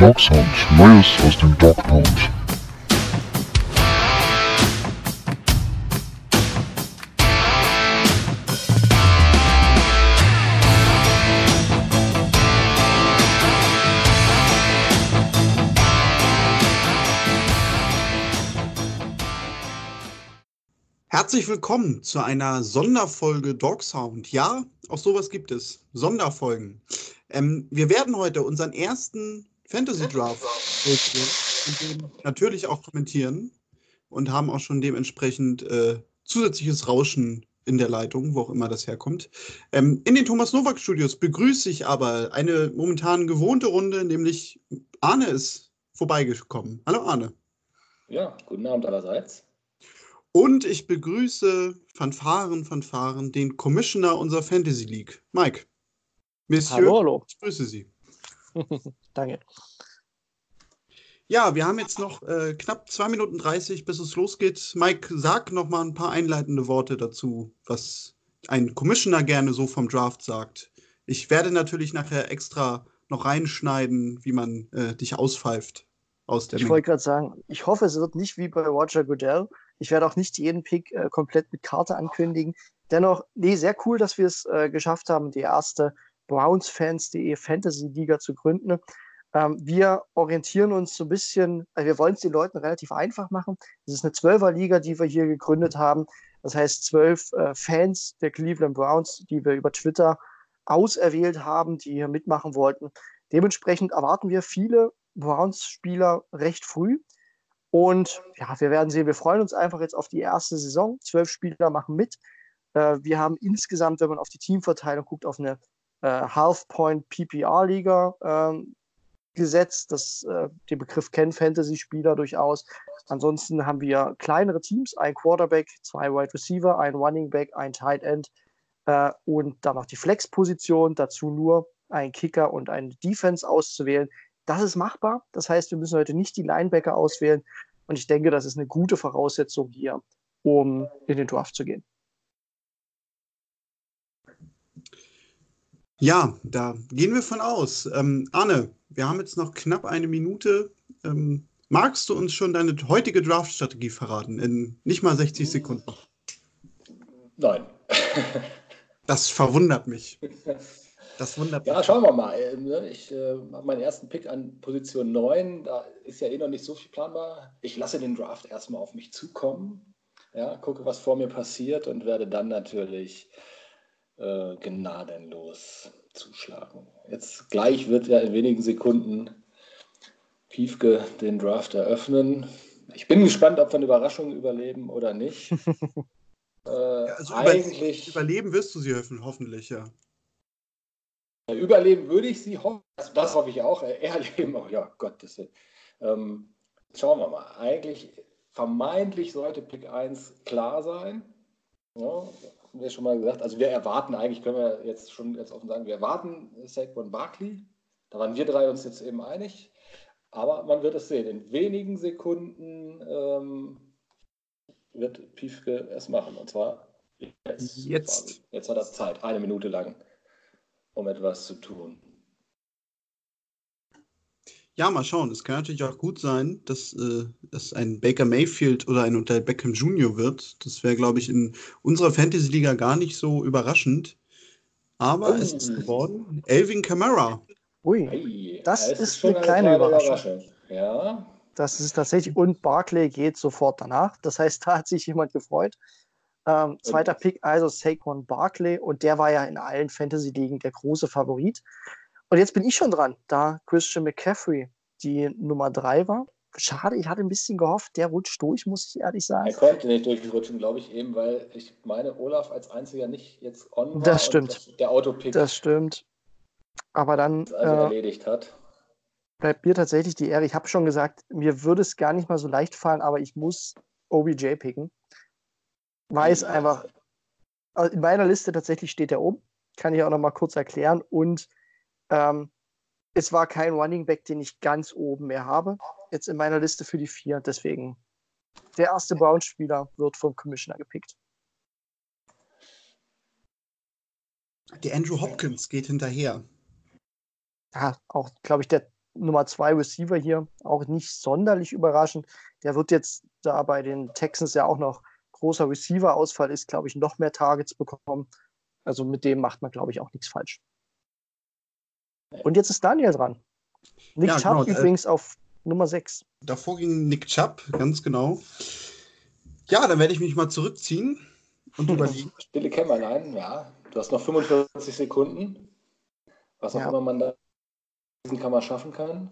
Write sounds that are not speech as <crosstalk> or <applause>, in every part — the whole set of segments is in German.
Dog Sound, Neues aus dem Dog Pound. Herzlich willkommen zu einer Sonderfolge Dog Sound. Ja, auch sowas gibt es. Sonderfolgen. Ähm, wir werden heute unseren ersten Fantasy Draft durchführen und natürlich auch kommentieren und haben auch schon dementsprechend äh, zusätzliches Rauschen in der Leitung, wo auch immer das herkommt. Ähm, in den Thomas Nowak Studios begrüße ich aber eine momentan gewohnte Runde, nämlich Arne ist vorbeigekommen. Hallo Arne. Ja, guten Abend allerseits. Und ich begrüße Fanfaren, Fanfaren, den Commissioner unserer Fantasy League, Mike. Monsieur, Hallo, hallo. ich grüße Sie. <laughs> Danke. Ja, wir haben jetzt noch äh, knapp 2 Minuten 30, bis es losgeht. Mike, sag noch mal ein paar einleitende Worte dazu, was ein Commissioner gerne so vom Draft sagt. Ich werde natürlich nachher extra noch reinschneiden, wie man äh, dich auspfeift aus der Ich wollte gerade sagen, ich hoffe, es wird nicht wie bei Roger Goodell. Ich werde auch nicht jeden Pick äh, komplett mit Karte ankündigen. Dennoch, nee, sehr cool, dass wir es äh, geschafft haben, die erste Brownsfans.de Fantasy Liga zu gründen. Ähm, wir orientieren uns so ein bisschen, also wir wollen es den Leuten relativ einfach machen. Es ist eine Zwölfer-Liga, die wir hier gegründet haben. Das heißt, zwölf äh, Fans der Cleveland Browns, die wir über Twitter auserwählt haben, die hier mitmachen wollten. Dementsprechend erwarten wir viele Browns-Spieler recht früh. Und ja, wir werden sehen, wir freuen uns einfach jetzt auf die erste Saison. Zwölf Spieler machen mit. Äh, wir haben insgesamt, wenn man auf die Teamverteilung guckt, auf eine äh, Half-Point PPR-Liga ähm, gesetzt. Das, äh, den Begriff kennen Fantasy-Spieler durchaus. Ansonsten haben wir kleinere Teams, ein Quarterback, zwei Wide Receiver, ein Running Back, ein Tight End äh, und dann noch die Flex-Position, dazu nur ein Kicker und eine Defense auszuwählen. Das ist machbar. Das heißt, wir müssen heute nicht die Linebacker auswählen. Und ich denke, das ist eine gute Voraussetzung hier, um in den Draft zu gehen. Ja, da gehen wir von aus. Ähm, Arne, wir haben jetzt noch knapp eine Minute. Ähm, magst du uns schon deine heutige Draft-Strategie verraten? In nicht mal 60 Sekunden. Nein. Das verwundert mich. Das wundert mich. Ja, schauen wir mal. Ähm, ne? Ich äh, habe meinen ersten Pick an Position 9. Da ist ja eh noch nicht so viel planbar. Ich lasse den Draft erstmal auf mich zukommen. Ja, gucke, was vor mir passiert und werde dann natürlich äh, gnadenlos zuschlagen. Jetzt gleich wird ja in wenigen Sekunden Piefke den Draft eröffnen. Ich bin gespannt, ob wir eine Überraschung überleben oder nicht. <laughs> äh, Also eigentlich Überleben wirst du sie hoffentlich, ja. überleben würde ich sie hoffen. Das, das hoffe ich auch. Äh, Erleben, <laughs> oh ja, Gottes Willen. Ähm, schauen wir mal. Eigentlich, vermeintlich sollte Pick 1 klar sein. Ja, haben wir schon mal gesagt. Also wir erwarten eigentlich, können wir jetzt schon jetzt offen sagen, wir erwarten Saquon Barkley. Da waren wir drei uns jetzt eben einig. Aber man wird es sehen. In wenigen Sekunden ähm, wird Piefke es machen. Und zwar jetzt. Jetzt. Jetzt hat er Zeit, eine Minute lang, um etwas zu tun. Ja, mal schauen. Es kann natürlich auch gut sein, dass äh, es ein Baker Mayfield oder ein Odell Beckham Jr. wird. Das wäre, glaube ich, in unserer Fantasy-Liga gar nicht so überraschend. Aber Oh. es ist geworden Elvin Kamara. Ui, Hey, Das es ist eine kleine Überraschung. Ja, das ist tatsächlich. Und Barclay geht sofort danach. Das heißt, <laughs> da hat sich jemand gefreut. Ähm, zweiter Pick, also Saquon Barkley. Und der war ja in allen Fantasy-Ligen der große Favorit. Und jetzt bin ich schon dran, da Christian McCaffrey die Nummer drei war. Schade, ich hatte ein bisschen gehofft, der rutscht durch, muss ich ehrlich sagen. er konnte nicht durchrutschen, glaube ich, eben, weil ich meine, Olaf als einziger nicht jetzt on war. Das stimmt. das- Der Autopick Das stimmt. Aber dann also äh, erledigt hat. bleibt mir tatsächlich die Ehre. Ich habe schon gesagt, mir würde es gar nicht mal so leicht fallen, aber ich muss OBJ picken. Weiß einfach, also in meiner Liste tatsächlich steht er oben. Kann ich auch noch mal kurz erklären. Und ähm, es war kein Running Back, den ich ganz oben mehr habe. Jetzt in meiner Liste für die vier. Deswegen der erste Browns-Spieler wird vom Commissioner gepickt. Der Andrew Hopkins geht hinterher. Ja, auch, glaube ich, der Nummer zwei Receiver hier, auch nicht sonderlich überraschend. Der wird jetzt da bei den Texans ja auch noch großer Receiver-Ausfall ist, glaube ich, noch mehr Targets bekommen. Also mit dem macht man, glaube ich, auch nichts falsch. Und jetzt ist Daniel dran. Nick Ja, Chubb genau, äh, übrigens auf Nummer 6. Davor ging Nick Chubb, ganz genau. Ja, dann werde ich mich mal zurückziehen und <laughs> überlegen. Stille Kämmerlein, ja. Du hast noch 45 Sekunden. Was auch Ja. immer man da in diesen Kammer schaffen kann.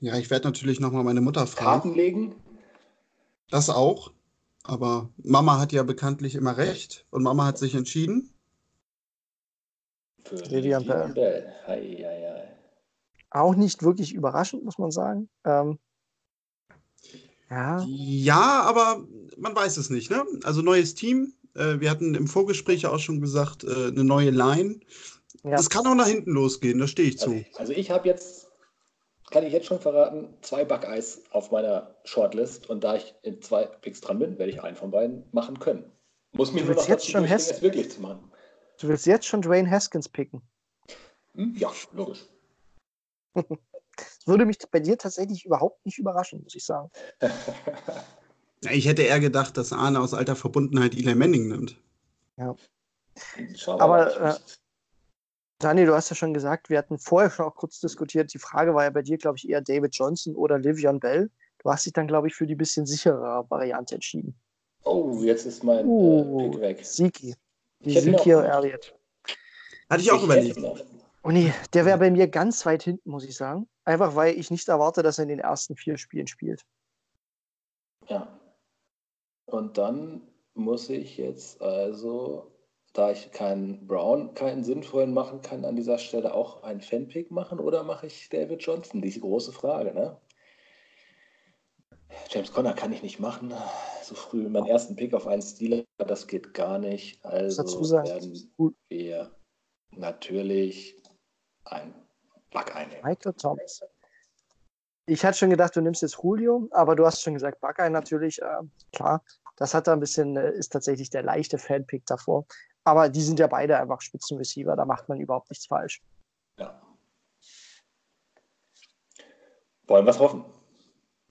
Ja, ich werde natürlich nochmal meine Mutter fragen. Karten legen. Das auch. Aber Mama hat ja bekanntlich immer recht und Mama hat sich entschieden. Für Lilian Bell. Bell. Hei, hei, hei. Auch nicht wirklich überraschend, muss man sagen. Ähm, ja, Ja, aber man weiß es nicht, ne? Also neues Team. Äh, wir hatten im Vorgespräch ja auch schon gesagt, äh, eine neue Line. ja. Das kann auch nach hinten losgehen, da stehe ich Also, zu. also ich habe jetzt, kann ich jetzt schon verraten, zwei Backeis auf meiner Shortlist und da ich in zwei Picks dran bin, werde ich einen von beiden machen können. Muss mich Du nur noch jetzt schon es wirklich zu machen. Du willst jetzt schon Dwayne Haskins picken. Hm? Ja, logisch. Das <laughs> würde mich bei dir tatsächlich überhaupt nicht überraschen, muss ich sagen. <laughs> Ja, Ich hätte eher gedacht, dass Arne aus alter Verbundenheit Eli Manning nimmt. Wir Aber, äh, Daniel, du hast ja schon gesagt, wir hatten vorher schon auch kurz diskutiert. Die Frage war ja bei dir, glaube ich, eher David Johnson oder Livion Bell. Du hast dich dann, glaube ich, für die bisschen sicherere Variante entschieden. oh, jetzt ist mein Uh, äh, Pick weg. Siki. Ich Ezekiel. Elliott. Hatte ich auch hätte überlegt. Oh nee, der wäre bei mir ganz weit hinten, muss ich sagen. Einfach weil ich nicht erwarte, dass er in den ersten vier Spielen spielt. Ja. Und dann muss ich jetzt also, da ich keinen Brown, keinen sinnvollen machen kann, an dieser Stelle auch einen Fanpick machen oder mache ich David Johnson? Die große Frage, ne? James Conner kann ich nicht machen. So früh meinen ersten Pick auf einen Stealer, das geht gar nicht. Also dazu sagen, werden wir natürlich ein Bug einnehmen. Michael Thomas. Ich hatte schon gedacht, du nimmst jetzt Julio, aber du hast schon gesagt, Buckeye natürlich. Äh, klar, das hat da ein bisschen, äh, ist tatsächlich der leichte Fanpick davor. Aber die sind ja beide einfach Spitzenreceiver, da macht man überhaupt nichts falsch. Ja. Wollen wir es hoffen?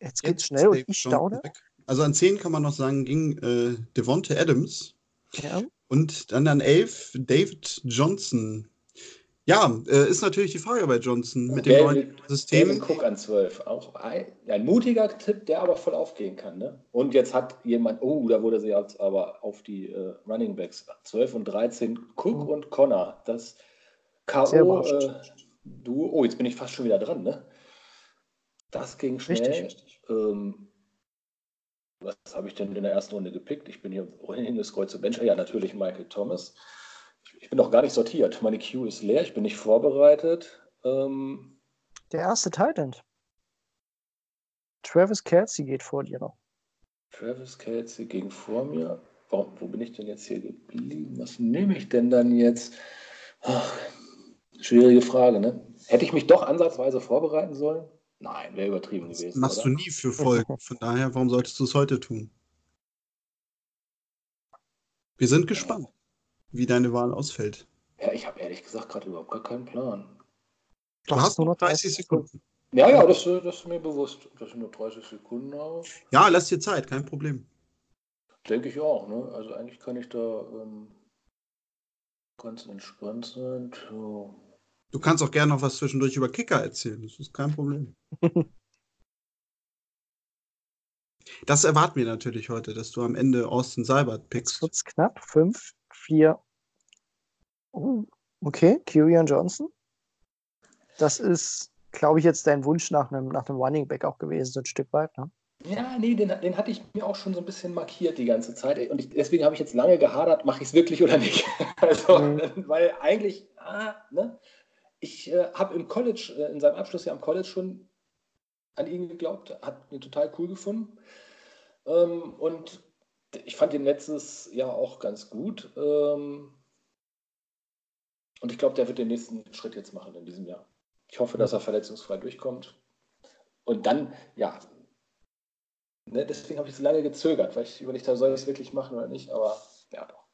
Jetzt geht's Jetzt schnell und ich staune. weg. Also an 10 kann man noch sagen, ging äh, Devonte Adams. Ja. Und dann an 11 David Johnson. Ja, äh, ist natürlich die Frage bei Johnson mit dem David- neuen David System. Cook an 12. Auch ein, ein mutiger Tipp, der aber voll aufgehen kann. Ne? Und jetzt hat jemand, oh, da wurde sie jetzt aber auf die äh, Running Backs 12 und 13 Cook Mhm. und Connor. Das K.O. Äh, Duo. Oh, jetzt bin ich fast schon wieder dran. Ne? Das ging schnell. Richtig, richtig. Ähm, was habe ich denn in der ersten Runde gepickt? Ich bin hier hingescrollt zu Bench. Ja, natürlich Michael Thomas. Ich, ich bin noch gar nicht sortiert. Meine Queue ist leer. Ich bin nicht vorbereitet. Ähm, Der erste Titan. Travis Kelsey geht vor dir noch. Travis Kelsey ging vor mir. Warum, wo bin ich denn jetzt hier geblieben? Was nehme ich denn dann jetzt? Ach, schwierige Frage, ne? Hätte ich mich doch ansatzweise vorbereiten sollen? Nein, wäre übertrieben Das gewesen. machst oder? du nie für Folgen. <laughs> Von daher, warum solltest du es heute tun? Wir sind gespannt, wie deine Wahl ausfällt. Ja, ich habe ehrlich gesagt gerade überhaupt gar keinen Plan. Du hast nur noch 30 Sekunden. Ja, ja, das, äh, das ist mir bewusst, dass ich nur 30 Sekunden habe. Ja, lass dir Zeit, kein Problem. Denke ich auch, ne? Also eigentlich kann ich da ähm, ganz entspannt sein. So. Du kannst auch gerne noch was zwischendurch über Kicker erzählen. Das ist kein Problem. <laughs> Das erwarten wir natürlich heute, dass du am Ende Austin Seibert pickst. wird's knapp. Fünf, vier. Oh, okay, Kyrian Johnson. Das ist, glaube ich, jetzt dein Wunsch nach einem, nach einem Running Back auch gewesen, so ein Stück weit. Ne? Ja, nee, den, den hatte ich mir auch schon so ein bisschen markiert die ganze Zeit. Und ich, deswegen habe ich jetzt lange gehadert, mache ich es wirklich oder nicht. <laughs> Also, Mhm. weil eigentlich, ah, ne? Ich äh, habe im College, äh, in seinem Abschlussjahr am College schon an ihn geglaubt, hat ihn total cool gefunden. Ähm, und ich fand ihn letztes Jahr auch ganz gut. Ähm, und ich glaube, der wird den nächsten Schritt jetzt machen in diesem Jahr. Ich hoffe, dass er verletzungsfrei durchkommt. Und dann, ja, ne, deswegen habe ich so lange gezögert, weil ich überlegt habe, soll ich es wirklich machen oder nicht, aber ja, doch.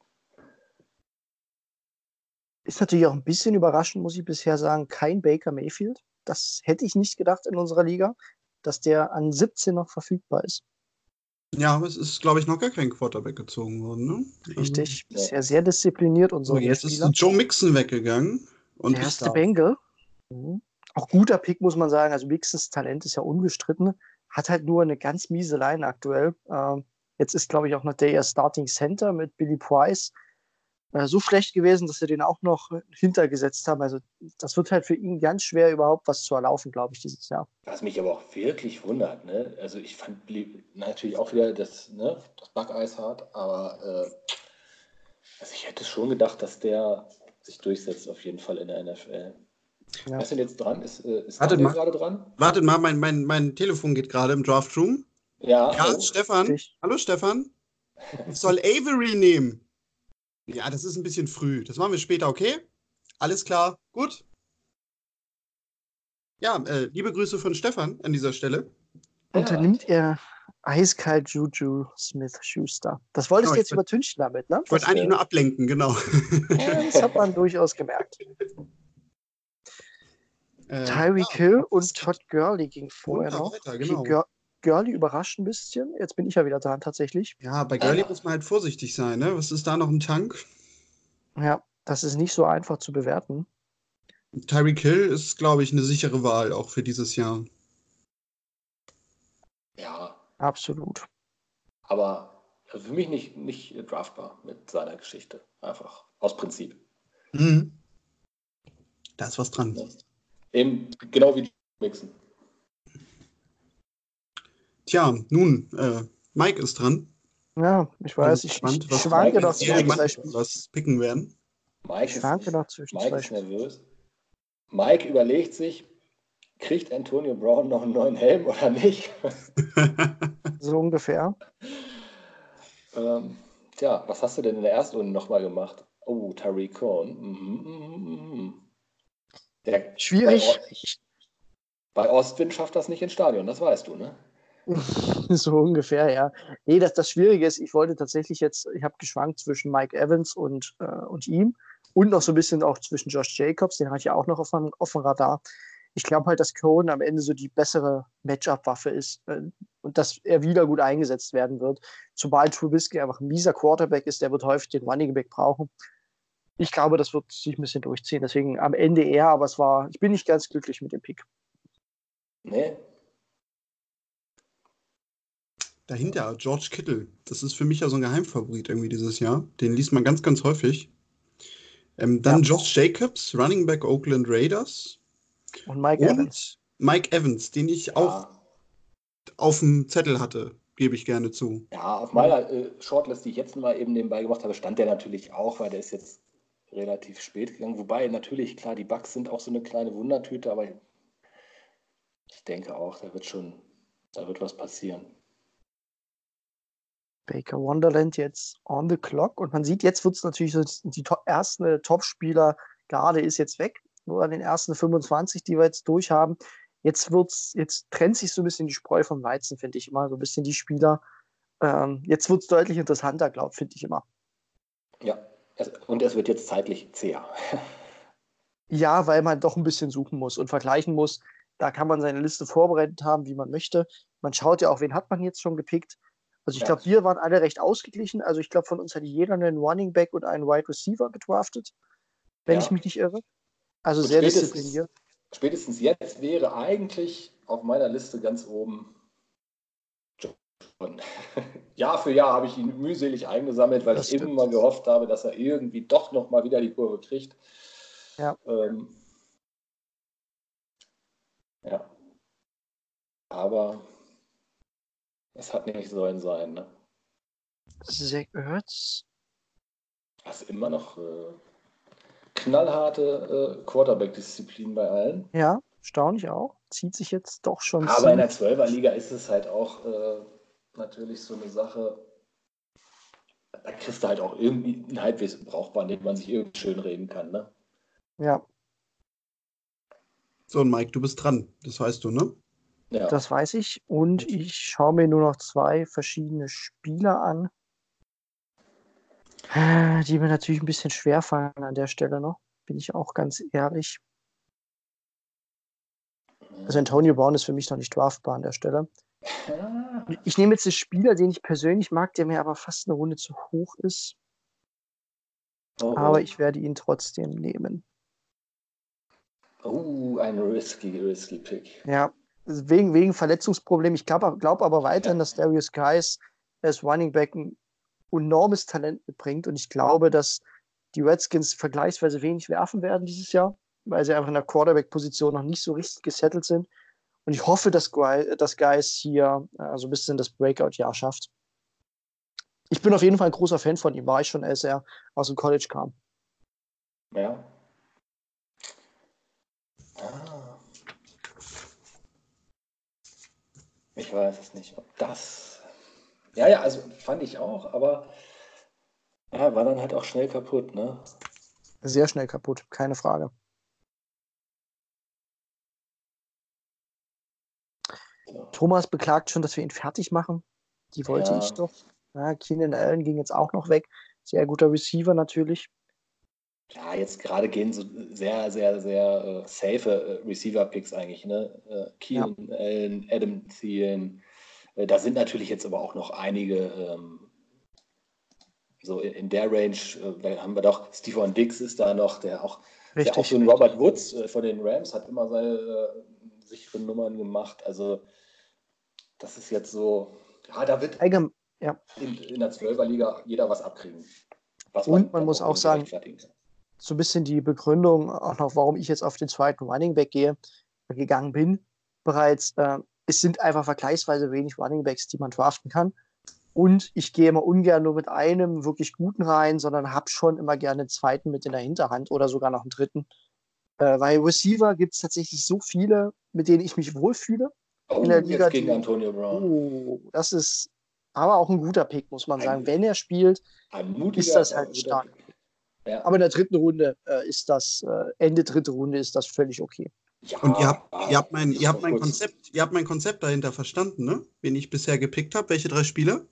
Ist natürlich auch ein bisschen überraschend, muss ich bisher sagen, kein Baker Mayfield. Das hätte ich nicht gedacht in unserer Liga, dass der an 17 noch verfügbar ist. Ja, aber es ist, glaube ich, noch gar kein Quarterback gezogen worden. Ne? Richtig. Ja. Bisher sehr diszipliniert und so. So, jetzt ist Joe Mixon weggegangen. Und der erste da. Bengal. Mhm. Auch guter Pick, muss man sagen. Also Mixons Talent ist ja unbestritten. Hat halt nur eine ganz miese Line aktuell. Ähm, jetzt ist, glaube ich, auch noch der Starting Center mit Billy Price äh, so schlecht gewesen, dass sie den auch noch hintergesetzt haben. Also das wird halt für ihn ganz schwer, überhaupt was zu erlaufen, glaube ich, dieses Jahr. Was mich aber auch wirklich wundert, ne? Also ich fand natürlich auch wieder das, ne, das Backeis hart, aber äh, also ich hätte schon gedacht, dass der sich durchsetzt auf jeden Fall in der NFL. Ja. Wer ist denn jetzt dran? Ist, äh, ist Wartet mal. gerade dran? Wartet mal, mein, mein, mein Telefon geht gerade im Draftroom. Ja. Ja, oh. Stefan. Richtig. Hallo, Stefan. Ich soll Avery nehmen. Ja, das ist ein bisschen früh. Das machen wir später, okay? Alles klar. Gut. Ja, äh, liebe Grüße von Stefan an dieser Stelle. Dann Ja. er eiskalt Juju Smith Schuster. Das wolltest Genau, du jetzt wollt- übertünchen damit, ne? Ich wollte eigentlich nur ablenken, genau. ja, das hat man <laughs> durchaus gemerkt. Äh, Tyreek ja, Hill und Todd Gurley ging vorher noch. weiter, genau. Gur Gurley überrascht ein bisschen. Jetzt bin ich ja wieder dran tatsächlich. Ja, bei Gurley Ja. muss man halt vorsichtig sein, ne? Was ist da noch im Tank? Ja, das ist nicht so einfach zu bewerten. Tyreek Hill ist, glaube ich, eine sichere Wahl auch für dieses Jahr. ja, Absolut. aber also für mich nicht, nicht draftbar mit seiner Geschichte. Einfach aus Prinzip. Mhm. Da ist was dran. Ja. Eben genau wie Mixen. Tja, nun, äh, Mike ist dran. Ja, ich weiß, ich, gespannt, ich was schwanke ist zwischen zwei Spielen. was picken werden. Mike Ich ist, schwanke noch zwischen Mike zwei ist nervös. Mike überlegt sich, kriegt Antonio Brown noch einen neuen Helm oder nicht? <laughs> So ungefähr. ähm, tja, was hast du denn in der ersten Runde nochmal gemacht? Oh, Tariq Cohen. Mhm, mhm, mhm. Der, Schwierig. Bei, O- bei Ostwind schafft das nicht ins Stadion, das weißt du, ne? <laughs> so ungefähr, ja. Nee, das, das Schwierige ist, ich wollte tatsächlich jetzt, ich habe geschwankt zwischen Mike Evans und, äh, und ihm und noch so ein bisschen auch zwischen Josh Jacobs, den hatte ich ja auch noch auf dem, auf dem Radar. Ich glaube halt, dass Cohen am Ende so die bessere Matchup-Waffe ist äh, und dass er wieder gut eingesetzt werden wird. Sobald Trubisky einfach ein mieser Quarterback ist, der wird häufig den Running Back brauchen. Ich glaube, das wird sich ein bisschen durchziehen. Deswegen am Ende eher, aber es war, ich bin nicht ganz glücklich mit dem Pick. Nee. Dahinter, George Kittle. Das ist für mich ja so ein Geheimfavorit irgendwie dieses Jahr. Den liest man ganz, ganz häufig. Ähm, dann Ja. Josh Jacobs, Running Back Oakland Raiders. Und Mike Und Evans. Mike Evans, den ich auch Ja, auf dem Zettel hatte, gebe ich gerne zu. ja, auf meiner äh, Shortlist, die ich jetzt mal eben nebenbei gemacht habe, stand der natürlich auch, weil der ist jetzt relativ spät gegangen. Wobei natürlich, klar, die Bugs sind auch so eine kleine Wundertüte, aber ich denke auch, da wird schon, da wird was passieren. Baker Wonderland jetzt on the clock. Und man sieht, jetzt wird es natürlich so, die to erste Topspieler gerade ist jetzt weg. Nur an den ersten 25, die wir jetzt durchhaben. Jetzt wird's, jetzt trennt sich so ein bisschen die Spreu vom Weizen, finde ich immer. So ein bisschen die Spieler. Ähm, jetzt wird es deutlich interessanter, glaube finde ich immer. Ja, es, und es wird jetzt zeitlich zäher. <laughs> Ja, weil man doch ein bisschen suchen muss und vergleichen muss. Da kann man seine Liste vorbereitet haben, wie man möchte. Man schaut ja auch, wen hat man jetzt schon gepickt. Also ich Ja. glaube, wir waren alle recht ausgeglichen. Also ich glaube, von uns hat jeder einen Running Back und einen Wide Receiver gedraftet, wenn Ja. ich mich nicht irre. Also Und sehr spätestens- diszipliniert. Spätestens jetzt wäre eigentlich auf meiner Liste ganz oben John. <laughs> Jahr für Jahr habe ich ihn mühselig eingesammelt, weil Das ich stimmt. immer gehofft habe, dass er irgendwie doch noch mal wieder die Kurve kriegt. Ja. Ähm, ja. Aber es hat nicht sollen sein. Ne? Zach Ertz. Das ist immer noch äh, knallharte äh, Quarterback-Disziplin bei allen. Ja, erstaunlich auch. Zieht sich jetzt doch schon. Aber in der ziemlich- 12er-Liga ist es halt auch äh, natürlich so eine Sache, da kriegst du halt auch irgendwie einen halbwegs brauchbaren, den man sich irgendwie schön reden kann. Ne? Ja, So, und Mike, du bist dran. Das weißt du, ne? Ja. das weiß ich. Und ich schaue mir nur noch zwei verschiedene Spieler an, die mir natürlich ein bisschen schwer fallen an der Stelle noch. Bin ich auch ganz ehrlich. Also Antonio Brown ist für mich noch nicht draftbar an der Stelle. Ja. Ich nehme jetzt den Spieler, den ich persönlich mag, der mir aber fast eine Runde zu hoch ist. Oh, oh. Aber ich werde ihn trotzdem nehmen. Oh, ein risky, risky Pick. Ja, wegen, wegen Verletzungsproblemen. Ich glaube glaub aber weiterhin, dass Darius Guys als Running Back ein enormes Talent mitbringt. Und ich glaube, dass die Redskins vergleichsweise wenig werfen werden dieses Jahr, weil sie einfach in der Quarterback-Position noch nicht so richtig gesettelt sind. Und ich hoffe, dass, Guy, dass Guys hier äh, so ein bisschen das Breakout-Jahr schafft. Ich bin auf jeden Fall ein großer Fan von ihm, war ich schon, als er aus dem College kam. Ja. Ah. Ich weiß es nicht, ob das. Ja, ja, also fand ich auch, aber ja, war dann halt auch schnell kaputt, ne? Sehr schnell kaputt, keine Frage. So. Thomas beklagt schon, dass wir ihn fertig machen. Die wollte Ja. ich doch. Ja, Keenan Allen ging jetzt auch noch weg. Sehr guter Receiver natürlich. Ja, jetzt gerade gehen so sehr, sehr, sehr äh, safe äh, Receiver-Picks eigentlich, ne? Äh, Keenan Allen, Adam Thielen. Äh, da sind natürlich jetzt aber auch noch einige ähm, so in, in der Range, äh, da haben wir doch, Stephon Dix ist da noch, der auch, der auch Richtig. so ein Robert Woods äh, von den Rams hat immer seine äh, sicheren Nummern gemacht. Also das ist jetzt so, ja, da wird Allgemein, in, in der 12er-Liga jeder was abkriegen. Was Und man dann muss auch sagen, kann. So ein bisschen die Begründung auch noch, warum ich jetzt auf den zweiten Running Back gehe, gegangen bin. Bereits, äh, es sind einfach vergleichsweise wenig Running Backs, die man draften kann. Und ich gehe immer ungern nur mit einem wirklich guten rein, sondern habe schon immer gerne einen zweiten mit in der Hinterhand oder sogar noch einen dritten. Äh, weil Receiver gibt es tatsächlich so viele, mit denen ich mich wohlfühle. Oh, in der Liga, jetzt gegen Antonio Brown. Oh, das ist aber auch ein guter Pick, muss man Ein- sagen. Wenn er spielt, ist das halt stark. Pick. Ja. aber in der dritten Runde äh, ist das, äh, Ende dritte Runde ist das völlig okay. ja, Und ihr habt, ihr habt mein, ihr habt mein. Konzept, ihr habt mein Konzept dahinter verstanden, ne? Wen ich bisher gepickt habe, welche drei Spieler?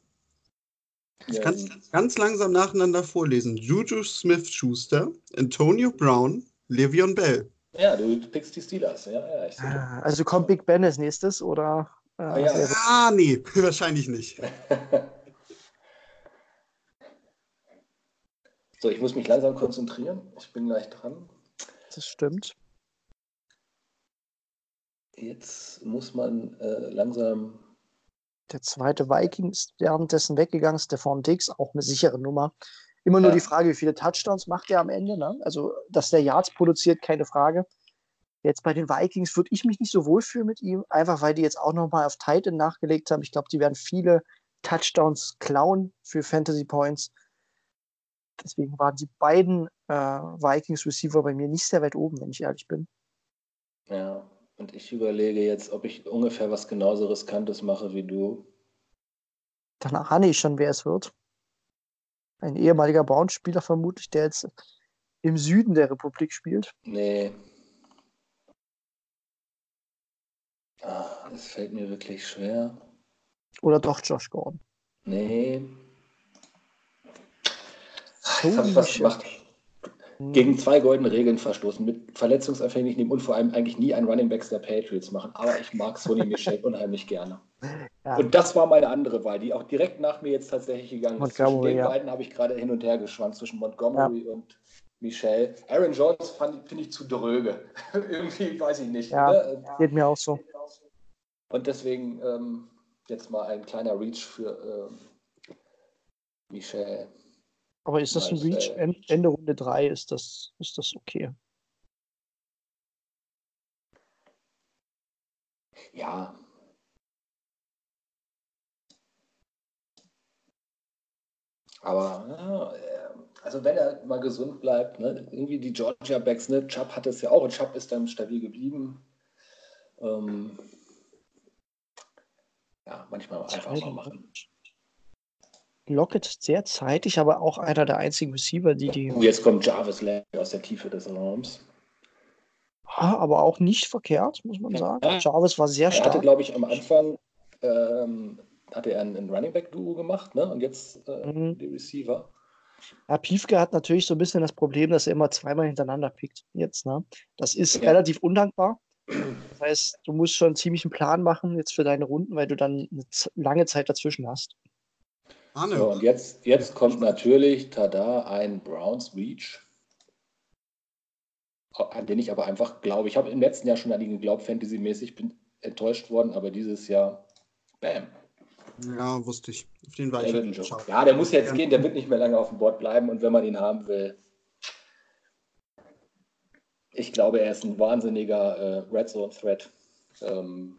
Ich Ja, kann es ganz langsam nacheinander vorlesen. Juju Smith-Schuster, Antonio Brown, Le'Veon Bell. ja, du pickst die Steelers. Ja, ja, ich sehe. Ah, Also kommt Big Ben als nächstes oder? Äh, Ah, ja. Ah, nee, <laughs> wahrscheinlich nicht. <laughs> So, ich muss mich langsam konzentrieren. Ich bin gleich dran. das stimmt. Jetzt muss man äh, langsam. Der zweite Viking ist währenddessen weggegangen, Stefan Diggs, auch eine sichere Nummer. Immer nur Ja. die Frage, wie viele Touchdowns macht er am Ende. Ne? Also, dass der Yards produziert, keine Frage. Jetzt bei den Vikings würde ich mich nicht so wohlfühlen mit ihm, einfach weil die jetzt auch nochmal auf Titan nachgelegt haben. Ich glaube, die werden viele Touchdowns klauen für Fantasy Points. Deswegen waren die beiden äh, Vikings Receiver bei mir nicht sehr weit oben, wenn ich ehrlich bin. Ja, und ich überlege jetzt, ob ich ungefähr was genauso Riskantes mache wie du. Danach ahne ich schon, wer es wird. Ein ehemaliger Browns-Spieler vermutlich, der jetzt im Süden der Republik spielt. Nee. Ah, das fällt mir wirklich schwer. Oder doch Josh Gordon. Nee. Jetzt habe ich was gemacht. Gegen zwei goldene Regeln verstoßen, mit verletzungsanfällig nehmen und vor allem eigentlich nie einen Running Backs der Patriots machen. Aber ich mag Sonny Michel <laughs> unheimlich gerne. Ja, Und das war meine andere Wahl, die auch direkt nach mir jetzt tatsächlich gegangen ist. Zwischen den ja. beiden habe ich gerade hin und her geschwankt, zwischen Montgomery und Michel. Aaron Jones finde ich zu dröge. <laughs> Irgendwie weiß ich nicht. Ja. Ne? geht mir auch so. Und deswegen ähm, jetzt mal ein kleiner Reach für ähm, Michel. Aber ist das ein Reach? Ende Runde 3 ist das, ist das okay. Ja. Aber äh, also wenn er mal gesund bleibt, ne, irgendwie die Georgia Backs, ne, Chubb hat es ja auch und Chubb ist dann stabil geblieben. Ähm, ja, manchmal einfach mal machen. Lockett sehr zeitig, aber auch einer der einzigen Receiver, die die, Uh, jetzt kommt Jarvis Landry aus der Tiefe des Raums. Ah, aber auch nicht verkehrt, muss man sagen. Ja. Jarvis war sehr Er hatte, stark. glaube ich, am Anfang ähm, hatte er ein, ein Running Back Duo gemacht, ne? Und jetzt äh, Mhm. die Receiver. Ja, Piefke hat natürlich so ein bisschen das Problem, dass er immer zweimal hintereinander pickt. Jetzt, ne? Das ist Ja. relativ undankbar. Das heißt, du musst schon ziemlich einen Plan machen jetzt für deine Runden, weil du dann eine lange Zeit dazwischen hast. So, und jetzt, jetzt kommt natürlich, tada, ein Browns Reach, an den ich aber einfach glaube. Ich habe im letzten Jahr schon an ihn geglaubt, Fantasy-mäßig, bin enttäuscht worden, aber dieses Jahr, bam. Ja, wusste ich. Auf den war der ich Ja, der muss jetzt ja. gehen, der wird nicht mehr lange auf dem Board bleiben und wenn man ihn haben will, ich glaube, er ist ein wahnsinniger äh, Red Zone Threat. Ähm,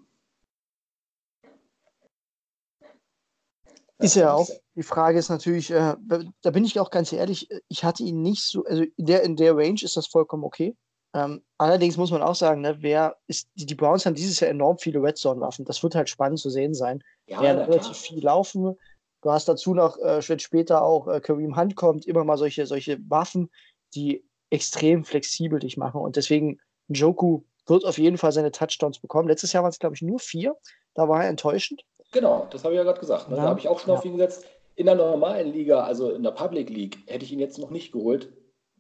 ist er auch. Die Frage ist natürlich, äh, da bin ich auch ganz ehrlich, ich hatte ihn nicht so, also in der, in der Range ist das vollkommen okay. Ähm, allerdings muss man auch sagen, ne, wer ist, die, die Browns haben dieses Jahr enorm viele Red Zone-Waffen. Das wird halt spannend zu sehen sein. Ja, werden relativ viel laufen. Du hast dazu noch, äh, später auch äh, Kareem Hunt kommt, immer mal solche, solche Waffen, die extrem flexibel dich machen. Und deswegen, Joku wird auf jeden Fall seine Touchdowns bekommen. Letztes Jahr waren es, glaube ich, nur vier. Da war er enttäuschend. Genau, das habe ich ja gerade gesagt. Ne? Ja. Da habe ich auch schon ja. auf ihn gesetzt. In der normalen Liga, also in der Public League, hätte ich ihn jetzt noch nicht geholt.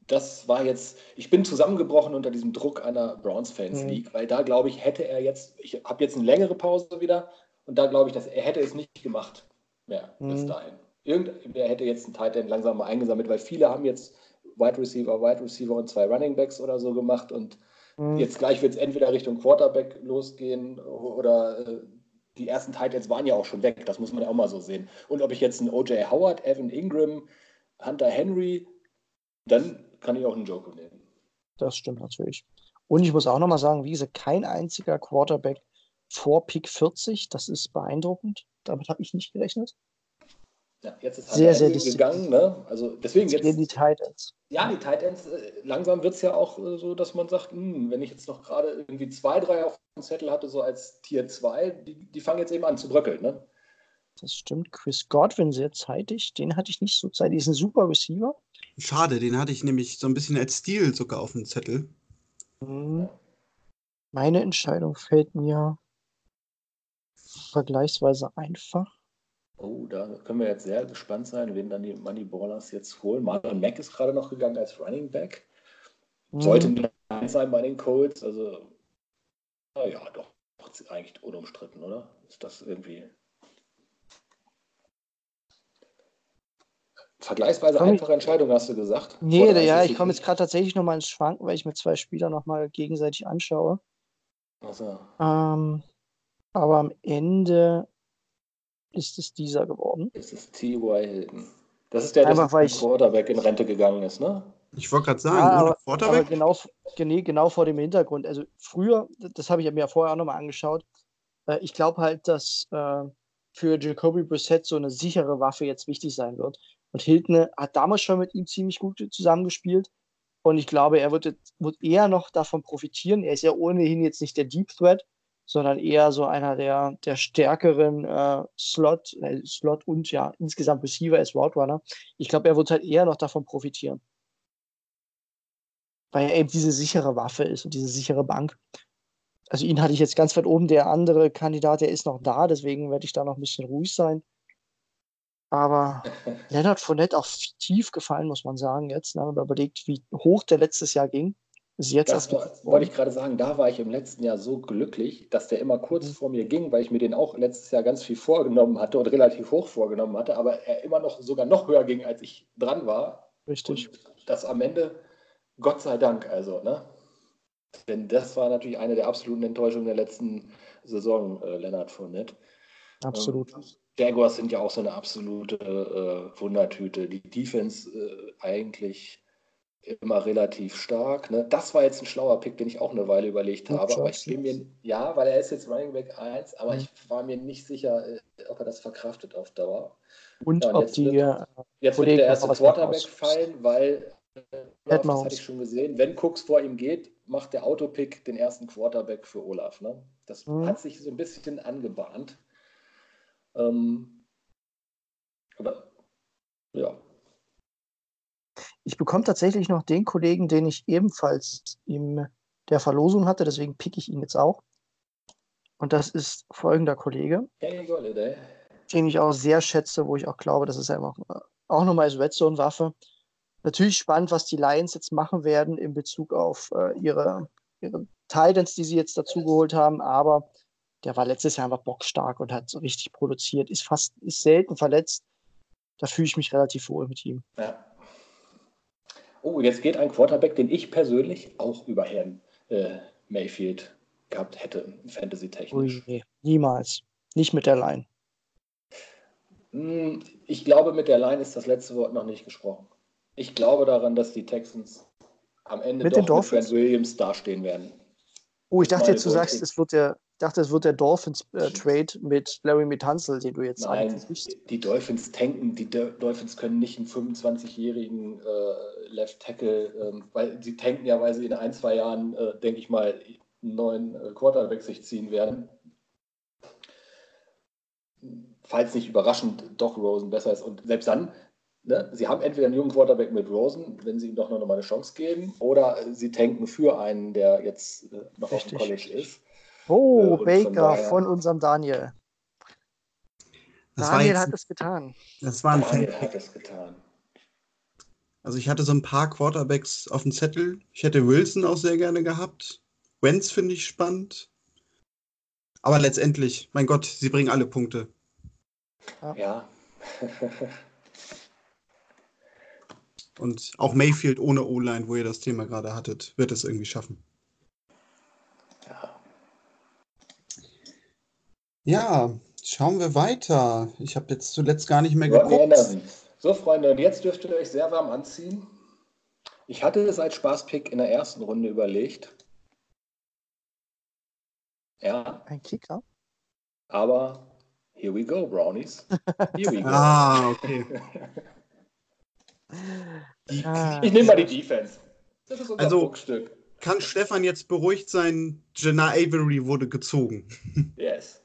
Das war jetzt, ich bin zusammengebrochen unter diesem Druck einer Browns-Fans mhm. League, mhm. weil da glaube ich, hätte er jetzt, ich habe jetzt eine längere Pause wieder und da glaube ich, dass er hätte es nicht gemacht mehr mhm. bis dahin. Irgendwer hätte jetzt einen Tight End langsam mal eingesammelt, weil viele haben jetzt Wide Receiver, Wide Receiver und zwei Running Backs oder so gemacht und mhm. jetzt gleich wird es entweder Richtung Quarterback losgehen oder äh, die ersten Titans waren ja auch schon weg, das muss man ja auch mal so sehen. Und ob ich jetzt einen O.J. Howard, Evan Ingram, Hunter Henry, dann kann ich auch einen Joker nehmen. Das stimmt natürlich. Und ich muss auch nochmal sagen, wie gesagt, kein einziger Quarterback vor Pick 40, das ist beeindruckend. Damit habe ich nicht gerechnet. Ja, jetzt ist sehr, sehr gegangen. Ne? Also deswegen jetzt. Die Titans. Ja, die Titans, äh, langsam wird es ja auch äh, so, dass man sagt, hm, wenn ich jetzt noch gerade irgendwie zwei, drei auf dem Zettel hatte, so als Tier 2, die, die fangen jetzt eben an zu bröckeln. Ne? Das stimmt. Chris Godwin sehr zeitig. Den hatte ich nicht so zeitig. Ist ein super Receiver. Schade, den hatte ich nämlich so ein bisschen als Stil sogar auf dem Zettel. Hm. Meine Entscheidung fällt mir vergleichsweise einfach. Oh, da können wir jetzt sehr gespannt sein, wen dann die Moneyballers jetzt holen. Marlon Mack ist gerade noch gegangen als Running Back. Sollte mhm. sein bei den Colts. Also, naja, doch, eigentlich unumstritten, oder? Ist das irgendwie. Vergleichsweise komm einfache Entscheidung, hast du gesagt. Nee, ja, ich komme jetzt gerade tatsächlich nochmal ins Schwanken, weil ich mir zwei Spieler nochmal gegenseitig anschaue. So. Ähm, aber am Ende ist es dieser geworden. Es ist T.Y. Hilton. Das ist der, der ich, Quarterback in Rente gegangen ist, ne? Ich wollte gerade sagen, ja, aber, aber genau, genau vor dem Hintergrund. Also früher, das habe ich mir ja vorher auch nochmal angeschaut, äh, ich glaube halt, dass äh, für Jacoby Brissett so eine sichere Waffe jetzt wichtig sein wird. Und Hilton hat damals schon mit ihm ziemlich gut zusammengespielt. Und ich glaube, er wird, wird eher noch davon profitieren. Er ist ja ohnehin jetzt nicht der Deep Threat, sondern eher so einer der, der stärkeren äh, Slot, äh, Slot und ja insgesamt Receiver als Roadrunner. Ich glaube, er wird halt eher noch davon profitieren. Weil er eben diese sichere Waffe ist und diese sichere Bank. Also ihn hatte ich jetzt ganz weit oben. Der andere Kandidat, der ist noch da, deswegen werde ich da noch ein bisschen ruhig sein. Aber <laughs> Leonard Fournette auch tief gefallen, muss man sagen, jetzt, ne, wenn man überlegt, wie hoch der letztes Jahr ging. Ist jetzt das war, wollte ich gerade sagen, da war ich im letzten Jahr so glücklich, dass der immer kurz mhm. vor mir ging, weil ich mir den auch letztes Jahr ganz viel vorgenommen hatte und relativ hoch vorgenommen hatte, aber er immer noch sogar noch höher ging, als ich dran war. Richtig. Und das am Ende, Gott sei Dank, also, ne? Denn das war natürlich eine der absoluten Enttäuschungen der letzten Saison, äh, Leonard Fournette. Absolut. Ähm, Jaguars sind ja auch so eine absolute äh, Wundertüte. Die Defense äh, eigentlich immer relativ stark. Ne? Das war jetzt ein schlauer Pick, den ich auch eine Weile überlegt habe. Aber ich bin mir, ja, weil er ist jetzt Running Back 1, aber mhm. ich war mir nicht sicher, äh, ob er das verkraftet auf Dauer. Und, ja, und ob jetzt die. Wird, äh, jetzt wird der erste Quarterback fallen, weil, äh, das hatte ich schon gesehen, wenn Cooks vor ihm geht, macht der Autopick den ersten Quarterback für Olaf. Ne? Das mhm. hat sich so ein bisschen angebahnt. Ähm, aber ja, ich bekomme tatsächlich noch den Kollegen, den ich ebenfalls in der Verlosung hatte, deswegen picke ich ihn jetzt auch. Und das ist folgender Kollege, den ich auch sehr schätze, wo ich auch glaube, das ist einfach auch nochmal als Red Zone-Waffe. Natürlich spannend, was die Lions jetzt machen werden in Bezug auf äh, ihre, ihre Titans, die sie jetzt dazu geholt haben, aber der war letztes Jahr einfach bockstark und hat so richtig produziert, ist fast, ist selten verletzt. Da fühle ich mich relativ wohl mit ihm. Ja. Oh, jetzt geht ein Quarterback, den ich persönlich auch über Herrn äh, Mayfield gehabt hätte, fantasy-technisch. Nee, niemals. Nicht mit der Line. Hm, ich glaube, mit der Line ist das letzte Wort noch nicht gesprochen. Ich glaube daran, dass die Texans am Ende Mit doch mit Williams dastehen werden. Oh, ich dachte jetzt, du sagst, es wird der, dachte, es wird der Dolphins-Trade mit Larry Mitanzel, den du jetzt Nein, eigentlich die Dolphins tanken, die Do- Dolphins können nicht einen 25-jährigen äh, Left Tackle, ähm, weil sie tanken ja, weil sie in ein, zwei Jahren, äh, denke ich mal, einen neuen äh, Quarterback sich ziehen werden. Falls nicht überraschend doch Rosen besser ist. Und selbst dann, ne, sie haben entweder einen jungen Quarterback mit Rosen, wenn sie ihm doch noch mal eine Chance geben, oder äh, sie tanken für einen, der jetzt äh, noch Richtig. auf dem College ist. Oh, Äh, und von Baker daher- von unserem Daniel. Das war, Daniel jetzt, hat es getan. das war ein Daniel Fan. hat es getan. Also ich hatte so ein paar Quarterbacks auf dem Zettel. Ich hätte Wilson auch sehr gerne gehabt. Wentz finde ich spannend. Aber letztendlich, mein Gott, sie bringen alle Punkte. Ja. Und auch Mayfield ohne O-Line, wo ihr das Thema gerade hattet, wird es irgendwie schaffen. Ja, schauen wir weiter. Ich habe jetzt zuletzt gar nicht mehr Rodney geguckt. So, Freunde, und jetzt dürft ihr euch sehr warm anziehen. Ich hatte es als Spaßpick in der ersten Runde überlegt. Ja, Ein Kicker. aber here we go, Brownies. Here we go. <laughs> Ah, okay. Ich nehme mal die Defense. Das ist unser Also- Bruchstück. kann Stefan jetzt beruhigt sein? Jenna Avery wurde gezogen. Yes.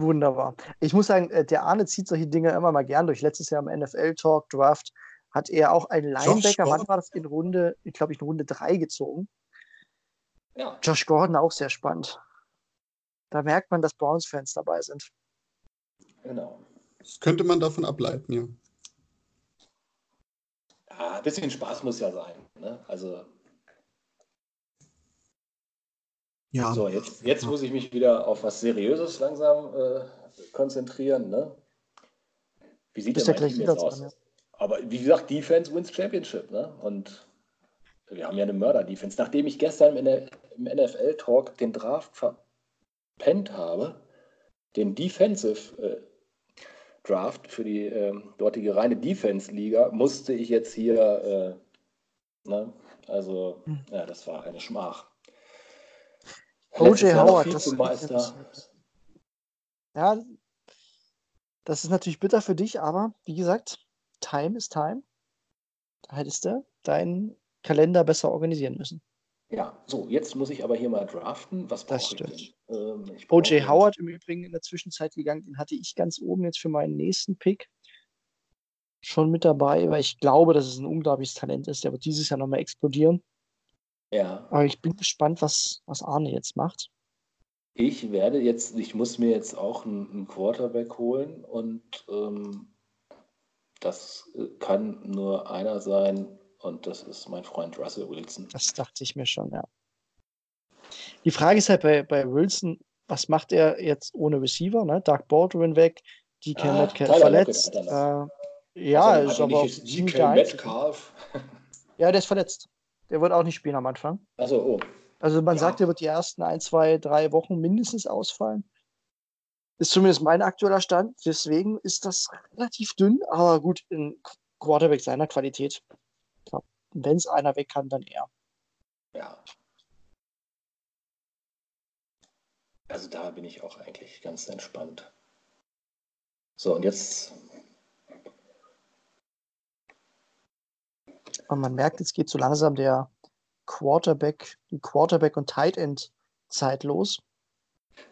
Wunderbar. Ich muss sagen, äh, der Arne zieht solche Dinge immer mal gern durch. Letztes Jahr im NFL-Talk Draft hat er auch einen Linebacker, wann war das in Runde, ich glaube ich, in Runde 3 gezogen. Ja, Josh Gordon auch sehr spannend. Da merkt man, dass Browns-Fans dabei sind. genau. Das könnte man davon ableiten, ja. Ja, ein bisschen Spaß muss ja sein. Ne? Also, Ja, so, jetzt, jetzt muss ich mich wieder auf was Seriöses langsam äh, konzentrieren. Ne? Wie sieht denn mein Team jetzt aus? dran, ja. Aber wie gesagt, Defense wins Championship. Ne? Und wir haben ja eine Mörder-Defense. Nachdem ich gestern im NFL-Talk den Draft verpennt habe, den Defensive äh, Draft für die ähm, dortige reine Defense-Liga, musste ich jetzt hier, äh, ne? also, Hm. ja, das war eine Schmach. O.J. Howard, das Vizemeister. Ja, das ist natürlich bitter für dich, aber wie gesagt, Time is Time. Da hättest du deinen Kalender besser organisieren müssen. Ja, so, jetzt muss ich aber hier mal draften. Was Das stimmt. Ähm, O.J. Howard im Übrigen in der Zwischenzeit gegangen, den hatte ich ganz oben jetzt für meinen nächsten Pick schon mit dabei, weil ich glaube, dass es ein unglaubliches Talent ist. Der wird dieses Jahr nochmal explodieren. Ja, Aber ich bin gespannt, was, was Arne jetzt macht. ich werde jetzt, ich muss mir jetzt auch einen, Quarterback holen und ähm, das äh, kann nur einer sein und das ist mein Freund Russell Wilson. Das dachte ich mir schon, ja. Die Frage ist halt bei, bei Wilson, was macht er jetzt ohne Receiver? Ne? Doug Baldwin weg, DK Ah, Metcalf verletzt. Äh, ja, Also, ist er aber auch. Metcalf. Ja, der ist verletzt. Der wird auch nicht spielen am Anfang. Achso, oh. Also man Ja. sagt, er wird die ersten ein, zwei, drei Wochen mindestens ausfallen. Ist zumindest mein aktueller Stand. Deswegen ist das relativ dünn, aber gut, ein Quarterback seiner Qualität. Wenn es einer weg kann, dann er. Ja. Also da bin ich auch eigentlich ganz entspannt. So, und jetzt, Und man merkt, jetzt geht so langsam der Quarterback, die Quarterback und Tight End Zeit los.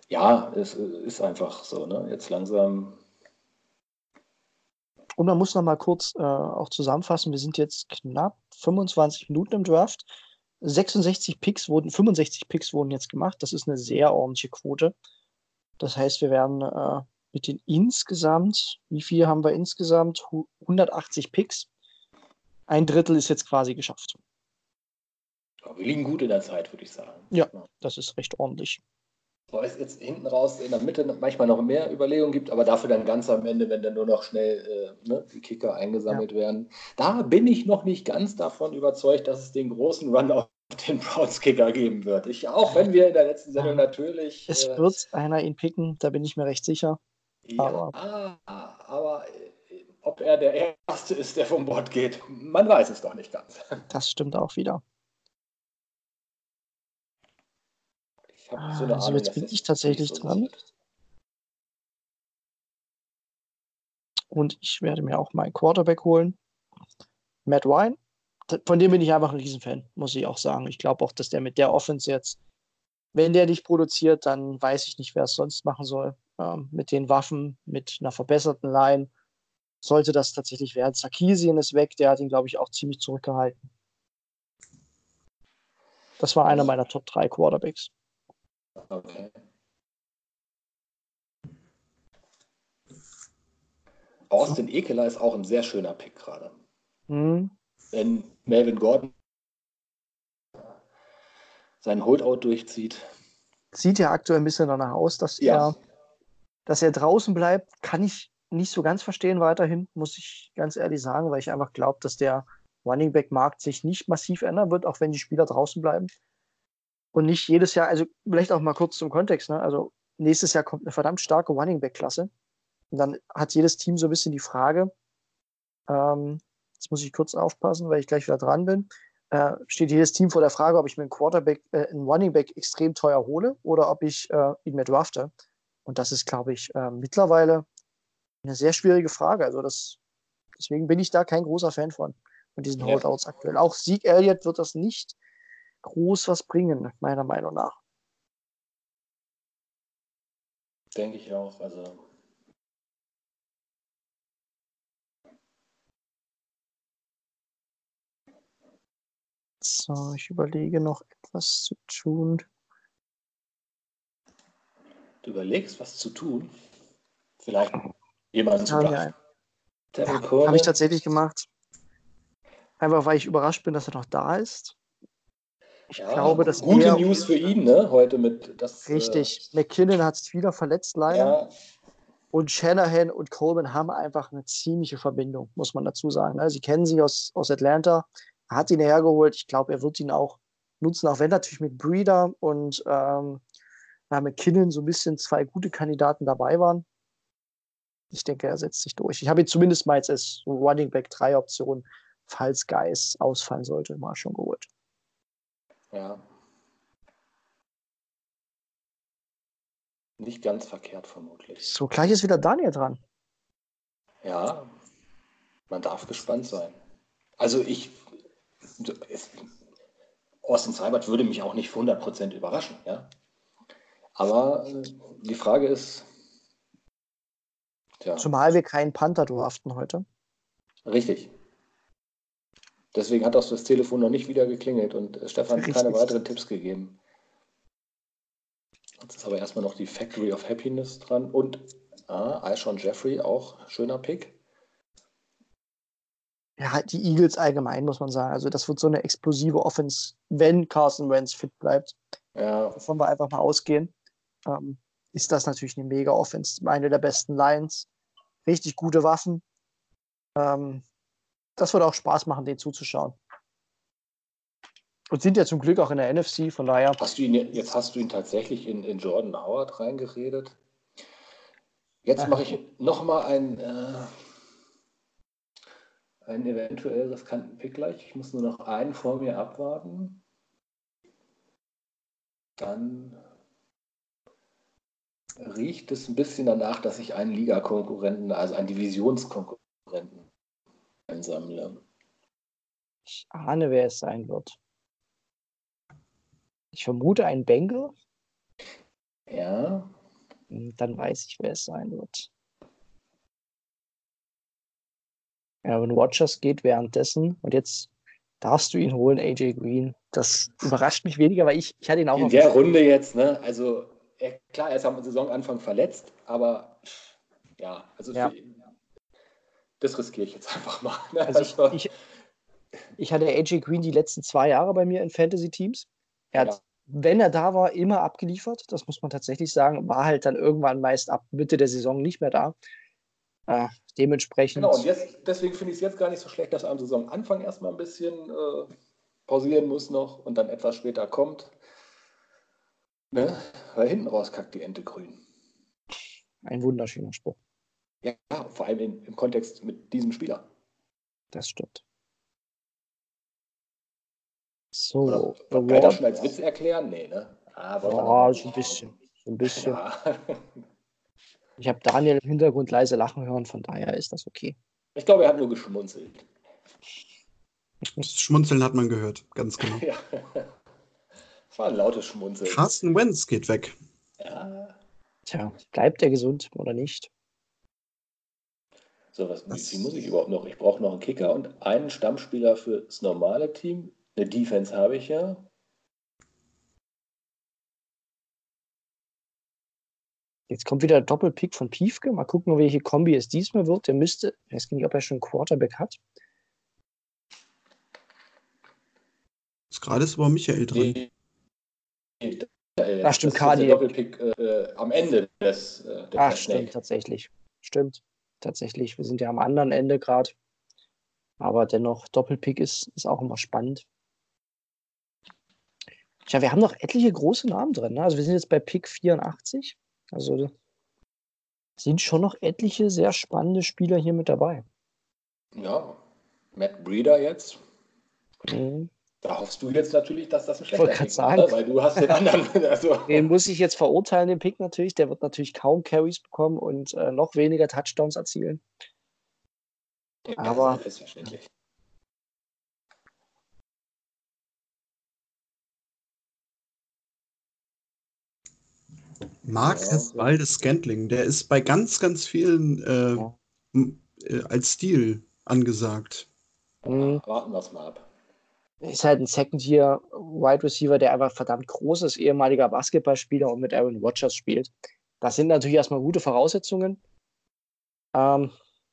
ja, es ist einfach so, ne? Jetzt langsam, Und man muss noch mal kurz äh, auch zusammenfassen, wir sind jetzt knapp 25 Minuten im Draft. 66 Picks wurden, 65 Picks wurden jetzt gemacht. Das ist eine sehr ordentliche Quote. Das heißt, wir werden äh, mit den insgesamt, wie viel haben wir insgesamt? Hu- 180 Picks. Ein Drittel ist jetzt quasi geschafft. Wir liegen gut in der Zeit, würde ich sagen. Ja. Das ist recht ordentlich. Weil es jetzt hinten raus in der Mitte manchmal noch mehr Überlegungen gibt, aber dafür dann ganz am Ende, wenn dann nur noch schnell äh, ne, die Kicker eingesammelt werden. Da bin ich noch nicht ganz davon überzeugt, dass es den großen Run auf den Browns Kicker geben wird. Ich, auch wenn wir in der letzten Sendung natürlich. Es äh, wird einer ihn picken, da bin ich mir recht sicher. ja, aber- aber ob er der Erste ist, der vom Bord geht, man weiß es doch nicht ganz. Das stimmt auch wieder. Ich habe so eine Also Ahnung, jetzt bin ich tatsächlich so dran. Und ich werde mir auch meinen Quarterback holen. Matt Ryan. Von dem bin ich einfach ein Riesenfan, muss ich auch sagen. Ich glaube auch, dass der mit der Offense jetzt, wenn der nicht produziert, dann weiß ich nicht, wer es sonst machen soll. Ähm, mit den Waffen, mit einer verbesserten Line sollte das tatsächlich werden. Sarkisian ist weg, der hat ihn, glaube ich, auch ziemlich zurückgehalten. Das war einer meiner Top 3 Quarterbacks. Okay. Austin Ekeler ist auch ein sehr schöner Pick gerade. Hm, Wenn Melvin Gordon seinen Holdout durchzieht. sieht ja aktuell ein bisschen danach aus, dass Ja. er, dass er draußen bleibt, kann ich nicht so ganz verstehen weiterhin, muss ich ganz ehrlich sagen, weil ich einfach glaube, dass der Running Back Markt sich nicht massiv ändern wird, auch wenn die Spieler draußen bleiben. Und nicht jedes Jahr, also vielleicht auch mal kurz zum Kontext, ne? Also nächstes Jahr kommt eine verdammt starke Running Back Klasse. Und dann hat jedes Team so ein bisschen die Frage, ähm, jetzt muss ich kurz aufpassen, weil ich gleich wieder dran bin äh, steht jedes Team vor der Frage, ob ich mir einen Quarterback, äh, einen Running Back extrem teuer hole oder ob ich äh, ihn mir drafte. Und das ist, glaube ich, äh, mittlerweile eine sehr schwierige Frage. Also das, deswegen bin ich da kein großer Fan von, von diesen Ja. Holdouts aktuell. Auch Sieg Elliott wird das nicht groß was bringen, meiner Meinung nach. Denke ich auch. Also So, ich überlege noch etwas zu tun. du überlegst, was zu tun. Vielleicht jemanden zu Habe ja, Coleman. hab ich tatsächlich gemacht. Einfach weil ich überrascht bin, dass er noch da ist. Ich Ja, glaube, dass gute News für ihn, ne? Heute mit das. Richtig. McKinnon hat sich wieder verletzt, Äh, leider. ja, Und Shanahan und Coleman haben einfach eine ziemliche Verbindung, muss man dazu sagen. ne? Sie kennen sich aus, aus Atlanta. Er hat ihn hergeholt. Ich glaube, er wird ihn auch nutzen, auch wenn natürlich mit Breeder und ähm, McKinnon so ein bisschen zwei gute Kandidaten dabei waren. Ich denke, er setzt sich durch. Ich habe ihn zumindest mal jetzt als Running Back drei Optionen, falls Geis ausfallen sollte, mal schon geholt. ja. Nicht ganz verkehrt, vermutlich. So, gleich ist wieder Daniel dran. Ja, man darf gespannt sein. Also ich, es, Austin Seibert würde mich auch nicht für 100% überraschen, ja. Aber äh, die Frage ist, tja, Zumal wir keinen Panther draften heute. richtig. Deswegen hat auch das Telefon noch nicht wieder geklingelt und äh, Stefan hat keine weiteren Tipps gegeben. Jetzt ist aber erstmal noch die Factory of Happiness dran und ah, Alshon Jeffrey, auch schöner Pick. ja, halt die Eagles allgemein, muss man sagen. Also das wird so eine explosive Offense, wenn Carson Wentz fit bleibt. Ja, Wovon wir einfach mal ausgehen, ähm, ist das natürlich eine mega Offense. Eine der besten Lines. Richtig gute Waffen. Ähm, das wird auch Spaß machen, den zuzuschauen. Und sind ja zum Glück auch in der NFC, von daher. Hast du ihn, jetzt hast du ihn tatsächlich in, in Jordan Howard reingeredet. Jetzt Ach. mache ich nochmal einen, äh, einen eventuell riskanten Pick gleich. Ich muss nur noch einen vor mir abwarten. Dann riecht es ein bisschen danach, dass ich einen Ligakonkurrenten, also einen Divisionskonkurrenten einsammle. Ich ahne, wer es sein wird. Ich vermute ein Bengal. Ja, Hm, Dann weiß ich, wer es sein wird. Ja, wenn Rogers geht währenddessen und jetzt darfst du ihn holen, AJ Green. Das überrascht mich weniger, weil ich, ich hatte ihn auch in der Runde jetzt, ne? Also er, klar, er ist am Saisonanfang verletzt, aber ja, also Ja. für, das riskiere ich jetzt einfach mal. Ne? <laughs> Also ich, Also, ich, ich hatte AJ Green die letzten zwei Jahre bei mir in Fantasy-Teams. Er hat, Ja. wenn er da war, immer abgeliefert. Das muss man tatsächlich sagen. War halt dann irgendwann meist ab Mitte der Saison nicht mehr da. Äh, dementsprechend. Genau, und jetzt, deswegen finde ich es jetzt gar nicht so schlecht, dass er am Saisonanfang erstmal ein bisschen äh, pausieren muss noch und dann etwas später kommt. Ne? Weil hinten raus kackt die Ente grün. Ein wunderschöner Spruch. Ja, vor allem in, im Kontext mit diesem Spieler. Das stimmt. So, kann ich das schon als Witz erklären? Nee, ne? Ah, wollte man Ja, aber- so ein bisschen. So ein bisschen. Ja. <laughs> Ich habe Daniel im Hintergrund leise lachen hören, von daher ist das okay. Ich glaube, er hat nur geschmunzelt. Das Schmunzeln hat man gehört, ganz genau. <laughs> Ja. War ein lautes Schmunzeln. Carsten Wentz geht weg. Ja. Tja, bleibt er gesund oder nicht? So, was, wie Das- viel muss ich überhaupt noch? Ich brauche noch einen Kicker und einen Stammspieler für das normale Team. Eine Defense habe ich ja. Jetzt kommt wieder der Doppelpick von Piefke. Mal gucken, welche Kombi es diesmal wird. Der müsste, ich weiß nicht, ob er schon einen Quarterback hat. Ist gerade ist aber Michael dran. Äh, Ach, stimmt, das ist Cardi. der Doppelpick äh, am Ende des äh, Ach, Snake. stimmt, tatsächlich. Stimmt, tatsächlich. Wir sind ja am anderen Ende gerade. Aber dennoch, Doppelpick ist, ist auch immer spannend. Tja, wir haben noch etliche große Namen drin. Ne? Also wir sind jetzt bei Pick 84. Also sind schon noch etliche sehr spannende Spieler hier mit dabei. Ja, Matt Breeder jetzt. Mhm. Da hoffst du jetzt natürlich, dass das ein schlechter Pick sagen. war, ne? weil du hast den anderen. <laughs> Also, Den muss ich jetzt verurteilen, den Pick natürlich. Der wird natürlich kaum Carries bekommen und äh, noch weniger Touchdowns erzielen. aber- Selbstverständlich. Marcus Ja. Waldes Scantling, der ist bei ganz, ganz vielen äh, Ja. äh, als Stil angesagt. Mhm. Warten wir es mal ab. Ist halt ein Second-Year-Wide Receiver, der einfach verdammt groß ist, ehemaliger Basketballspieler und mit Aaron Rodgers spielt. Das sind natürlich erstmal gute Voraussetzungen. Ähm,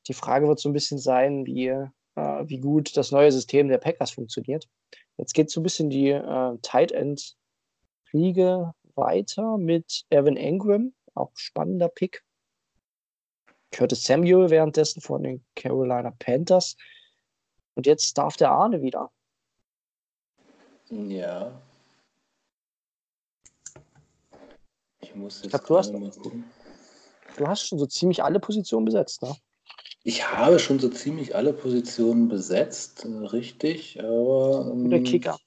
die Frage wird so ein bisschen sein, wie, äh, wie gut das neue System der Packers funktioniert. Jetzt geht so ein bisschen die äh, Tight End-Riege weiter mit Evan Engram, auch spannender Pick. Curtis Samuel währenddessen von den Carolina Panthers. Und jetzt darf der Arne wieder. Ja. Ich muss jetzt glaub, du hast- mal gucken. Du hast schon so ziemlich alle Positionen besetzt, ne? Ich habe schon so ziemlich alle Positionen besetzt, äh, richtig, aber ähm, Der Kicker.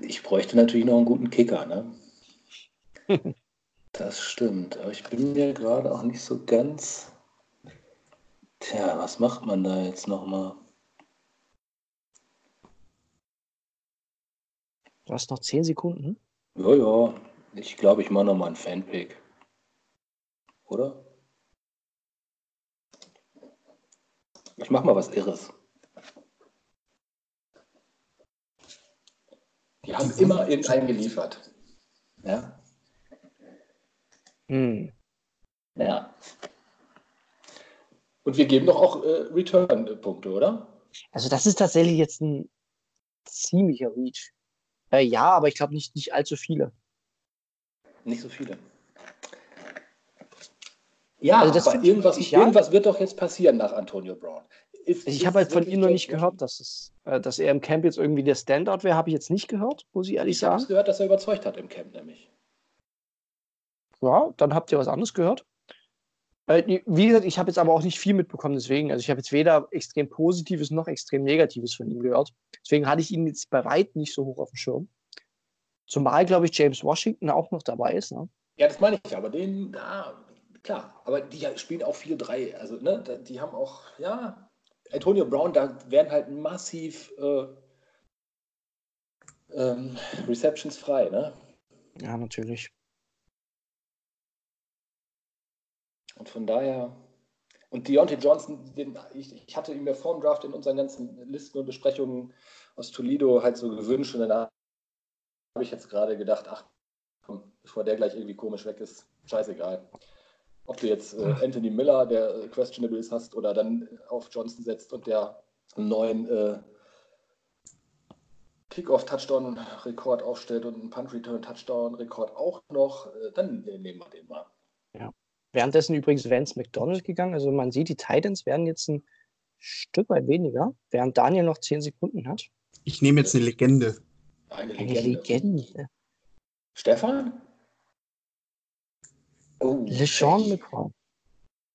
ich bräuchte natürlich noch einen guten Kicker, ne? <laughs> Das stimmt, aber ich bin mir gerade auch nicht so ganz. Tja, was macht man da jetzt nochmal? Du hast noch 10 Sekunden. Ja, ja, ich glaube, ich mache nochmal einen Fanpick. Oder? Ich mache mal was Irres. Die haben <laughs> immer irgendeinen geliefert. Ja? Hm. Ja. Und wir geben doch auch äh, Return-Punkte, oder? Also, das ist tatsächlich jetzt ein ziemlicher Reach. Äh, ja, aber ich glaube nicht, nicht allzu viele. Nicht so viele. Ja, Also das aber ich irgendwas, wirklich, ja. irgendwas wird doch jetzt passieren nach Antonio Brown. Ist, Also ich habe halt von ihm noch nicht gehört, dass, es, äh, dass er im Camp jetzt irgendwie der Standout wäre. Habe ich jetzt nicht gehört, muss ich ehrlich Ich habe sagen. gehört, dass er überzeugt hat im Camp nämlich. Ja, dann habt ihr was anderes gehört. Äh, wie gesagt, ich habe jetzt aber auch nicht viel mitbekommen, deswegen. Also ich habe jetzt weder extrem Positives noch extrem Negatives von ihm gehört. Deswegen hatte ich ihn jetzt bei weitem nicht so hoch auf dem Schirm. Zumal, glaube ich, James Washington auch noch dabei ist. Ne? Ja, das meine ich, aber den, ja, klar, aber die spielen auch viel drei. Also, ne, die haben auch, ja, Antonio Brown, da werden halt massiv äh, ähm, Receptions frei, ne? Ja, natürlich. Und von daher. Und Deontay Johnson, den, ich, ich hatte ihn mir vor dem Draft in unseren ganzen Listen und Besprechungen aus Toledo halt so gewünscht. Und dann habe ich jetzt gerade gedacht, ach komm, bevor der gleich irgendwie komisch weg ist, scheißegal. Ob du jetzt äh, Anthony Miller, der äh, questionable ist, hast, oder dann auf Johnson setzt und der einen neuen äh, Kickoff-Touchdown-Rekord aufstellt und einen Punt-Return-Touchdown-Rekord auch noch, äh, dann nehmen wir den mal. Währenddessen übrigens Vance McDonald gegangen. Also man sieht, die Titans werden jetzt ein Stück weit weniger, während Daniel noch 10 Sekunden hat. Ich nehme jetzt eine Legende. Eine Eine Legende. Legende. Stefan? Oh, LeSean McCoy.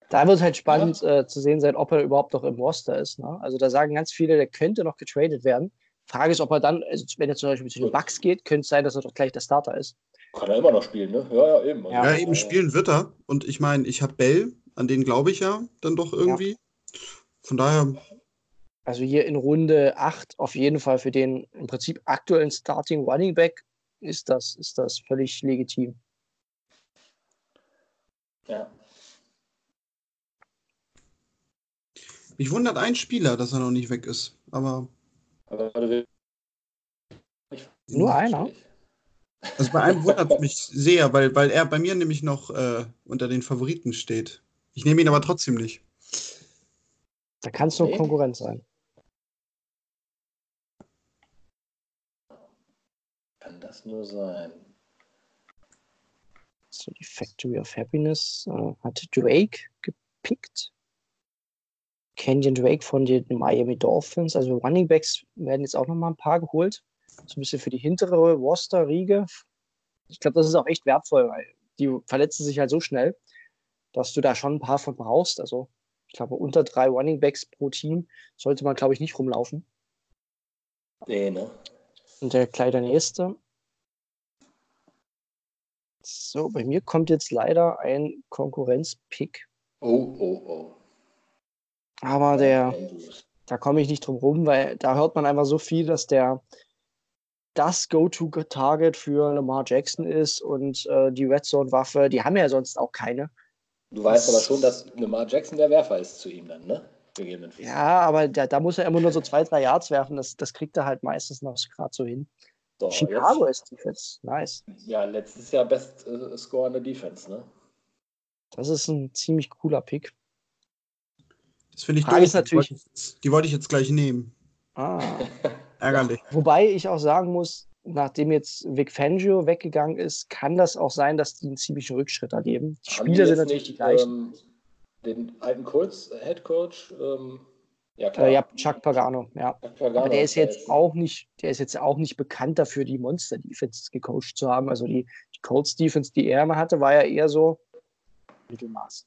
Da wird halt spannend äh, zu sehen sein, ob er überhaupt noch im Roster ist. Ne? Also da sagen ganz viele, der könnte noch getradet werden. Frage ist, ob er dann, also wenn er zum Beispiel zu den Bucks geht, könnte es sein, dass er doch gleich der Starter ist. Kann er immer noch spielen, ne? Ja, ja, eben. Ja. Ja, eben spielen wird er. Und ich meine, ich habe Bell, an den glaube ich ja dann doch irgendwie. Von daher, Also hier in Runde 8 auf jeden Fall für den im Prinzip aktuellen Starting Running Back ist das, ist das völlig legitim. Ja. mich wundert ein Spieler, dass er noch nicht weg ist. Aber Aber Nur einer? also bei einem wundert es mich sehr, weil, weil er bei mir nämlich noch äh, unter den Favoriten steht. Ich nehme ihn aber trotzdem nicht. Da kann es nur Nee. Konkurrenz sein. Kann das nur sein? So, die Factory of Happiness äh, hat Drake gepickt. Kenyon Drake von den Miami Dolphins. Also Running Backs werden jetzt auch noch mal ein paar geholt. So ein bisschen für die hintere Roster-Riege. Ich glaube, das ist auch echt wertvoll, weil die verletzen sich halt so schnell, dass du da schon ein paar von brauchst. Also ich glaube, unter drei Running Backs pro Team sollte man, glaube ich, nicht rumlaufen. Nee, ne? Und der gleich der nächste. So, bei mir kommt jetzt leider ein Konkurrenz-Pick. Oh, oh, oh. Aber der, da komme ich nicht drum rum, weil da hört man einfach so viel, dass der das Go-To-Target für Lamar Jackson ist und äh, die Red Zone-Waffe, die haben ja sonst auch keine. Du weißt aber schon, dass Lamar Jackson der Werfer ist zu ihm dann, ne? Gegebenenfalls. Ja, aber da, da muss er immer nur so zwei, drei Yards werfen. Das, das kriegt er halt meistens noch gerade so hin. So, Chicago ist Defense. Nice. Jetzt, ja, letztes Jahr best äh, scorende Defense, ne? Das ist ein ziemlich cooler Pick. Das finde ich Frage doof. ist natürlich- Die wollte ich jetzt- Die wollte ich jetzt gleich nehmen. Ah. Ärgerlich. <laughs> Wobei ich auch sagen muss, nachdem jetzt Vic Fangio weggegangen ist, kann das auch sein, dass die einen ziemlichen Rückschritt erleben. Die Haben die Spieler sind jetzt natürlich die nicht, gleichen. Ähm, den alten Colts Head Coach, ähm, ja klar. äh, ja, Chuck Pagano, ja. Chuck Pagano Aber der ist jetzt auch nicht, der ist jetzt auch nicht bekannt dafür, die Monster-Defense gecoacht zu haben. Also die, die Colts-Defense, die er immer hatte, war ja eher so Mittelmaß.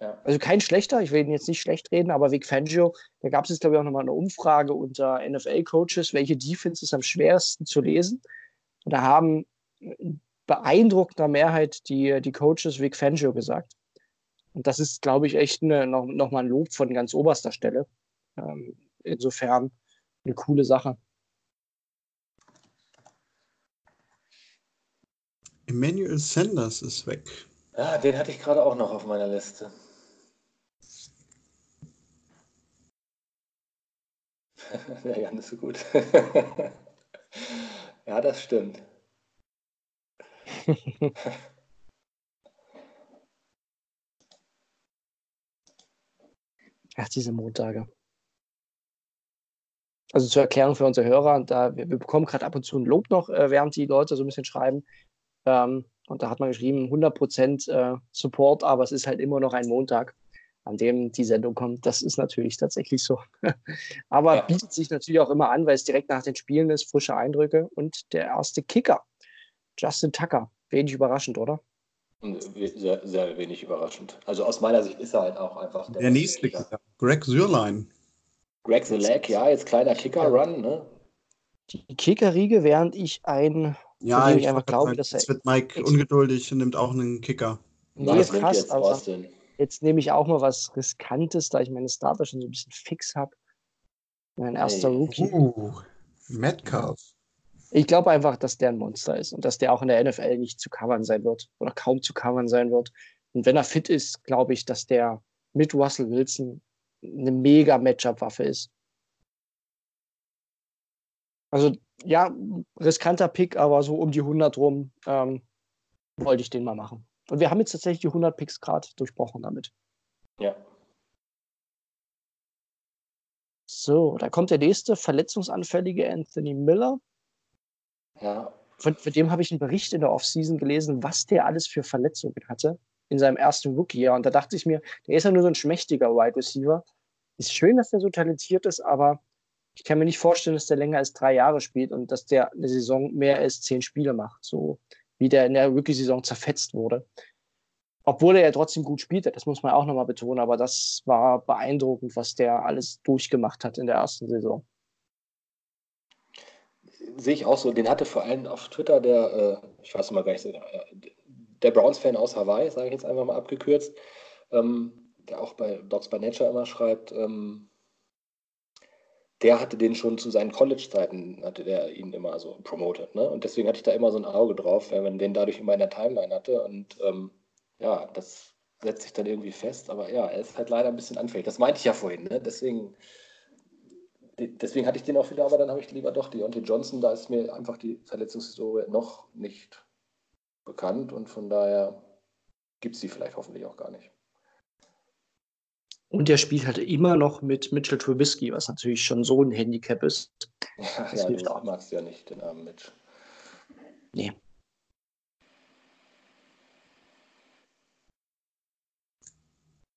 Ja. Also kein schlechter, ich will ihn jetzt nicht schlecht reden, aber Vic Fangio, da gab es jetzt, glaube ich, auch nochmal eine Umfrage unter NFL-Coaches, welche Defense ist am schwersten zu lesen. Und da haben in beeindruckender Mehrheit die, die Coaches Vic Fangio gesagt. Und das ist, glaube ich, echt eine, noch, noch mal ein Lob von ganz oberster Stelle. Ähm, insofern eine coole Sache. Emmanuel Sanders ist weg. Ah, den hatte ich gerade auch noch auf meiner Liste. <laughs> ja, ja, nicht so gut. <laughs> ja, das stimmt. <laughs> Ach, diese Montage. Also zur Erklärung für unsere Hörer, da, wir, wir bekommen gerade ab und zu ein Lob noch, äh, während die Leute so ein bisschen schreiben. Ähm, und da hat man geschrieben, 100% äh, Support, aber es ist halt immer noch ein Montag, an dem die Sendung kommt. Das ist natürlich tatsächlich so. <laughs> aber Ja. bietet sich natürlich auch immer an, weil es direkt nach den Spielen ist, frische Eindrücke und der erste Kicker, Justin Tucker. Wenig überraschend, oder? Sehr, sehr wenig überraschend. Also aus meiner Sicht ist er halt auch einfach Der nächste Kicker. Kicker. Greg Sürlein. Greg the Leg, ja, jetzt kleiner Kicker-Run, ne? Die Kickerriege, während ich ein Ja, ich ich einfach glaube, dass er- jetzt wird Mike ungeduldig und nimmt auch einen Kicker. Nee, Was nimmt fast, jetzt aber Austin? Jetzt nehme ich auch mal was Riskantes, da ich meine Starter schon so ein bisschen fix habe. Mein erster Hey. Rookie. Uh, Metcalf. Ich glaube einfach, dass der ein Monster ist und dass der auch in der NFL nicht zu covern sein wird oder kaum zu covern sein wird. Und wenn er fit ist, glaube ich, dass der mit Russell Wilson eine mega Matchup-Waffe ist. Also ja, riskanter Pick, aber so um die 100 rum ähm, wollte ich den mal machen. Und wir haben jetzt tatsächlich die 100 Picks gerade durchbrochen damit. Ja. So, da kommt der nächste verletzungsanfällige Anthony Miller. Ja, Von, von dem habe ich einen Bericht in der Offseason gelesen, was der alles für Verletzungen hatte in seinem ersten Rookie-Jahr. Und da dachte ich mir, der ist ja nur so ein schmächtiger Wide Receiver. Ist schön, dass der so talentiert ist, aber ich kann mir nicht vorstellen, dass der länger als drei Jahre spielt und dass der eine Saison mehr als zehn Spiele macht, so wie der in der Rookie-Saison zerfetzt wurde. Obwohl er ja trotzdem gut spielte, das muss man auch nochmal betonen, aber das war beeindruckend, was der alles durchgemacht hat in der ersten Saison. sehe ich auch so. Den hatte vor allem auf Twitter der, äh, ich weiß mal gar nicht, äh, der Browns-Fan aus Hawaii, sage ich jetzt einfach mal abgekürzt, ähm, der auch bei Dogs by Nature immer schreibt, ähm, der hatte den schon zu seinen College-Zeiten, hatte der ihn immer so promotet. Ne? Und deswegen hatte ich da immer so ein Auge drauf, wenn man den dadurch immer in der Timeline hatte. Und ähm, ja, das setzt sich dann irgendwie fest. Aber ja, er ist halt leider ein bisschen anfällig. Das meinte ich ja vorhin. Ne? Deswegen, de- deswegen hatte ich den auch wieder, aber dann habe ich lieber doch Deontay Johnson. Da ist mir einfach die Verletzungshistorie noch nicht bekannt und von daher gibt es die vielleicht hoffentlich auch gar nicht. Und der spielt halt immer noch mit Mitchell Trubisky, was natürlich schon so ein Handicap ist. Ja, Das ja hilft du auch. magst ja nicht den armen Mitch. Nee.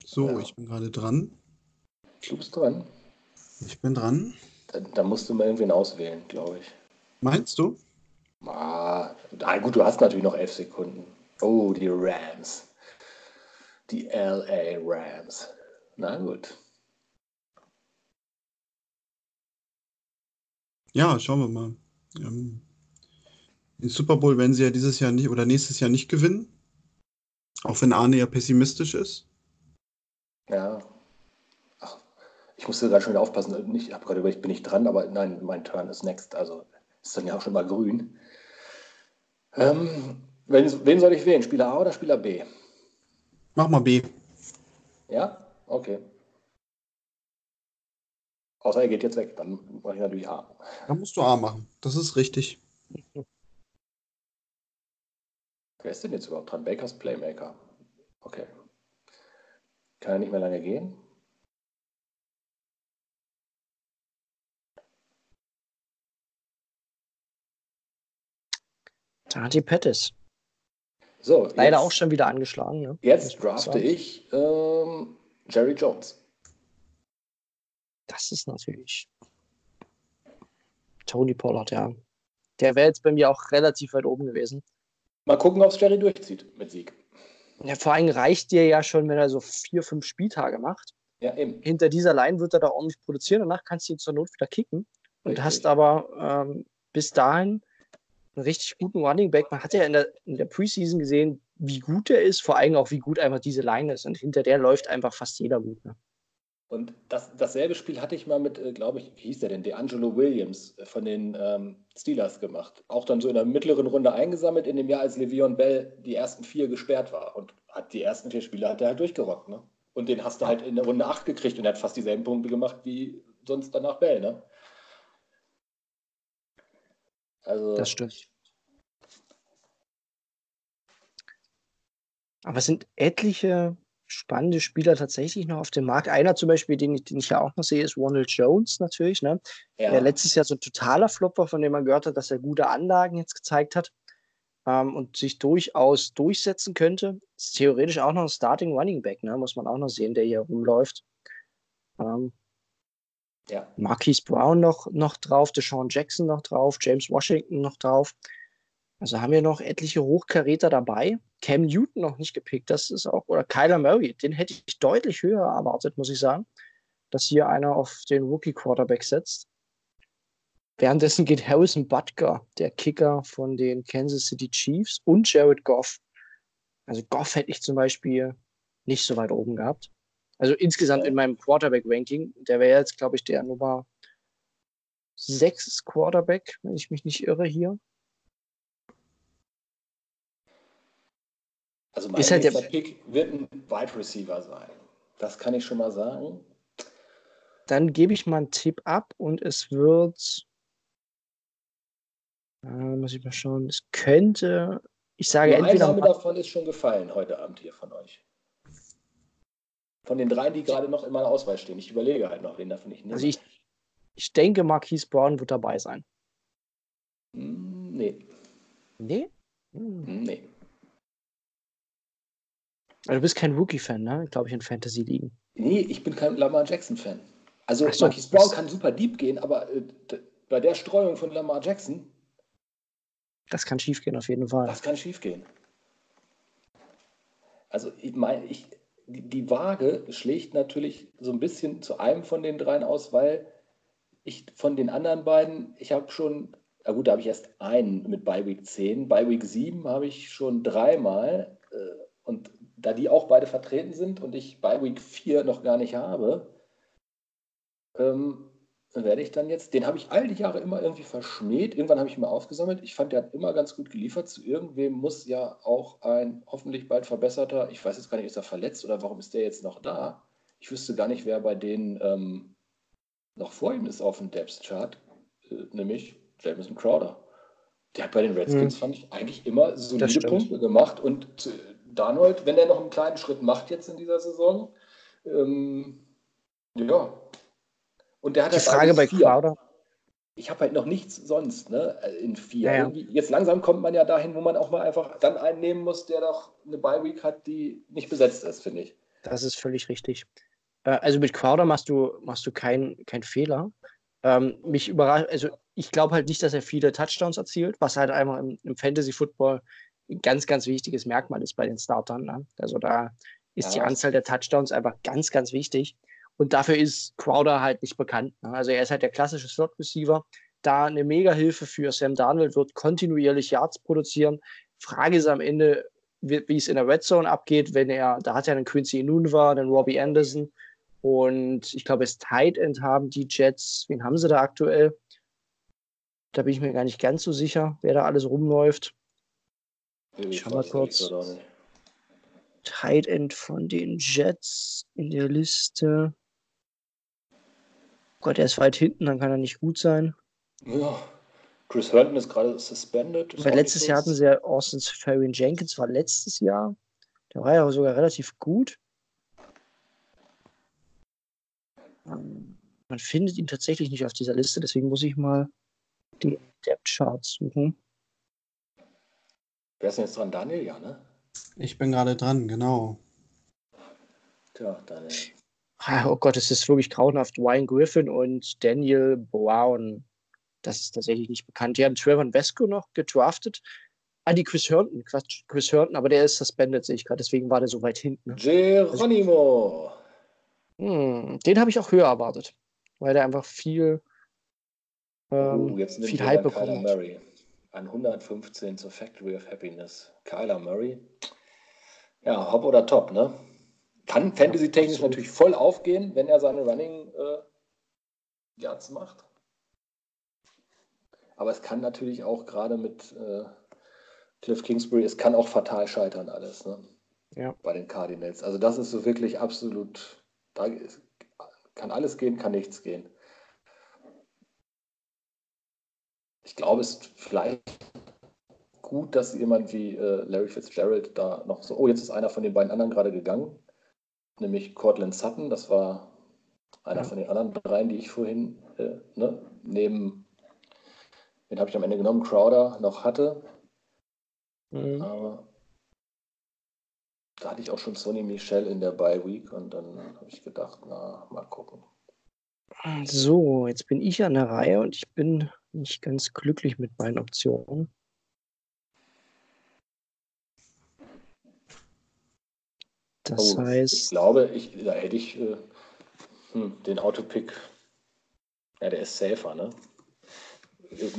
So, Ja. ich bin gerade dran. Du bist dran. Ich bin dran. Da, da musst du mal irgendwen auswählen, glaube ich. Meinst du? Ah, gut, du hast natürlich noch elf Sekunden. Oh, die Rams. Die LA Rams. Na gut. Ja, schauen wir mal. Ähm, den Super Bowl werden sie ja dieses Jahr nicht oder nächstes Jahr nicht gewinnen. Auch wenn Arne ja pessimistisch ist. Ja. Ach, ich musste gerade schon wieder aufpassen. Ich habe gerade überlegt, bin ich dran, aber nein, mein Turn ist next. Also ist dann ja auch schon mal grün. Ähm, wen, wen soll ich wählen? Spieler A oder Spieler B? Mach mal B. Ja? Okay. Außer er geht jetzt weg, dann mache ich natürlich A. Da musst du A machen. Das ist richtig. Wer ist denn jetzt überhaupt dran? Bakers Playmaker. Okay. Kann ja nicht mehr lange gehen. Tati Pettis. So, Leider jetzt, auch schon wieder angeschlagen. Ne? Jetzt drafte ich ähm, Jerry Jones. Das ist natürlich. Tony Pollard, ja. Der wäre jetzt bei mir auch relativ weit oben gewesen. Mal gucken, ob es Jerry durchzieht mit Sieg. Ja, vor allem reicht dir ja schon, wenn er so vier, fünf Spieltage macht. Ja, eben. Hinter dieser Line wird er da ordentlich produzieren. Danach kannst du ihn zur Not wieder kicken. Und Richtig. hast aber ähm, bis dahin einen richtig guten Running Back. Man hat ja in der, in der Preseason gesehen, wie gut er ist, vor allem auch, wie gut einfach diese Line ist. Und hinter der läuft einfach fast jeder gut. Ne? Und das, dasselbe Spiel hatte ich mal mit, äh, glaube ich, wie hieß der denn? D'Angelo Williams äh, von den ähm, Steelers gemacht. Auch dann so in der mittleren Runde eingesammelt, in dem Jahr, als Le'Veon Bell die ersten vier gesperrt war. Und hat die ersten vier Spiele hat er halt durchgerockt. Ne? Und den hast du halt in der Runde 8 gekriegt und er hat fast dieselben Punkte gemacht wie sonst danach Bell. Ne? Also, Das stimmt. Aber es sind etliche spannende Spieler tatsächlich noch auf dem Markt. Einer zum Beispiel, den ich, den ich ja auch noch sehe, ist Ronald Jones natürlich. Ne? ja, Der letztes Jahr so ein totaler Flop war, von dem man gehört hat, dass er gute Anlagen jetzt gezeigt hat ähm, und sich durchaus durchsetzen könnte. Ist theoretisch auch noch ein Starting Running Back, ne? muss man auch noch sehen, der hier rumläuft. Ähm, ja. Marquise Brown noch, noch drauf, Deshaun Jackson noch drauf, James Washington noch drauf. Also haben wir noch etliche Hochkaräter dabei. Cam Newton noch nicht gepickt, das ist auch, oder Kyler Murray, den hätte ich deutlich höher erwartet, muss ich sagen, dass hier einer auf den Rookie-Quarterback setzt. Währenddessen geht Harrison Butker, der Kicker von den Kansas City Chiefs, und Jared Goff. Also Goff hätte ich zum Beispiel nicht so weit oben gehabt. Also insgesamt in meinem Quarterback-Ranking, der wäre jetzt, glaube ich, der Nummer 6 Quarterback, wenn ich mich nicht irre hier. Also mein Ist halt nächster Pick wird ein Wide Receiver sein. Das kann ich schon mal sagen. Dann gebe ich mal einen Tipp ab und es wird. Äh, muss ich mal schauen. Es könnte. Ich sage Nur ein entweder. Name davon ist schon gefallen heute Abend hier von euch. Von den drei, die gerade noch in meiner Auswahl stehen. Ich überlege halt noch, wen davon ich nehme. Also ich, Ich denke, Marquise Brown wird dabei sein. Hm, nee. Nee? Hm. Nee. Also du bist kein Rookie-Fan, ne? Glaube ich, in Fantasy-Ligen. Nee, ich bin kein Lamar Jackson-Fan. Also Ach so. Marquise Brown kann super deep gehen, aber äh, bei der Streuung von Lamar Jackson, Das kann schiefgehen auf jeden Fall. das kann schiefgehen. Also ich meine, ich, die, die Waage schlägt natürlich so ein bisschen zu einem von den dreien aus, weil ich von den anderen beiden, ich habe schon, na gut, da habe ich erst einen mit bei Week 10. Bei Week 7 habe ich schon dreimal äh, und da die auch beide vertreten sind und ich bei Week 4 noch gar nicht habe, ähm, werde ich dann jetzt, den habe ich all die Jahre immer irgendwie verschmäht. Irgendwann habe ich ihn mal aufgesammelt. Ich fand, der hat immer ganz gut geliefert. Zu irgendwem muss ja auch ein hoffentlich bald verbesserter, ich weiß jetzt gar nicht, ist er verletzt oder warum ist der jetzt noch da? Ich wüsste gar nicht, wer bei denen ähm, noch vor ihm ist auf dem Depth-Chart, äh, nämlich Jameson Crowder. Der hat bei den Redskins, Hm. fand ich, eigentlich immer solide. Punkte gemacht. Und Darnold, wenn der noch einen kleinen Schritt macht jetzt in dieser Saison, ähm, ja. Und der hat Die halt Frage bei vier. Crowder. Ich habe halt noch nichts sonst ne, in vier. Ja, ja. Jetzt langsam kommt man ja dahin, wo man auch mal einfach dann einen nehmen muss, der doch eine Bye-Week hat, die nicht besetzt ist, finde ich. Das ist völlig richtig. Äh, also mit Crowder machst du, machst du keinen kein Fehler. Ähm, mich überrascht, also ich glaube halt nicht, dass er viele Touchdowns erzielt, was halt einfach im, im Fantasy-Football ein ganz, ganz wichtiges Merkmal ist bei den Startern. Ne? Also da ist die Ja. Anzahl der Touchdowns einfach ganz, ganz wichtig. Und dafür ist Crowder halt nicht bekannt. Ne? Also er ist halt der klassische Slot-Receiver. Da eine Mega-Hilfe für Sam Darnold wird kontinuierlich Yards produzieren. Frage ist am Ende, wie, wie es in der Red Zone abgeht, wenn er, da hat er einen Quincy Inunwa, den Robbie Anderson und ich glaube, es Tight End haben die Jets. Wen haben sie da aktuell? Da bin ich mir gar nicht ganz so sicher, wer da alles rumläuft. Ich Schau mal kurz. Tight End von den Jets in der Liste. Gott, er ist weit hinten, dann kann er nicht gut sein. Ja. Chris Herndon ist gerade suspended. ist Weil letztes Jahr hatten sie ja Austin Farin Jenkins, war letztes Jahr. Der war ja sogar relativ gut. Ähm, Man findet ihn tatsächlich nicht auf dieser Liste, deswegen muss ich mal die Depth Charts suchen. Wer ist denn jetzt dran? Daniel, ja, ne? Ich bin gerade dran, genau. Tja, Daniel. Ah, Oh Gott, es ist wirklich grauenhaft. Ryan Griffin und Daniel Brown. Das ist tatsächlich nicht bekannt. Die haben Trevor Vesco noch gedraftet. Ah, die Chris Herndon, Quatsch, Chris Herndon, aber der ist suspended, sehe ich gerade, deswegen war der so weit hinten. Geronimo. Hm, den habe ich auch höher erwartet, weil der einfach viel, ähm, Uh, viel Hype bekommen hat. Murray. An 115 zur Factory of Happiness. Kyler Murray. Ja, hopp oder top, ne? Kann fantasy-technisch natürlich voll aufgehen, wenn er seine Running äh, Yards macht. Aber es kann natürlich auch gerade mit äh, Cliff Kingsbury, es kann auch fatal scheitern alles, ne? Ja. Bei den Cardinals. Also das ist so wirklich absolut, da kann alles gehen, kann nichts gehen. Ich glaube, es ist vielleicht gut, dass jemand wie äh, Larry Fitzgerald da noch so. Oh, jetzt ist einer von den beiden anderen gerade gegangen, nämlich Cortland Sutton. Das war einer Ja. von den anderen dreien, die ich vorhin äh, ne, neben, den habe ich am Ende genommen, Crowder noch hatte. Mhm. Aber da hatte ich auch schon Sonny Michel in der Bye Week und dann habe ich gedacht, na, mal gucken. So, jetzt bin ich an der Reihe und ich bin nicht ganz glücklich mit meinen Optionen. Das Oh, Ich heißt, glaube, ich, da hätte ich äh, hm, den Autopick. Ja, der ist safer, ne?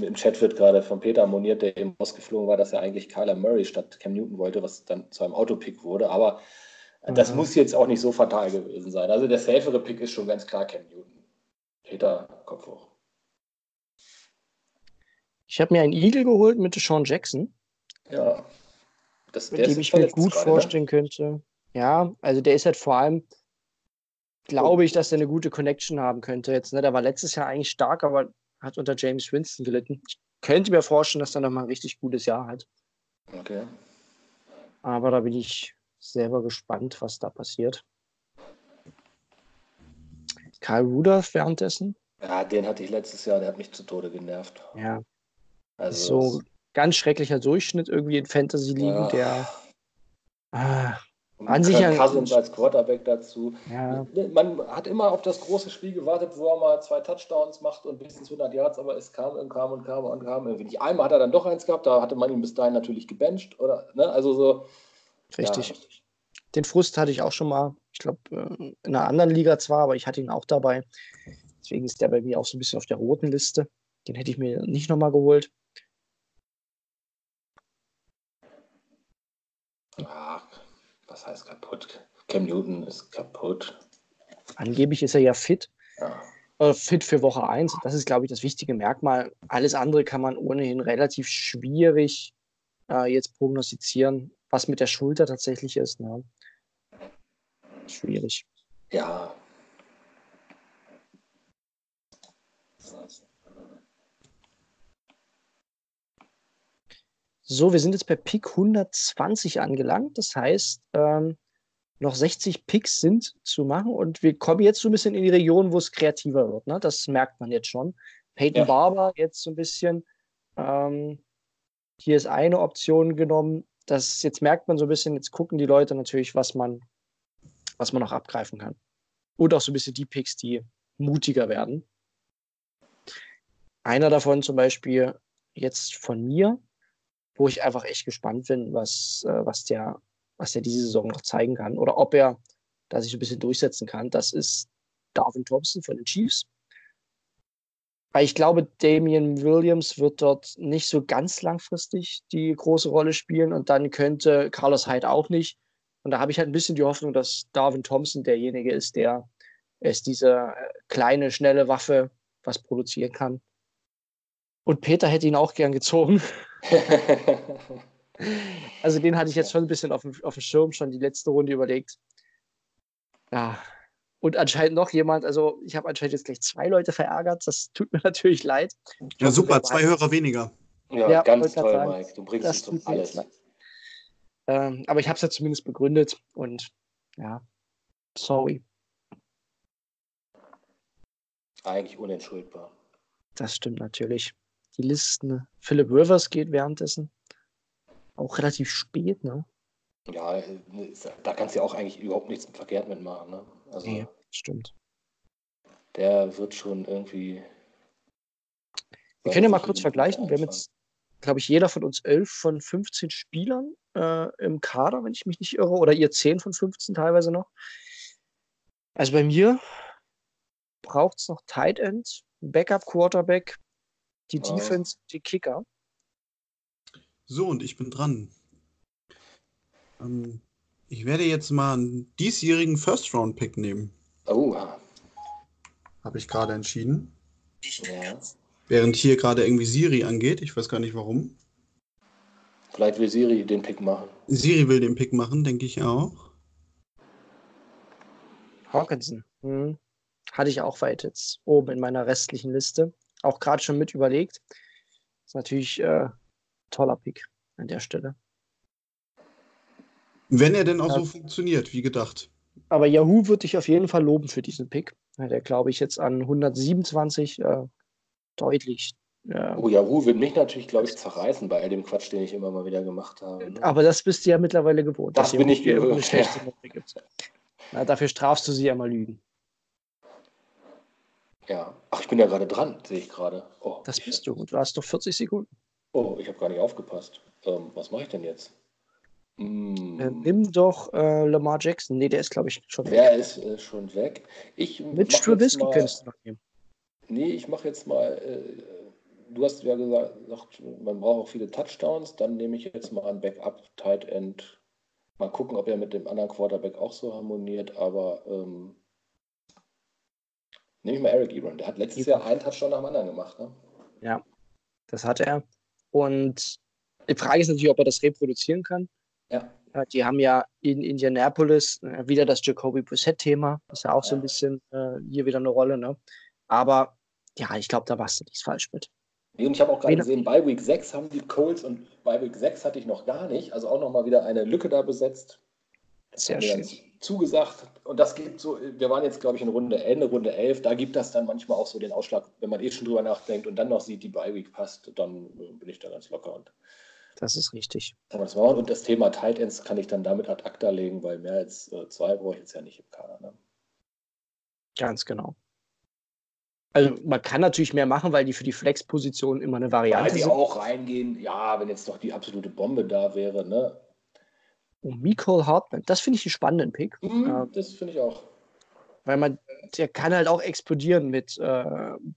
Im Chat wird gerade von Peter moniert, der eben ausgeflogen war, dass er eigentlich Kyler Murray statt Cam Newton wollte, was dann zu einem Autopick wurde. Aber das Mhm. muss jetzt auch nicht so fatal gewesen sein. Also der safere Pick ist schon ganz klar Cam Newton. Peter, Kopf hoch. Ich habe mir einen Eagle geholt mit Sean Jackson, Ja. Das, mit dem ich mir gut gerade, ne? vorstellen könnte. Ja, also der ist halt vor allem, glaube ich, dass er eine gute Connection haben könnte jetzt. Ne? Der war letztes Jahr eigentlich stark, aber hat unter James Winston gelitten. Ich könnte mir vorstellen, dass er nochmal ein richtig gutes Jahr hat. Ne? Okay. Aber da bin ich selber gespannt, was da passiert. Karl Rudolph währenddessen. Ja, den hatte ich letztes Jahr, der hat mich zu Tode genervt. Ja, Also, so ein ganz schrecklicher Durchschnitt irgendwie in Fantasy-Ligen, Ja. der. Ah, an sich Cousins als Quarterback dazu. ja, Man hat immer auf das große Spiel gewartet, wo er mal zwei Touchdowns macht und bis 100 Yards, aber es kam und kam und kam und kam irgendwie nicht. Einmal hat er dann doch eins gehabt, da hatte man ihn bis dahin natürlich gebencht, oder? Ne? Also so. richtig. Ja, Den Frust hatte ich auch schon mal. Ich glaube, in einer anderen Liga zwar, aber ich hatte ihn auch dabei. Deswegen ist der bei mir auch so ein bisschen auf der roten Liste. Den hätte ich mir nicht nochmal geholt. Ach, was heißt kaputt? Cam Newton ist kaputt. Angeblich ist er ja fit. Ja. äh, fit für Woche 1. Das ist, glaube ich, das wichtige Merkmal. Alles andere kann man ohnehin relativ schwierig äh, jetzt prognostizieren, was mit der Schulter tatsächlich ist. Ne? Schwierig. ja. So, wir sind jetzt bei Pick 120 angelangt. Das heißt, ähm, noch 60 Picks sind zu machen und wir kommen jetzt so ein bisschen in die Region, wo es kreativer wird. Ne? Das merkt man jetzt schon. Peyton Ja. Barber jetzt so ein bisschen. Ähm, hier ist eine Option genommen. Das jetzt merkt man so ein bisschen. Jetzt gucken die Leute natürlich, was man, was man noch abgreifen kann. Und auch so ein bisschen die Picks, die mutiger werden. Einer davon zum Beispiel jetzt von mir, wo ich einfach echt gespannt bin, was, äh, was, der, was der diese Saison noch zeigen kann oder ob er da sich ein bisschen durchsetzen kann. Das ist Darwin Thompson von den Chiefs. Weil ich glaube, Damian Williams wird dort nicht so ganz langfristig die große Rolle spielen und dann könnte Carlos Hyde auch nicht. Und da habe ich halt ein bisschen die Hoffnung, dass Darwin Thompson derjenige ist, der es diese äh, kleine, schnelle Waffe was produzieren kann. Und Peter hätte ihn auch gern gezogen. <laughs> Also den hatte ich jetzt schon ein bisschen auf dem, auf dem Schirm, schon die letzte Runde überlegt. Ja. Und anscheinend noch jemand, also ich habe anscheinend jetzt gleich zwei Leute verärgert. Das tut mir <laughs> natürlich leid. Ja, hoffe, super, zwei Hörer weniger. ja, Ja, ganz toll, sagen, Mike. Du bringst das es um alles. Ähm, aber ich habe es ja zumindest begründet und ja, sorry, Eigentlich unentschuldbar. das stimmt natürlich. Die Listen, Philip Rivers geht währenddessen auch relativ spät, ne? Ja, da kannst du ja auch eigentlich überhaupt nichts verkehrt mitmachen. Ne? Also Nee, stimmt. der wird schon irgendwie. Wir können ja mal kurz vergleichen. Wir haben jetzt, glaube ich, jeder von uns elf von 15 Spielern äh, im Kader, wenn ich mich nicht irre, oder ihr 10 von 15 teilweise noch. Also bei mir braucht es noch Tight End, Backup Quarterback, die Wow. Defense, die Kicker. So, und ich bin dran. Ähm, ich werde jetzt mal einen diesjährigen First-Round-Pick nehmen. Oh, Habe ich gerade entschieden. ja. Während hier gerade irgendwie Siri angeht. Ich weiß gar nicht warum. Vielleicht will Siri den Pick machen. Siri will den Pick machen, denke ich auch. Hawkinson. Hm. Hatte ich auch weit jetzt oben in meiner restlichen Liste. Auch gerade schon mit überlegt. Ist natürlich äh, toller Pick an der Stelle. Wenn er denn auch Ja. so funktioniert, wie gedacht. Aber Yahoo würde ich auf jeden Fall loben für diesen Pick. Der glaube ich jetzt an 127 äh, deutlich. Äh, Oh, Yahoo wird mich natürlich, glaube ich, zerreißen bei all dem Quatsch, den ich immer mal wieder gemacht habe. Ne? Aber das bist du ja mittlerweile gewohnt. Das bin Yahoo ich schlechte ja. Na, dafür strafst du sie ja mal Lügen. Ja. Ach, ich bin ja gerade dran, sehe ich gerade. Oh, Das ich, bist du. Und du hast doch 40 Sekunden. Oh, ich habe gar nicht aufgepasst. Ähm, was mache ich denn jetzt? Hm, Äh, nimm doch äh, Lamar Jackson. Nee, der ist, glaube ich, schon weg. der ist äh, schon weg. Ich Mit mach jetzt Strubisky mal- könntest du noch nehmen. Nee, ich mache jetzt mal. Äh, du hast ja gesagt, gesagt, man braucht auch viele Touchdowns. Dann nehme ich jetzt mal ein Backup Tight End. Mal gucken, ob er mit dem anderen Quarterback auch so harmoniert. Aber ähm, nehme ich mal Eric Ebron. Der hat letztes Jahr einen Touchdown nach dem anderen gemacht. Ne? Ja, das hat er. Und die Frage ist natürlich, ob er das reproduzieren kann. Ja. Die haben ja in Indianapolis äh, wieder das Jacoby Brissett-Thema. Ist ja auch so ein bisschen äh, hier wieder eine Rolle. Ne? Aber ja, ich glaube, da warst du nichts falsch mit. Nee, und ich habe auch gerade gesehen, bei Week 6 haben die Colts und bei Week 6 hatte ich noch gar nicht. Also auch nochmal wieder eine Lücke da besetzt. Das Sehr schön. Zugesagt. Und das gibt so, wir waren jetzt, glaube ich, in Runde Ende, Runde 11, da gibt das dann manchmal auch so den Ausschlag, wenn man eh schon drüber nachdenkt und dann noch sieht, die Bye-Week passt, dann äh, bin ich da ganz locker und Das ist richtig. kann man das machen. Und das Thema Tight Ends kann ich dann damit ad acta legen, weil mehr als äh, zwei brauche ich jetzt ja nicht im Kader. Ne? Ganz genau. Also man kann natürlich mehr machen, weil die für die Flex-Position immer eine Weil Variante die sind. auch reingehen, ja, wenn jetzt doch die absolute Bombe da wäre, ne? Und Miko Hartman, das finde ich einen spannenden Pick, Mhm, Ja. Das finde ich auch. weil man, der kann halt auch explodieren mit äh,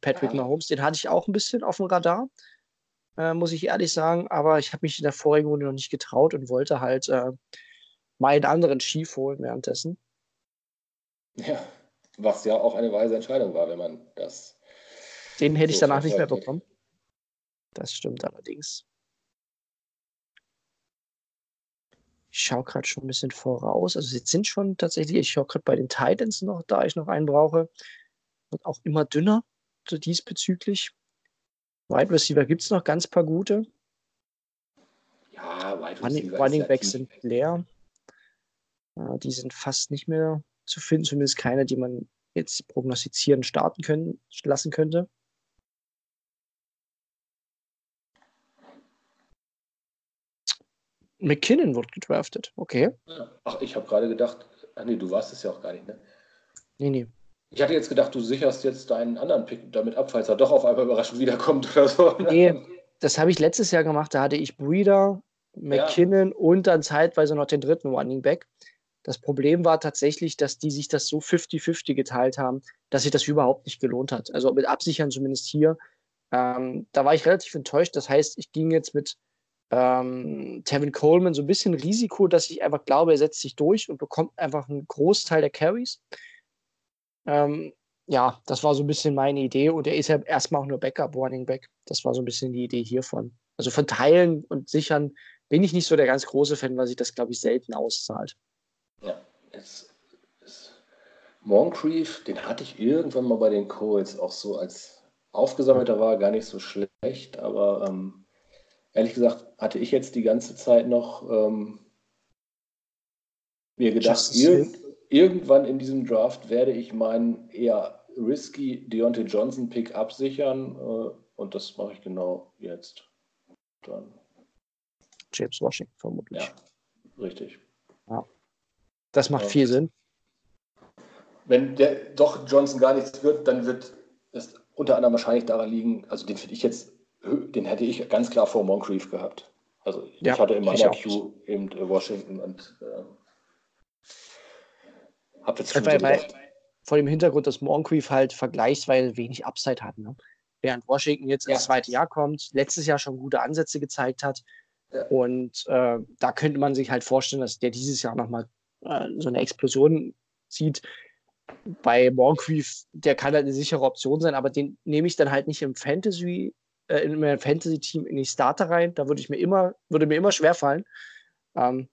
Patrick Ja. Mahomes. Den hatte ich auch ein bisschen auf dem Radar, äh, muss ich ehrlich sagen, aber ich habe mich in der vorigen Runde noch nicht getraut und wollte halt äh, mal einen anderen Schief holen währenddessen. Ja, was ja auch eine weise Entscheidung war, wenn man das. Den hätte ich So danach nicht mehr bekommen. Das stimmt allerdings. Ich schaue gerade schon ein bisschen voraus. Also jetzt sind schon tatsächlich, ich schaue gerade bei den Titans noch, da ich noch einen brauche. Wird auch immer dünner, so diesbezüglich. Wide Receiver gibt es noch ganz paar gute. Ja, Wide Receiver Running Backs sind leer. Ja, die sind fast nicht mehr zu finden, zumindest keine, die man jetzt prognostizieren starten können, lassen könnte. McKinnon wird gedraftet. Okay. Ja. Ach, ich habe gerade gedacht, ach nee, du warst es ja auch gar nicht, ne? Nee, nee. Ich hatte jetzt gedacht, du sicherst jetzt deinen anderen Pick damit ab, falls er doch auf einmal überraschend wiederkommt oder so. <laughs> Nee, das habe ich letztes Jahr gemacht. Da hatte ich Breeder, McKinnon und dann zeitweise noch den dritten Running Back. Das Problem war tatsächlich, dass die sich das so 50-50 geteilt haben, dass sich das überhaupt nicht gelohnt hat. Also mit Absichern zumindest hier. Ähm, da war ich relativ enttäuscht. Das heißt, ich ging jetzt mit ähm, Tevin Coleman so ein bisschen Risiko, dass ich einfach glaube, er setzt sich durch und bekommt einfach einen Großteil der Carries. Ähm, ja, das war so ein bisschen meine Idee und er ist ja erstmal auch nur Backup Running Back. Das war so ein bisschen die Idee hiervon. Also verteilen und sichern bin ich nicht so der ganz große Fan, weil sich das, glaube ich, selten auszahlt. Ja, es, es, Moncrief, den hatte ich irgendwann mal bei den Colts auch so als aufgesammelter war, gar nicht so schlecht, aber ähm, ehrlich gesagt hatte ich jetzt die ganze Zeit noch ähm, mir gedacht, irgend, irgendwann in diesem Draft werde ich meinen eher risky Deontay Johnson Pick absichern äh, und das mache ich genau jetzt. Dann, James Washington vermutlich. ja, richtig. Das macht Ja. viel Sinn. wenn der doch Johnson gar nichts wird, dann wird es unter anderem wahrscheinlich daran liegen, also den finde ich jetzt, den hätte ich ganz klar vor Moncrief gehabt. Also Ja, ich hatte in meiner. Queue eben äh, Washington und äh, habe jetzt schon gedacht, Vor dem Hintergrund, dass Moncrief halt vergleichsweise wenig Upside hat. Ne? Während Washington jetzt Ja. ins zweite Jahr kommt, letztes Jahr schon gute Ansätze gezeigt hat. Ja. Und äh, da könnte man sich halt vorstellen, dass der dieses Jahr nochmal äh, so eine Explosion sieht. Bei Moncrief, der kann halt eine sichere Option sein, aber den nehme ich dann halt nicht im Fantasy, äh, in mein Fantasy-Team in die Starter rein. Da würde ich mir immer, würde mir immer schwerfallen. Ähm,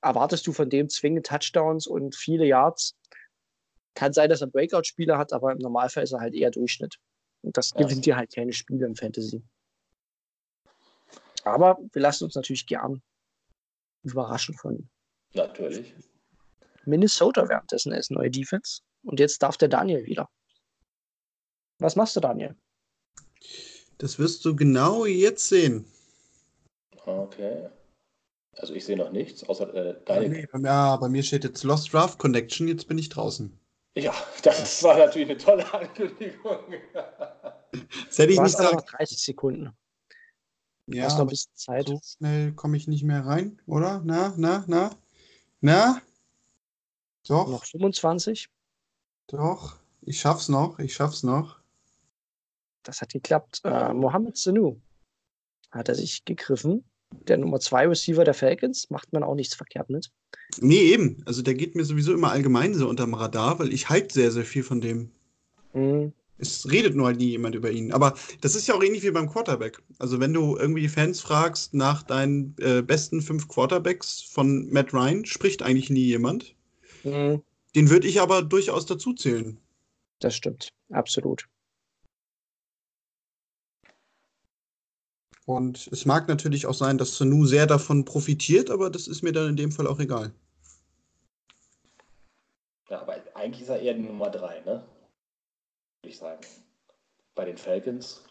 erwartest du von dem zwingend Touchdowns und viele Yards? Kann sein, dass er Breakout-Spieler hat, aber im Normalfall ist er halt eher Durchschnitt. Und das Ja. gewinnt dir halt keine Spiele im Fantasy. Aber wir lassen uns natürlich gern überraschen von natürlich. Minnesota währenddessen als neue Defense. Und jetzt darf der Daniel wieder. Was machst du, Daniel? Das wirst du genau jetzt sehen. Okay. Also ich sehe noch nichts, außer äh, deine. Nee, ja, bei mir steht jetzt Lost Draft Connection, jetzt bin ich draußen. Ja, <laughs> das war natürlich eine tolle Ankündigung. <laughs> Das hätte ich nicht sagen. 30 Sekunden. Ja, hast noch ein bisschen Zeit. so schnell komme ich nicht mehr rein, oder? Na, na, na? Na? Doch, Noch 25. doch. Ich schaff's noch, ich schaff's noch. Das hat geklappt. Äh, Mohamed Sanu hat er sich gegriffen. Der Nummer 2 Receiver der Falcons. Macht man auch nichts verkehrt mit. Nee, eben. Also der geht mir sowieso immer allgemein so unterm Radar, weil ich halte sehr, sehr viel von dem. Mhm. Es redet nur halt nie jemand über ihn. Aber das ist ja auch ähnlich wie beim Quarterback. Also wenn du irgendwie die Fans fragst nach deinen äh, besten fünf Quarterbacks von Matt Ryan, spricht eigentlich nie jemand. Mhm. Den würde ich aber durchaus dazu zählen. Das stimmt. Absolut. Und es mag natürlich auch sein, dass Sanu sehr davon profitiert, aber das ist mir dann in dem Fall auch egal. eigentlich ist er eher die Nummer 3, ne? Würde ich sagen. Bei den Falcons.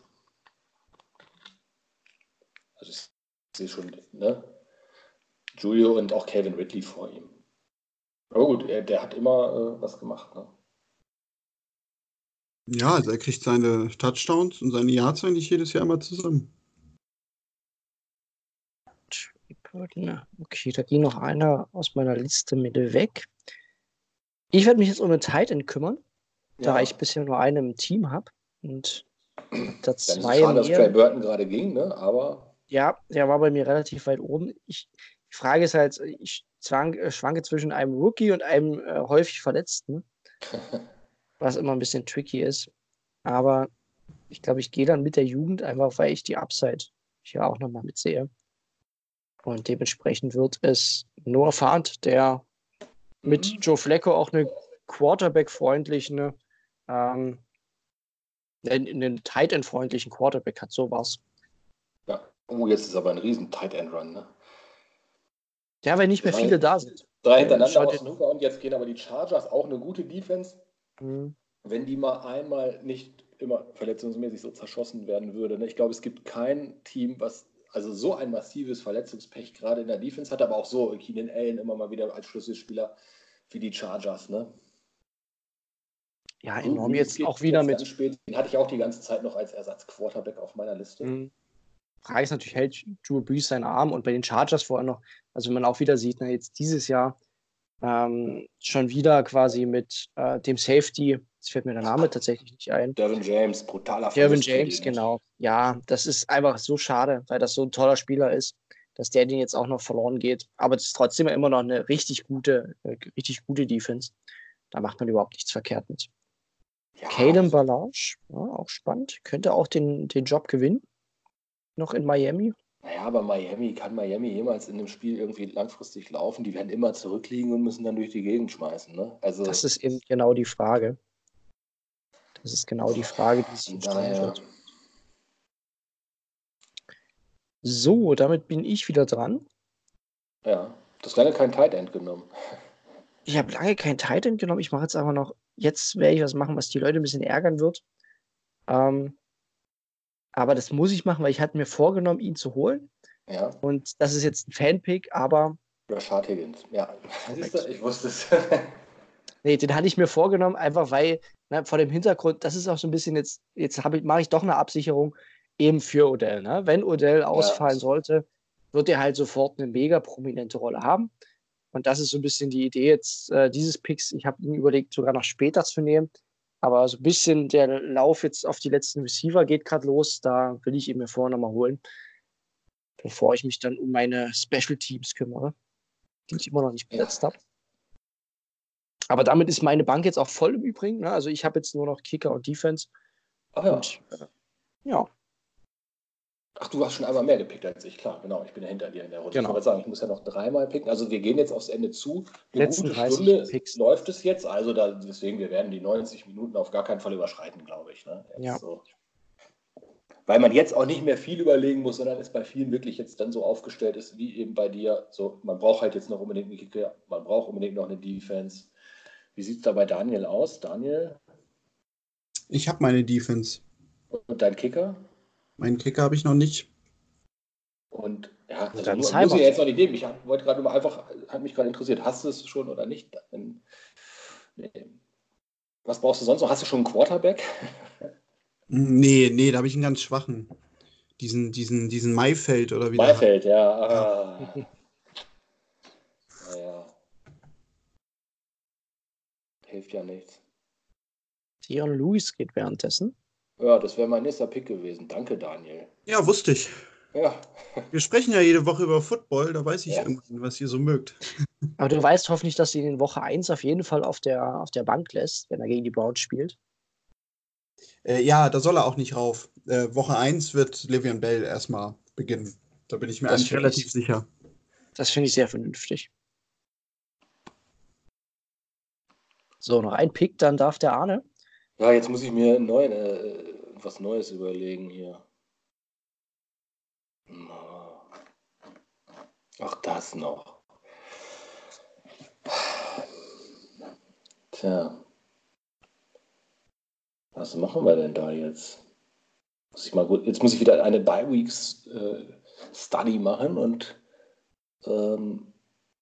Also ich sehe schon, ne? Julio und auch Calvin Ridley vor ihm. Aber gut, er, der hat immer äh, was gemacht, ne? Ja, also er kriegt seine Touchdowns und seine Yards eigentlich jedes Jahr immer zusammen. Okay, da ging noch einer aus meiner Liste mit weg. Ich werde mich jetzt um den Titan kümmern, da ich bisher nur einen im Team habe. Und da zwei schade, dass. Trey Burton gerade ging, ne? Aber Ja, der war bei mir relativ weit oben. Ich, die Frage ist halt, ich zwang, äh, schwanke zwischen einem Rookie und einem äh, häufig Verletzten, <laughs> was immer ein bisschen tricky ist. Aber ich glaube, ich gehe dann mit der Jugend einfach, weil ich die Upside hier auch nochmal mitsehe. Und dementsprechend wird es Noah Fant, der mit Mhm. Joe Flacco auch eine Quarterback-freundliche, ähm, einen, Tight End-freundlichen Quarterback hat. So war's. ja. Oh, jetzt ist aber ein riesen Tight End Run, ne? Ja, weil nicht mehr Drei- viele da sind. Drei hintereinander aus Snooker und jetzt gehen aber die Chargers auch eine gute Defense. Mhm. wenn die mal einmal nicht immer verletzungsmäßig so zerschossen werden würde. Ne? Ich glaube, es gibt kein Team, was also so ein massives Verletzungspech gerade in der Defense hat, aber auch so Keenan Allen immer mal wieder als Schlüsselspieler wie die Chargers. Ne? Ja, enorm. gut Jetzt auch wieder mit. Spät. Den hatte ich auch die ganze Zeit noch als Ersatz-Quarterback auf meiner Liste. Mhm. Frage ist natürlich, hält Drew Brees seinen Arm und bei den Chargers vorher noch, also wenn man auch wieder sieht, ne, jetzt dieses Jahr ähm, schon wieder quasi mit äh, dem Safety, jetzt fällt mir der Name tatsächlich nicht ein. Dervin James, brutaler Derwin James, genau. Ja, das ist einfach so schade, weil das so ein toller Spieler ist, dass der den jetzt auch noch verloren geht. Aber es ist trotzdem immer noch eine richtig gute, äh, richtig gute Defense. Da macht man überhaupt nichts verkehrt mit. Ja, Caden Balage, ja, auch spannend, könnte auch den, den Job gewinnen. Noch in Miami. Naja, aber Miami, kann Miami jemals in dem Spiel irgendwie langfristig laufen? Die werden immer zurückliegen und müssen dann durch die Gegend schmeißen. Ne? Also, Das ist eben genau die Frage. Das ist genau die Frage, die sich stellen wird. So, damit bin ich wieder dran. ja, das lange kein Tight End genommen. Ich habe lange kein Titan genommen. Ich mache jetzt aber noch, jetzt werde ich was machen, was die Leute ein bisschen ärgern wird. Ähm, aber das muss ich machen, weil ich hatte mir vorgenommen, ihn zu holen. Ja, Und das ist jetzt ein Fanpick, aber Rashad Higgins. Ja, <laughs> siehst du, ich wusste es. <laughs> nee, den hatte ich mir vorgenommen, einfach weil ne, vor dem Hintergrund, das ist auch so ein bisschen jetzt, jetzt ich, mache ich doch eine Absicherung eben für Odell. Ne? Wenn Odell ausfallen sollte, wird er halt sofort eine mega prominente Rolle haben. Und das ist so ein bisschen die Idee jetzt äh, dieses Picks. Ich habe ihn überlegt, sogar noch später zu nehmen. Aber so ein bisschen der Lauf jetzt auf die letzten Receiver geht gerade los. Da will ich ihn mir vorher nochmal holen, bevor ich mich dann um meine Special Teams kümmere, die ich immer noch nicht besetzt habe. Aber damit ist meine Bank jetzt auch voll im Übrigen. Ne? Also ich habe jetzt nur noch Kicker und Defense. Ach ja. Und äh, ja, Ach, du hast schon einmal mehr gepickt als ich, klar, genau. Ich bin ja hinter dir in der Runde. Genau. Ich wollte sagen, ich muss ja noch dreimal picken. Also wir gehen jetzt aufs Ende zu. Eine Letzten gute 30 Stunde Picks. läuft es jetzt. Also da, deswegen, wir werden die 90 Minuten auf gar keinen Fall überschreiten, glaube ich. Ne? Ja. So. Weil man jetzt auch nicht mehr viel überlegen muss, sondern es bei vielen wirklich jetzt dann so aufgestellt ist, wie eben bei dir. So, man braucht halt jetzt noch unbedingt einen Kicker, man braucht unbedingt noch eine Defense. Wie sieht es da bei Daniel aus? Daniel Ich habe meine Defense. und dein Kicker? Meinen Kicker habe ich noch nicht. Und ja, also Cyber. muss ich jetzt noch nicht nehmen. Ich wollte gerade mal einfach, hat mich gerade interessiert, hast du es schon oder nicht? Dann- Nee. Was brauchst du sonst noch? Hast du schon einen Quarterback? <laughs> Nee, nee, da habe ich einen ganz schwachen. Diesen, diesen, diesen Maifeld oder wie. Maifeld, ja. Ah. <laughs> Naja. Hilft ja nichts. Dion Lewis geht währenddessen. Ja, das wäre mein nächster Pick gewesen. Danke, Daniel. Ja, wusste ich. Ja, Wir sprechen ja jede Woche über Football, da weiß ich Ja. irgendwann, was ihr so mögt. <laughs> Aber du weißt hoffentlich, dass sie ihn in Woche 1 auf jeden Fall auf der, auf der Bank lässt, wenn er gegen die Browns spielt. Äh, ja, da soll er auch nicht rauf. Äh, Woche 1 wird Livian Bell erstmal beginnen. Da bin ich mir Das eigentlich finde ich- relativ sicher. Das finde ich sehr vernünftig. So, noch ein Pick, dann darf der Arne. ja jetzt muss ich mir neu, äh, was Neues überlegen hier. Ach, das noch. Tja. was machen wir denn da jetzt? Muss ich mal gut, jetzt muss ich wieder eine Bi-Weeks äh, machen und ähm,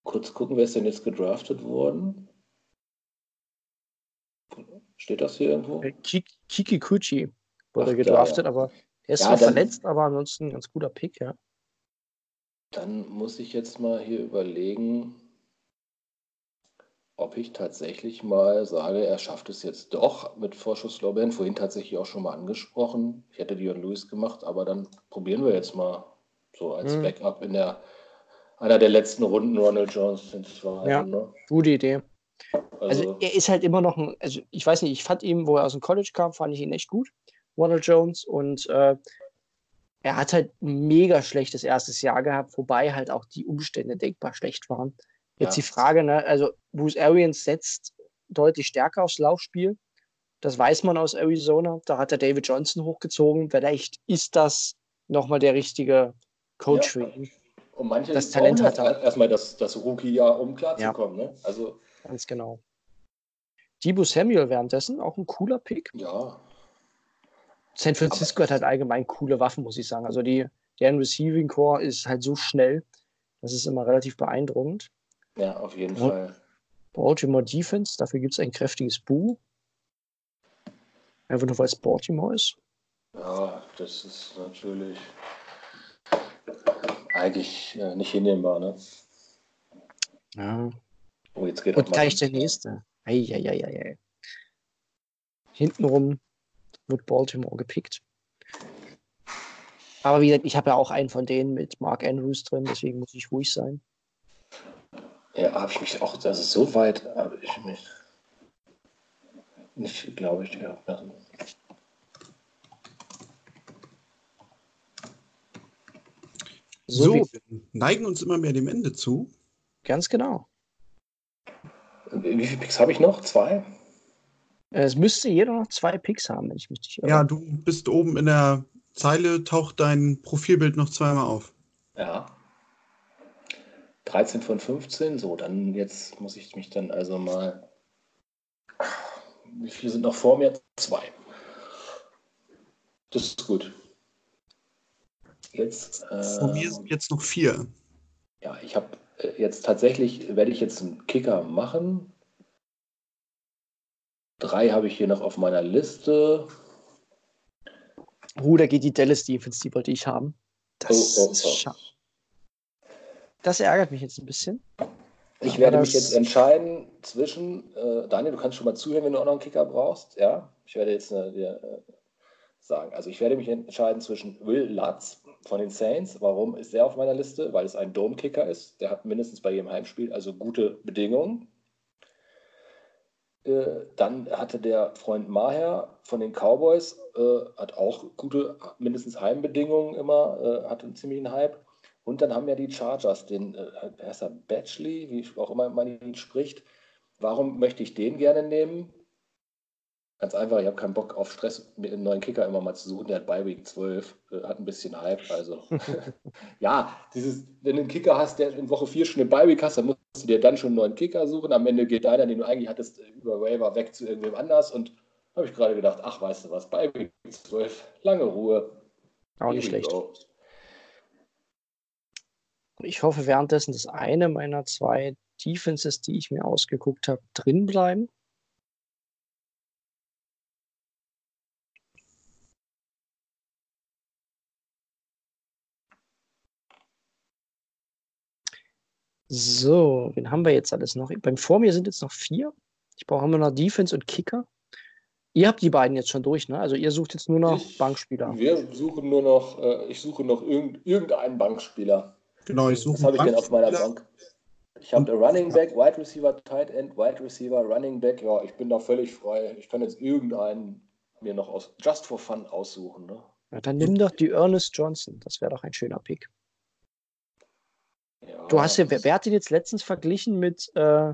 kurz gucken, wer ist denn jetzt gedraftet worden? Steht das hier irgendwo? Äh, Kiki, Kuchi wurde Ach, gedraftet, ja. aber er ist Ja, zwar dann- verletzt, aber ansonsten ein ganz guter Pick, ja. Dann muss ich jetzt mal hier überlegen, ob ich tatsächlich mal sage, er schafft es jetzt doch mit Vorschusslorbeeren. Vorhin tatsächlich auch schon mal angesprochen. Ich hätte Dion Lewis gemacht, aber dann probieren wir jetzt mal so als Mhm. Backup in der einer der letzten Runden Ronald Jones. Ja. Ne? Gute Idee. Also, Also er ist halt immer noch ein, also ich weiß nicht, ich fand ihn, wo er aus dem College kam, fand ich ihn echt gut, Ronald Jones. Und äh, er hat halt ein mega schlechtes erstes Jahr gehabt, wobei halt auch die Umstände denkbar schlecht waren. Jetzt Ja. die Frage, ne, also Bruce Arians setzt deutlich stärker aufs Laufspiel. Das weiß man aus Arizona. Da hat er David Johnson hochgezogen. Vielleicht ist das nochmal der richtige Coach Ja. für ihn. und manche das Talent hat er. halt erstmal das, das Rookie-Jahr, um klarzukommen. Ne? Also, Ganz genau. Debo Samuel währenddessen, auch ein cooler Pick. ja, San Francisco hat halt allgemein coole Waffen, muss ich sagen. Also die, deren Receiving Core ist halt so schnell. Das ist immer relativ beeindruckend. ja, auf jeden Ja. Fall. Baltimore Defense, dafür gibt es ein kräftiges Bu. Einfach nur weil es Baltimore ist. Ja, das ist natürlich eigentlich äh, nicht hinnehmbar. Ne? Ja. Oh, jetzt geht Und gleich der nächste. Eieieiei. Hintenrum wird Baltimore gepickt. Aber wie gesagt, ich habe ja auch einen von denen mit Mark Andrews drin, deswegen muss ich ruhig sein. Ja, habe ich mich auch, also so weit habe ich mich nicht, glaube ich, gehabt. Ja. So, So, wir neigen uns immer mehr dem Ende zu. ganz genau. Wie viele Picks habe ich noch? Zwei? Es müsste jeder noch zwei Picks haben, wenn ich mich nicht irre. Ja, du bist oben in der Zeile, taucht dein Profilbild noch zweimal auf. Ja. 13 von 15, so, dann jetzt muss ich mich dann also mal. Wie viele sind noch vor mir? Zwei. Das ist gut. Jetzt. Von mir ähm, sind jetzt noch vier. Ja, ich habe äh, jetzt tatsächlich, werde ich jetzt einen Kicker machen. Drei habe ich hier noch auf meiner Liste. Da geht die Dallas Defense, die wollte ich haben. Das, Oh, oh, ist oh. scha- das ärgert mich jetzt ein bisschen. Ich werde mich jetzt entscheiden zwischen, äh, Daniel, du kannst schon mal zuhören, wenn du auch noch einen Kicker brauchst. Ja, ich werde jetzt äh, dir äh, sagen. Also ich werde mich entscheiden zwischen Will Lutz von den Saints. Warum ist er auf meiner Liste? Weil es ein Dome-Kicker ist. Der hat mindestens bei jedem Heimspiel also gute Bedingungen. Äh, dann hatte der Freund Maher von den Cowboys, äh, hat auch gute, mindestens Heimbedingungen immer, äh, hat einen ziemlichen Hype. Und dann haben ja die Chargers, den, äh, Batchley, wie auch immer man ihn spricht. Warum möchte ich den gerne nehmen? Ganz einfach, ich habe keinen Bock auf Stress, mir einen neuen Kicker immer mal zu suchen. Der hat bei Week 12, äh, hat ein bisschen Hype. Also, <laughs> ja, dieses, wenn du einen Kicker hast, der in Woche 4 schon eine Bye Week hast, dann musst du dir dann schon einen neuen Kicker suchen. Am Ende geht deiner, den du eigentlich hattest, über Waiver weg zu irgendwem anders. Und habe ich gerade gedacht, ach, weißt du was, bei Week 12, lange Ruhe. Auch nicht schlecht. go. Ich hoffe währenddessen, dass eine meiner zwei Defenses, die ich mir ausgeguckt habe, drin bleiben. So, wen haben wir jetzt alles noch? Beim vor mir sind jetzt noch vier. Ich brauche immer noch Defense und Kicker. Ihr habt die beiden jetzt schon durch, ne? Also ihr sucht jetzt nur noch Ich- Bankspieler. Wir suchen nur noch, äh, ich suche noch irgend, irgendeinen Bankspieler. Genau, ich suche Was habe ich denn auf meiner. Bank? Ich habe Running Back, Wide Receiver, Tight End, Wide Receiver, Running Back. Ja, ich bin da völlig frei. Ich kann jetzt irgendeinen mir noch aus Just for Fun aussuchen. Ne? Ja, dann nimm doch die Ernest Johnson. Das wäre doch ein schöner Pick. Ja, Du hast ja, wer, wer hat den jetzt letztens verglichen mit, äh,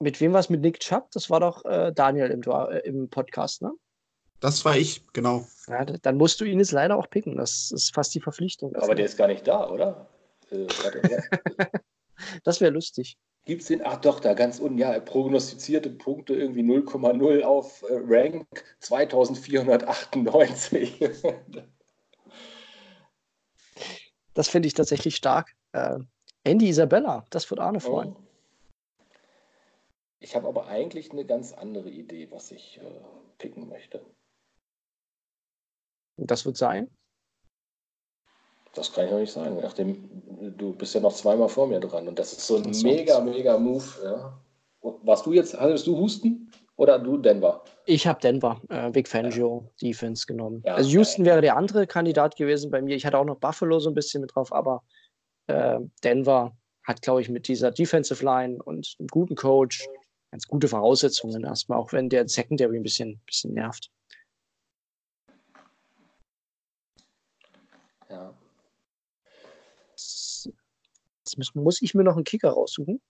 mit wem war es? Mit Nick Chubb? Das war doch äh, Daniel im, äh, im Podcast, ne? Das war ich, genau. Ja, dann musst du ihn jetzt leider auch picken. Das ist fast die Verpflichtung. Aber der ist gar nicht da, oder? Äh, <laughs> das wäre lustig. Gibt es den? Ach doch, da ganz unten, ja, prognostizierte Punkte irgendwie 0,0 auf äh, Rank 2498. <laughs> Das finde ich tatsächlich stark. Äh, Andy Isabella, das wird Arne freuen. Oh. Ich habe aber eigentlich eine ganz andere Idee, was ich äh, picken möchte. Und das wird sein? Das kann ich noch nicht sagen. Nachdem du bist ja noch zweimal vor mir dran und das ist so ein Das mega, mega Move. Ja. Warst du jetzt, hattest du Husten oder du Denver? Ich habe Denver, äh, Vic Fangio, Defense genommen. Ja, also Houston wäre der andere Kandidat gewesen bei mir. Ich hatte auch noch Buffalo so ein bisschen mit drauf, aber äh, Denver hat, glaube ich, mit dieser Defensive Line und einem guten Coach ganz gute Voraussetzungen erstmal, auch wenn der Secondary ein bisschen, bisschen nervt. Ja. Jetzt muss, muss ich mir noch einen Kicker raussuchen.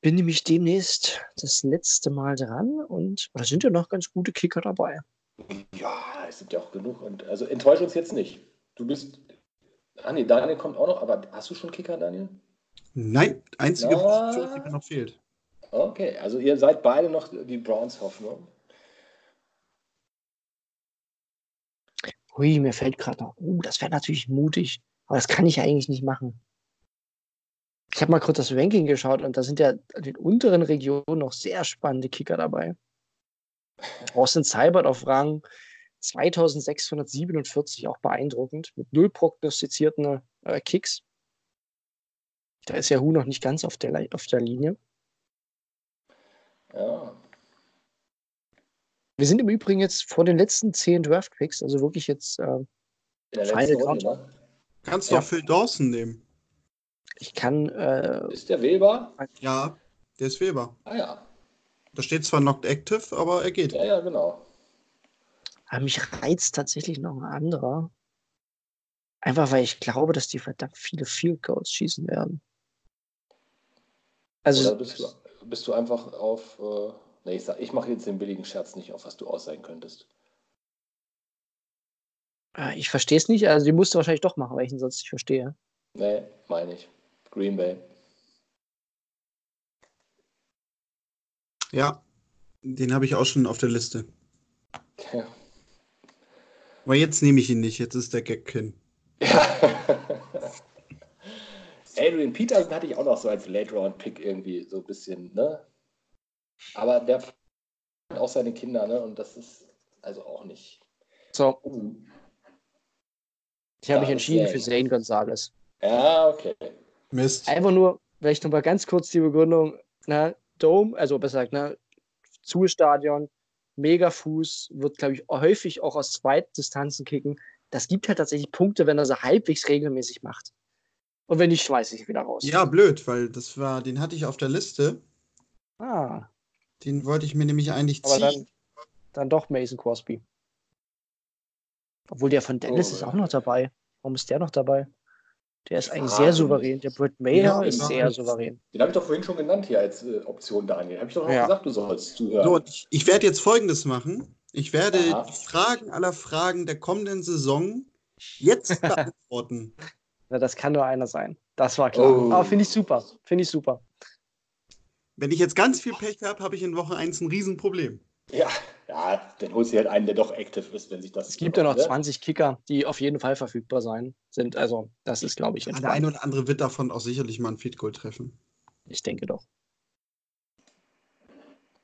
Ich bin nämlich demnächst das letzte Mal dran und da sind ja noch ganz gute Kicker dabei. Ja, es sind ja auch genug. Und also enttäusch uns jetzt nicht. Du bist. Ah nee, Daniel kommt auch noch, aber hast du schon Kicker, Daniel? Nein, einzige. Position, die mir noch fehlt. Okay, also ihr seid beide noch die Browns Hoffnung. Hui, mir fällt gerade noch, uh, das wäre natürlich mutig, aber das kann ich eigentlich nicht machen. Ich habe mal kurz das Ranking geschaut und da sind ja in den unteren Regionen noch sehr spannende Kicker dabei. Austin Seibert auf Rang 2647, auch beeindruckend, mit null prognostizierten äh, Kicks. Da ist ja Hu noch nicht ganz auf der, auf der Linie. Ja. Wir sind im Übrigen jetzt vor den letzten zehn Draft-Picks, also wirklich jetzt, äh, Final Runde, ne? Kannst Ja. doch Phil Dawson nehmen. Ich kann, äh, Ist der wählbar? Ja, der ist Weber. Ah ja. Da steht zwar Knocked Active, aber er geht. Ja, ja, genau. Aber mich reizt tatsächlich noch ein anderer. Einfach weil ich glaube, dass die verdammt viele Field Goals schießen werden. Also, Oder bist du, bist du einfach auf. Äh, nee, ich, sag- ich mache jetzt den billigen Scherz nicht auf, was du aus sein könntest. äh, ich verstehe es nicht. Also, die musst du wahrscheinlich doch machen, weil ich ihn sonst nicht verstehe. Nee, meine ich. Green Bay. Ja, den habe ich auch schon auf der Liste. Ja. Aber jetzt nehme ich ihn nicht, jetzt ist der Gag hin. <laughs> Adrian Peterson hatte ich auch noch so als Late-Round-Pick irgendwie so ein bisschen, ne? Aber der hat auch seine Kinder, ne? Und das ist also auch nicht. So, ich habe mich entschieden Zane. für Zane Gonzalez. Ja, okay. Mist. Einfach nur, vielleicht noch mal ganz kurz die Begründung. Na, Dome, also besser gesagt, ne, Zuhlstadion, mega Fuß, wird, glaube ich, häufig auch aus Zweitdistanzen kicken. Das gibt halt tatsächlich Punkte, wenn er sie halbwegs regelmäßig macht. Und wenn nicht, schmeiße ich wieder raus. Ja, blöd, weil das war, den hatte ich auf der Liste. Ah, Den wollte ich mir nämlich eigentlich aber ziehen. dann, dann doch Mason Crosby. Obwohl der von Dennis Oh, ist auch noch dabei. Warum ist der noch dabei? Der ist eigentlich Ah, sehr souverän. Der Britt Mayer Ja, ist sehr souverän. Den habe ich doch vorhin schon genannt hier als äh, Option, Daniel. Habe ich doch noch Ja. gesagt, du sollst zuhören. So, und ich, ich werde jetzt Folgendes machen. Ich werde Ja. die Fragen aller Fragen der kommenden Saison jetzt <laughs> beantworten. Na, das kann nur einer sein. Das war klar. Oh. Aber finde ich super. Finde ich super. Wenn ich jetzt ganz viel Pech habe, habe ich in Woche 1 ein Riesenproblem. Ja, ja, dann holst du halt einen, der doch active ist, wenn sich das. Es gibt ja noch ne? 20 Kicker, die auf jeden Fall verfügbar sein sind. Also, das ist, glaube ich, Der entspannt. eine oder andere wird davon auch sicherlich mal ein Feed Goal treffen. Ich denke doch.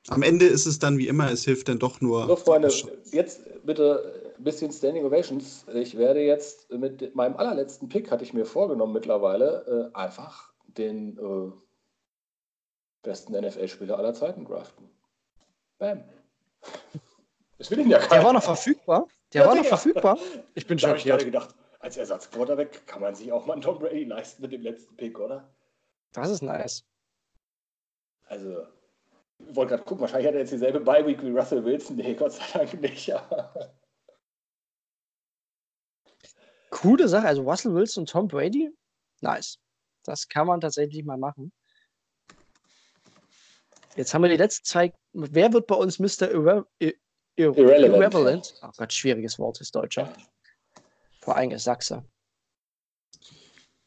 Am Ende ist es dann wie immer, es hilft dann doch nur. So, Freunde, jetzt bitte ein bisschen Standing Ovations. Ich werde jetzt mit meinem allerletzten Pick, hatte ich mir vorgenommen mittlerweile, äh, einfach den äh, besten NFL-Spieler aller Zeiten draften. Bam. Das will ihn ja keiner. Der war noch verfügbar. Der Ja, war noch verfügbar. Ich bin Da habe ich gerade schockiert. gedacht, als Ersatzquarterback kann man sich auch mal einen Tom Brady leisten mit dem letzten Pick, oder? Das ist nice. Also, ich wollte gerade gucken, wahrscheinlich hat er jetzt dieselbe Bye-Week wie Russell Wilson. Nee, Gott sei Dank nicht. aber- Coole Sache. Also, Russell Wilson und Tom Brady. Nice. Das kann man tatsächlich mal machen. Jetzt haben wir die letzten zwei. Wer wird bei uns Mr. Irre Ir Ir Irrelevant. Irrelevant? Oh Gott, schwieriges Wort ist Deutscher. Vor allem ist Sachse.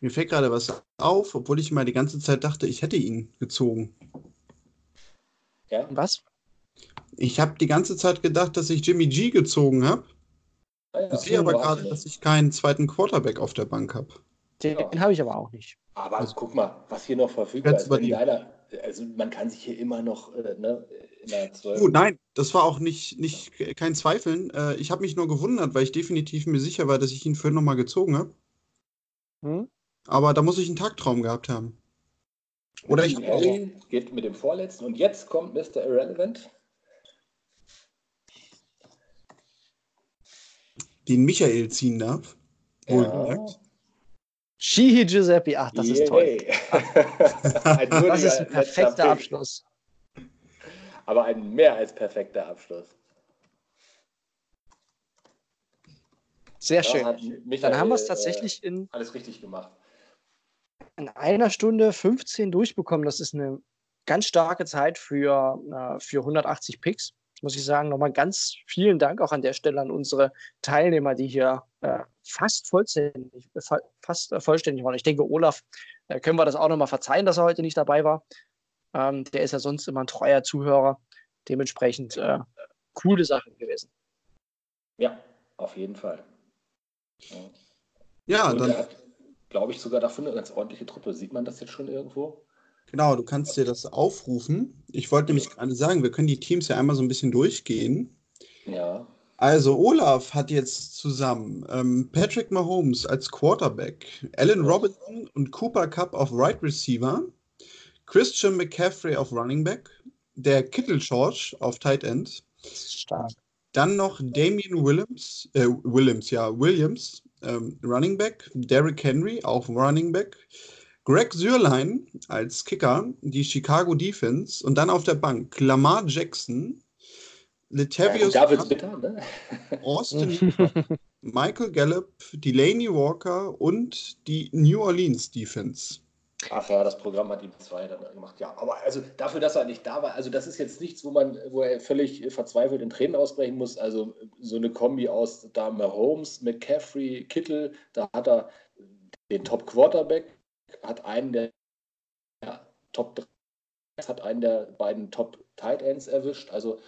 Mir fällt gerade was auf, obwohl ich mal die ganze Zeit dachte, ich hätte ihn gezogen. Ja? Was? Ich habe die ganze Zeit gedacht, dass ich Jimmy G gezogen habe. Ja. Ich sehe aber gerade, dass ich keinen zweiten Quarterback auf der Bank habe. Den Ja. habe ich aber auch nicht. Aber Also- guck mal, was hier noch verfügbar ist. Wenn deiner, also man kann sich hier immer noch äh, ne, in der 12. Oh, nein, das war auch nicht, nicht kein Zweifeln. Äh, ich habe mich nur gewundert, weil ich definitiv mir sicher war, dass ich ihn vorhin nochmal gezogen habe. Hm? Aber da muss ich einen Tagtraum gehabt haben. Oder ich Harry geht mit dem vorletzten und jetzt kommt Mr. Irrelevant. den Michael ziehen darf. Wohlgemerkt. Shihi Giuseppe, ach, das ist toll. <laughs> Das ist ein perfekter. Abschluss. Aber ein mehr als perfekter Abschluss. Sehr schön. Michael, Dann haben wir es äh, tatsächlich in, alles richtig gemacht. in einer Stunde 15 durchbekommen. Das ist eine ganz starke Zeit für, äh, für 180 Picks. Muss ich sagen, nochmal ganz vielen Dank auch an der Stelle an unsere Teilnehmer, die hier äh, fast vollständig, äh, fa- fast äh, vollständig waren. Ich denke, Olaf, äh, können wir das auch nochmal verzeihen, dass er heute nicht dabei war. Ähm, der ist ja sonst immer ein treuer Zuhörer. Dementsprechend äh, coole Sache gewesen. Ja, auf jeden Fall. Ja. Ja, und dann, glaube ich, sogar dafür eine ganz ordentliche Truppe. Sieht man das jetzt schon irgendwo? Genau, du kannst dir das aufrufen. Ich wollte nämlich gerade sagen, wir können die Teams ja einmal so ein bisschen durchgehen. Ja. Also Olaf hat jetzt zusammen ähm, Patrick Mahomes als Quarterback, Allen Robinson und Cooper Cup auf Right Receiver, Christian McCaffrey auf Running Back, der Kittle George auf Tight End, Stark. dann noch Damian Williams, äh, Williams, ja, Williams, ähm, Running Back, Derrick Henry auf Running Back, Greg Sürlein als Kicker, die Chicago Defense und dann auf der Bank Lamar Jackson, ja Latavius bitter, ne? Austin <laughs> Michael Gallup, Delaney Walker und die New Orleans Defense. Ach ja, das Programm hat ihm zwei dann gemacht. Ja, aber also dafür, dass er nicht da war, also das ist jetzt nichts, wo man, wo er völlig verzweifelt in Tränen ausbrechen muss. Also so eine Kombi aus da Mahomes, McCaffrey, Kittel, da hat er den Top Quarterback, hat einen der ja, Top 3, hat einen der beiden Top Tight Ends erwischt. Also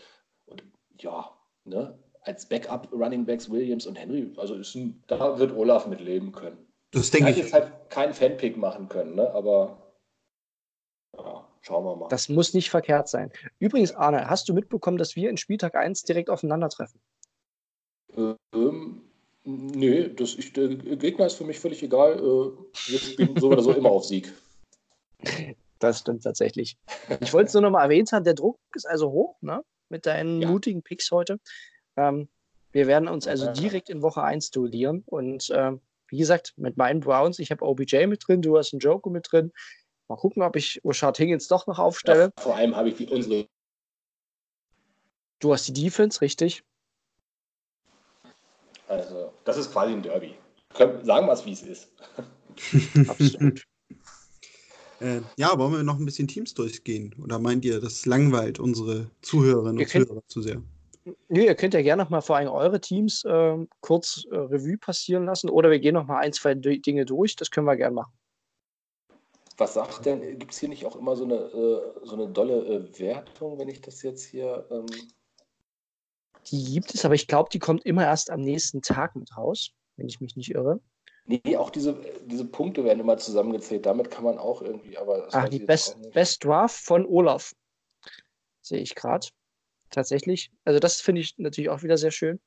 und ja, ne, als Backup Running Backs Williams und Henry, also ist ein, da wird Olaf mit leben können. Das denke ich. jetzt halt keinen Fanpick machen können, ne? aber ja, schauen wir mal. Das muss nicht verkehrt sein. Übrigens, Arne, hast du mitbekommen, dass wir in Spieltag 1 direkt aufeinandertreffen? ähm, nee, das, ich, der Gegner ist für mich völlig egal. Äh, wir spielen so oder so immer auf Sieg. Das stimmt tatsächlich. Ich wollte es nur noch mal erwähnt haben, der Druck ist also hoch, ne? Mit deinen Ja. mutigen Picks heute. Ähm, wir werden uns also direkt in Woche 1 duellieren. Und ähm, wie gesagt, mit meinen Browns, ich habe OBJ mit drin, du hast einen Joko mit drin. Mal gucken, ob ich Rashad Higgins doch noch aufstelle. Ja, vor allem habe ich die, unsere Du hast die Defense, richtig? Also, das ist quasi ein Derby. Können, sagen wir es, wie es ist. <laughs> Absolut. Äh, ja, wollen wir noch ein bisschen Teams durchgehen? Oder meint ihr, das langweilt unsere Zuhörerinnen und können- Zuhörer zu sehr? Nee, ihr könnt ja gerne noch mal vor allem eure Teams ähm, kurz äh, Revue passieren lassen oder wir gehen noch mal ein, zwei D Dinge durch. Das können wir gerne machen. Was sagt denn, gibt es hier nicht auch immer so eine, äh, so eine dolle äh, Wertung, wenn ich das jetzt hier. Ähm, Die gibt es, aber ich glaube, die kommt immer erst am nächsten Tag mit raus, wenn ich mich nicht irre. nee, auch diese, diese Punkte werden immer zusammengezählt. Damit kann man auch irgendwie, aber. Ach, die Best. Best Draft von Olaf. Sehe ich gerade. Tatsächlich. Also, das finde ich natürlich auch wieder sehr schön.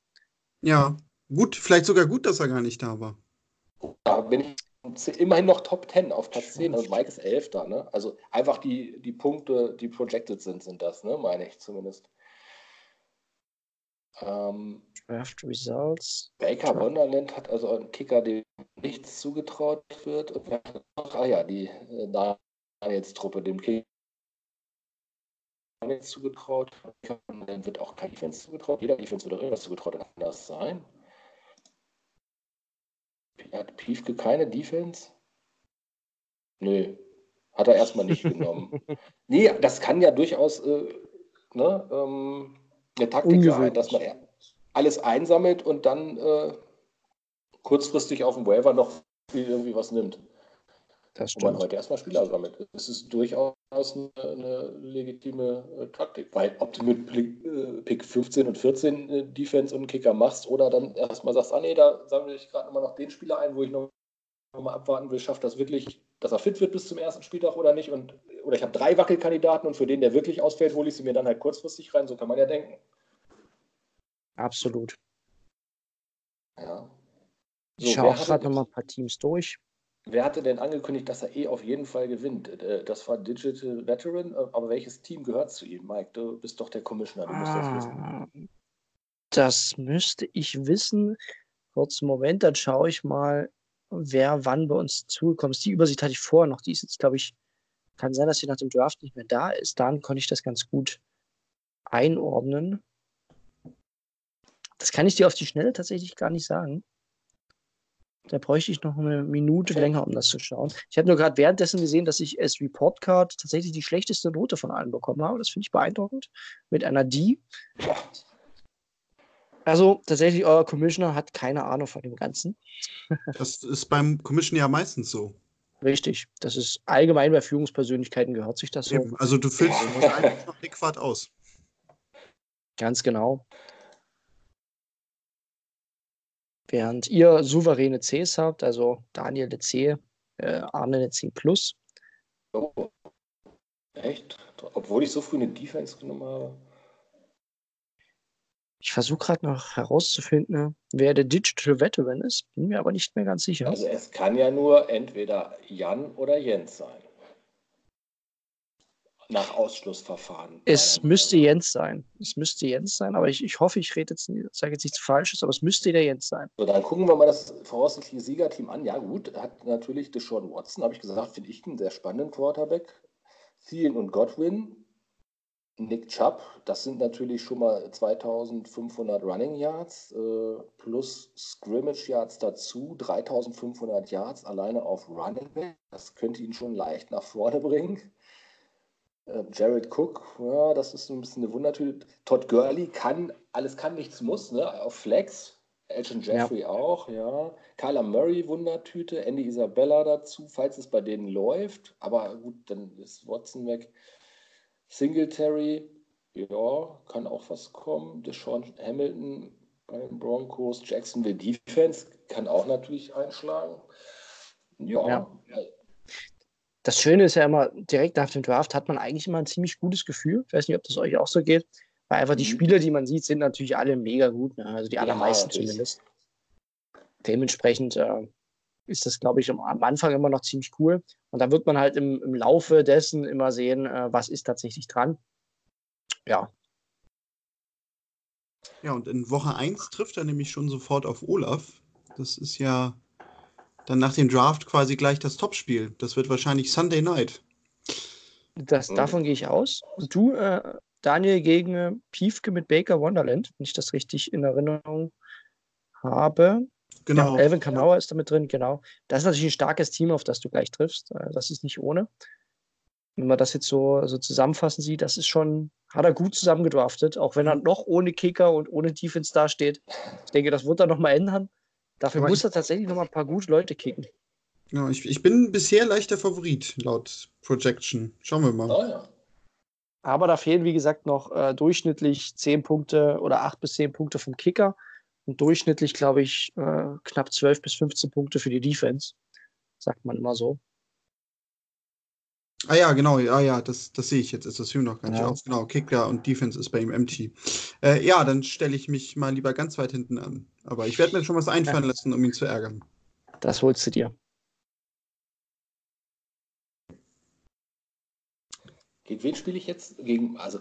Ja, gut, vielleicht sogar gut, dass er gar nicht da war. Da bin ich immerhin noch Top 10 auf Platz 10 und Mike ist 11 da. Ne? Also einfach die, die Punkte, die projected sind, sind das, ne? meine ich zumindest. Ähm, Draft Results. Baker Wonderland hat also einen Kicker, dem nichts zugetraut wird. Und wer hat noch? ah ja, die äh, Daniels-Truppe, dem Kicker nichts zugetraut. Dann wird auch kein Defense zugetraut. Jeder Defense wird auch irgendwas zugetraut. Kann das sein. Hat Piefke keine Defense? Nö, hat er erstmal nicht genommen. <laughs> Nee, das kann ja durchaus äh, ne, ähm, eine Taktik sein, Ungewöhnlich. dass man alles einsammelt und dann äh, kurzfristig auf dem Waiver noch irgendwie was nimmt. Das wo man stimmt. heute erstmal Spieler sammelt. Es ist durchaus eine, eine legitime äh, Taktik, weil ob du mit Pick, äh, Pick 15 und 14 äh, Defense und Kicker machst oder dann erstmal sagst, ah nee, da sammle ich gerade nochmal noch den Spieler ein, wo ich noch mal abwarten will, schafft das wirklich, dass er fit wird bis zum ersten Spieltag oder nicht. Und, oder ich habe drei Wackelkandidaten und für den, der wirklich ausfällt, hole ich sie mir dann halt kurzfristig rein. So kann man ja denken. Absolut. Ja. Ich So, schaue wer auch gerade nochmal ein paar Teams durch. Wer hatte denn angekündigt, dass er eh auf jeden Fall gewinnt? Äh, Das war Digital Veteran, äh, aber welches Team gehört zu ihm? Mike, du bist doch der Commissioner, du musst das wissen. Ah, das müsste ich wissen. Kurzen Moment, dann schaue ich mal, wer wann bei uns zugekommen ist. Die Übersicht hatte ich vorher noch. Die ist jetzt, glaube ich, kann sein, dass sie nach dem Draft nicht mehr da ist. Dann konnte ich das ganz gut einordnen. Das kann ich dir auf die Schnelle tatsächlich gar nicht sagen. Da bräuchte ich noch eine Minute länger, um das zu schauen. Ich habe nur gerade währenddessen gesehen, dass ich als Report Card tatsächlich die schlechteste Note von allen bekommen habe. Das finde ich beeindruckend. Mit einer D. Also tatsächlich, euer Commissioner hat keine Ahnung von dem Ganzen. Das ist beim Commission ja meistens so. Richtig. Das ist allgemein bei Führungspersönlichkeiten gehört sich das so. Eben. Also du füllst einfach noch Dickfahrt aus. Ganz genau. Während ihr souveräne Cs habt, also Daniel eine C, äh, Arne eine C+. Oh. Echt? Obwohl ich so früh eine Defense genommen habe. Ich versuche gerade noch herauszufinden, wer der Digital Veteran ist, bin mir aber nicht mehr ganz sicher. Also es kann ja nur entweder Jan oder Jens sein. Nach Ausschlussverfahren. Es müsste. Jens sein. Es müsste Jens sein, aber ich, ich hoffe, ich rede jetzt, nicht- sage jetzt nichts Falsches, aber es müsste der Jens sein. So, dann gucken wir mal das voraussichtliche Siegerteam an. Ja, gut, hat natürlich Deshaun Watson, habe ich gesagt, finde ich einen sehr spannenden Quarterback. Thielen und Godwin, Nick Chubb, das sind natürlich schon mal 2500 Running Yards äh, plus Scrimmage Yards dazu, 3500 Yards alleine auf Running Back. Das könnte ihn schon leicht nach vorne <laughs> bringen. Äh, Jared Cook, ja, das ist so ein bisschen eine Wundertüte. Todd Gurley kann, alles kann, nichts muss, ne? auf Flex. Elton Ja. Jeffrey auch, ja. Kyler Murray, Wundertüte. Andy Isabella dazu, falls es bei denen läuft. Aber gut, dann ist Watson weg. Singletary, ja, kann auch was kommen. Deshaun Hamilton bei den Broncos. Jacksonville Defense kann auch natürlich einschlagen. Ja, Ja. Das Schöne ist ja immer, direkt nach dem Draft hat man eigentlich immer ein ziemlich gutes Gefühl. Ich weiß nicht, ob das euch auch so geht. Weil einfach die Mhm. Spieler, die man sieht, sind natürlich alle mega gut. Ne? Also die Ja, allermeisten natürlich. zumindest. Dementsprechend äh, ist das, glaube ich, am Anfang immer noch ziemlich cool. Und da wird man halt im, im Laufe dessen immer sehen, äh, was ist tatsächlich dran. Ja, Ja, und in Woche 1 trifft er nämlich schon sofort auf Olaf. Das ist ja dann nach dem Draft quasi gleich das Topspiel. Das wird wahrscheinlich Sunday Night. das, davon gehe ich aus. Und du, äh, Daniel, gegen äh, Piefke mit Baker Wonderland, wenn ich das richtig in Erinnerung habe. Genau. Ja, Elvin Kamauer ist damit drin, genau. Das ist natürlich ein starkes Team, auf das du gleich triffst. Äh, Das ist nicht ohne. Wenn man das jetzt so, so zusammenfassen sieht, das ist schon, hat er gut zusammengedraftet, auch wenn er noch ohne Kicker und ohne Defense dasteht. Ich denke, das wird er nochmal ändern. Dafür Aber muss er tatsächlich nochmal ein paar gute Leute kicken. Ja, ich, ich bin bisher leichter Favorit laut Projection. Schauen wir mal. Ah, ja. Aber da fehlen, wie gesagt, noch äh, durchschnittlich 10 Punkte oder 8 bis 10 Punkte vom Kicker. Und durchschnittlich, glaube ich, äh, knapp 12 bis 15 Punkte für die Defense. Sagt man immer so. Ah ja, genau, ja, ja, das, das sehe ich jetzt. Ist das Film noch gar nicht Ja. auf. Genau, Kicker und Defense ist bei ihm empty. Äh, ja, dann stelle ich mich mal lieber ganz weit hinten an. Aber ich werde mir schon was einfallen lassen, um ihn zu ärgern. Das holst du dir. Gegen wen spiele ich jetzt? Gegen, also,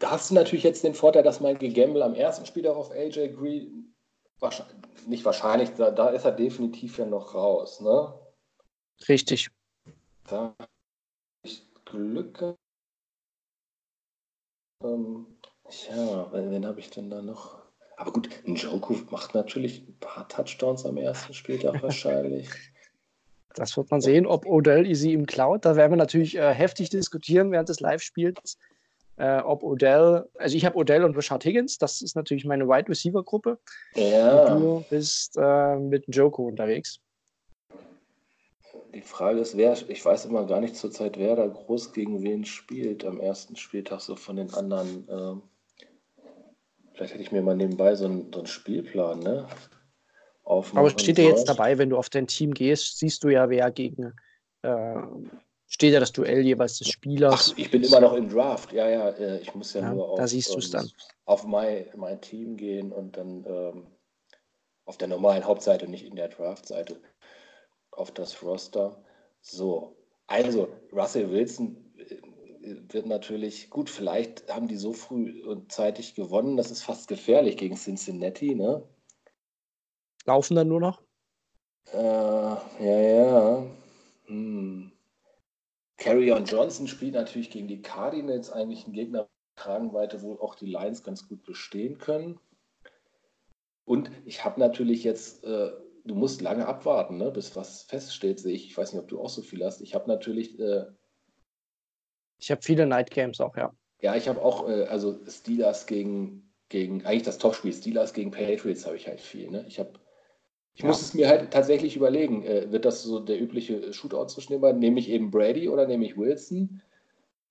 da hast du natürlich jetzt den Vorteil, dass mein Gegamble am ersten Spiel auch auf AJ Green, wahrscheinlich, nicht wahrscheinlich, da, da ist er definitiv ja noch raus. Ne? Richtig. Da habe ich Glück. Ähm, ja, wen, habe ich denn da noch? Aber gut, ein Joku macht natürlich ein paar Touchdowns am ersten Spieltag <laughs> wahrscheinlich. Das wird man sehen, ob Odell sie ihm klaut. Da werden wir natürlich äh, heftig diskutieren während des Live-Spiels. Äh, ob Odell, also ich habe Odell und Richard Higgins, das ist natürlich meine Wide Receiver-Gruppe. Ja. Du bist äh, mit Joko unterwegs. die Frage ist, wer, ich weiß immer gar nicht zurzeit, wer da groß gegen wen spielt am ersten Spieltag, so von den anderen. Ähm, vielleicht hätte ich mir mal nebenbei so einen, so einen Spielplan, ne? Aufmachen Aber steht ja jetzt dabei, wenn du auf dein Team gehst, siehst du ja, wer gegen. Äh, steht ja das Duell jeweils des Spielers. Ach, ich bin immer noch im Draft, ja, ja. äh, Ich muss ja, Ja, nur da auf, siehst du es ähm, dann. auf mein, mein Team gehen und dann ähm, auf der normalen Hauptseite, nicht in der Draft-Seite, auf das Roster. So, also Russell Wilson äh, wird natürlich, gut, vielleicht haben die so früh und zeitig gewonnen, das ist fast gefährlich gegen Cincinnati, ne? Laufen dann nur noch? Äh, ja, ja. Hm. Carrion Johnson spielt natürlich gegen die Cardinals eigentlich einen Gegner Kragenweite, wo auch die Lions ganz gut bestehen können. Und ich habe natürlich jetzt, äh, du musst lange abwarten, ne, bis was feststeht, sehe ich. Ich weiß nicht, ob du auch so viel hast. Ich habe natürlich, äh, Ich habe viele Night Games auch, ja. ja, ich habe auch, äh, also Steelers gegen, gegen, eigentlich das Topspiel, Steelers gegen Patriots habe ich halt viel. Ne? Ich habe, ich Ja. muss es mir halt tatsächlich überlegen, äh, wird das so der übliche Shootout zwischen den beiden? Nehme ich eben Brady oder nehme ich Wilson?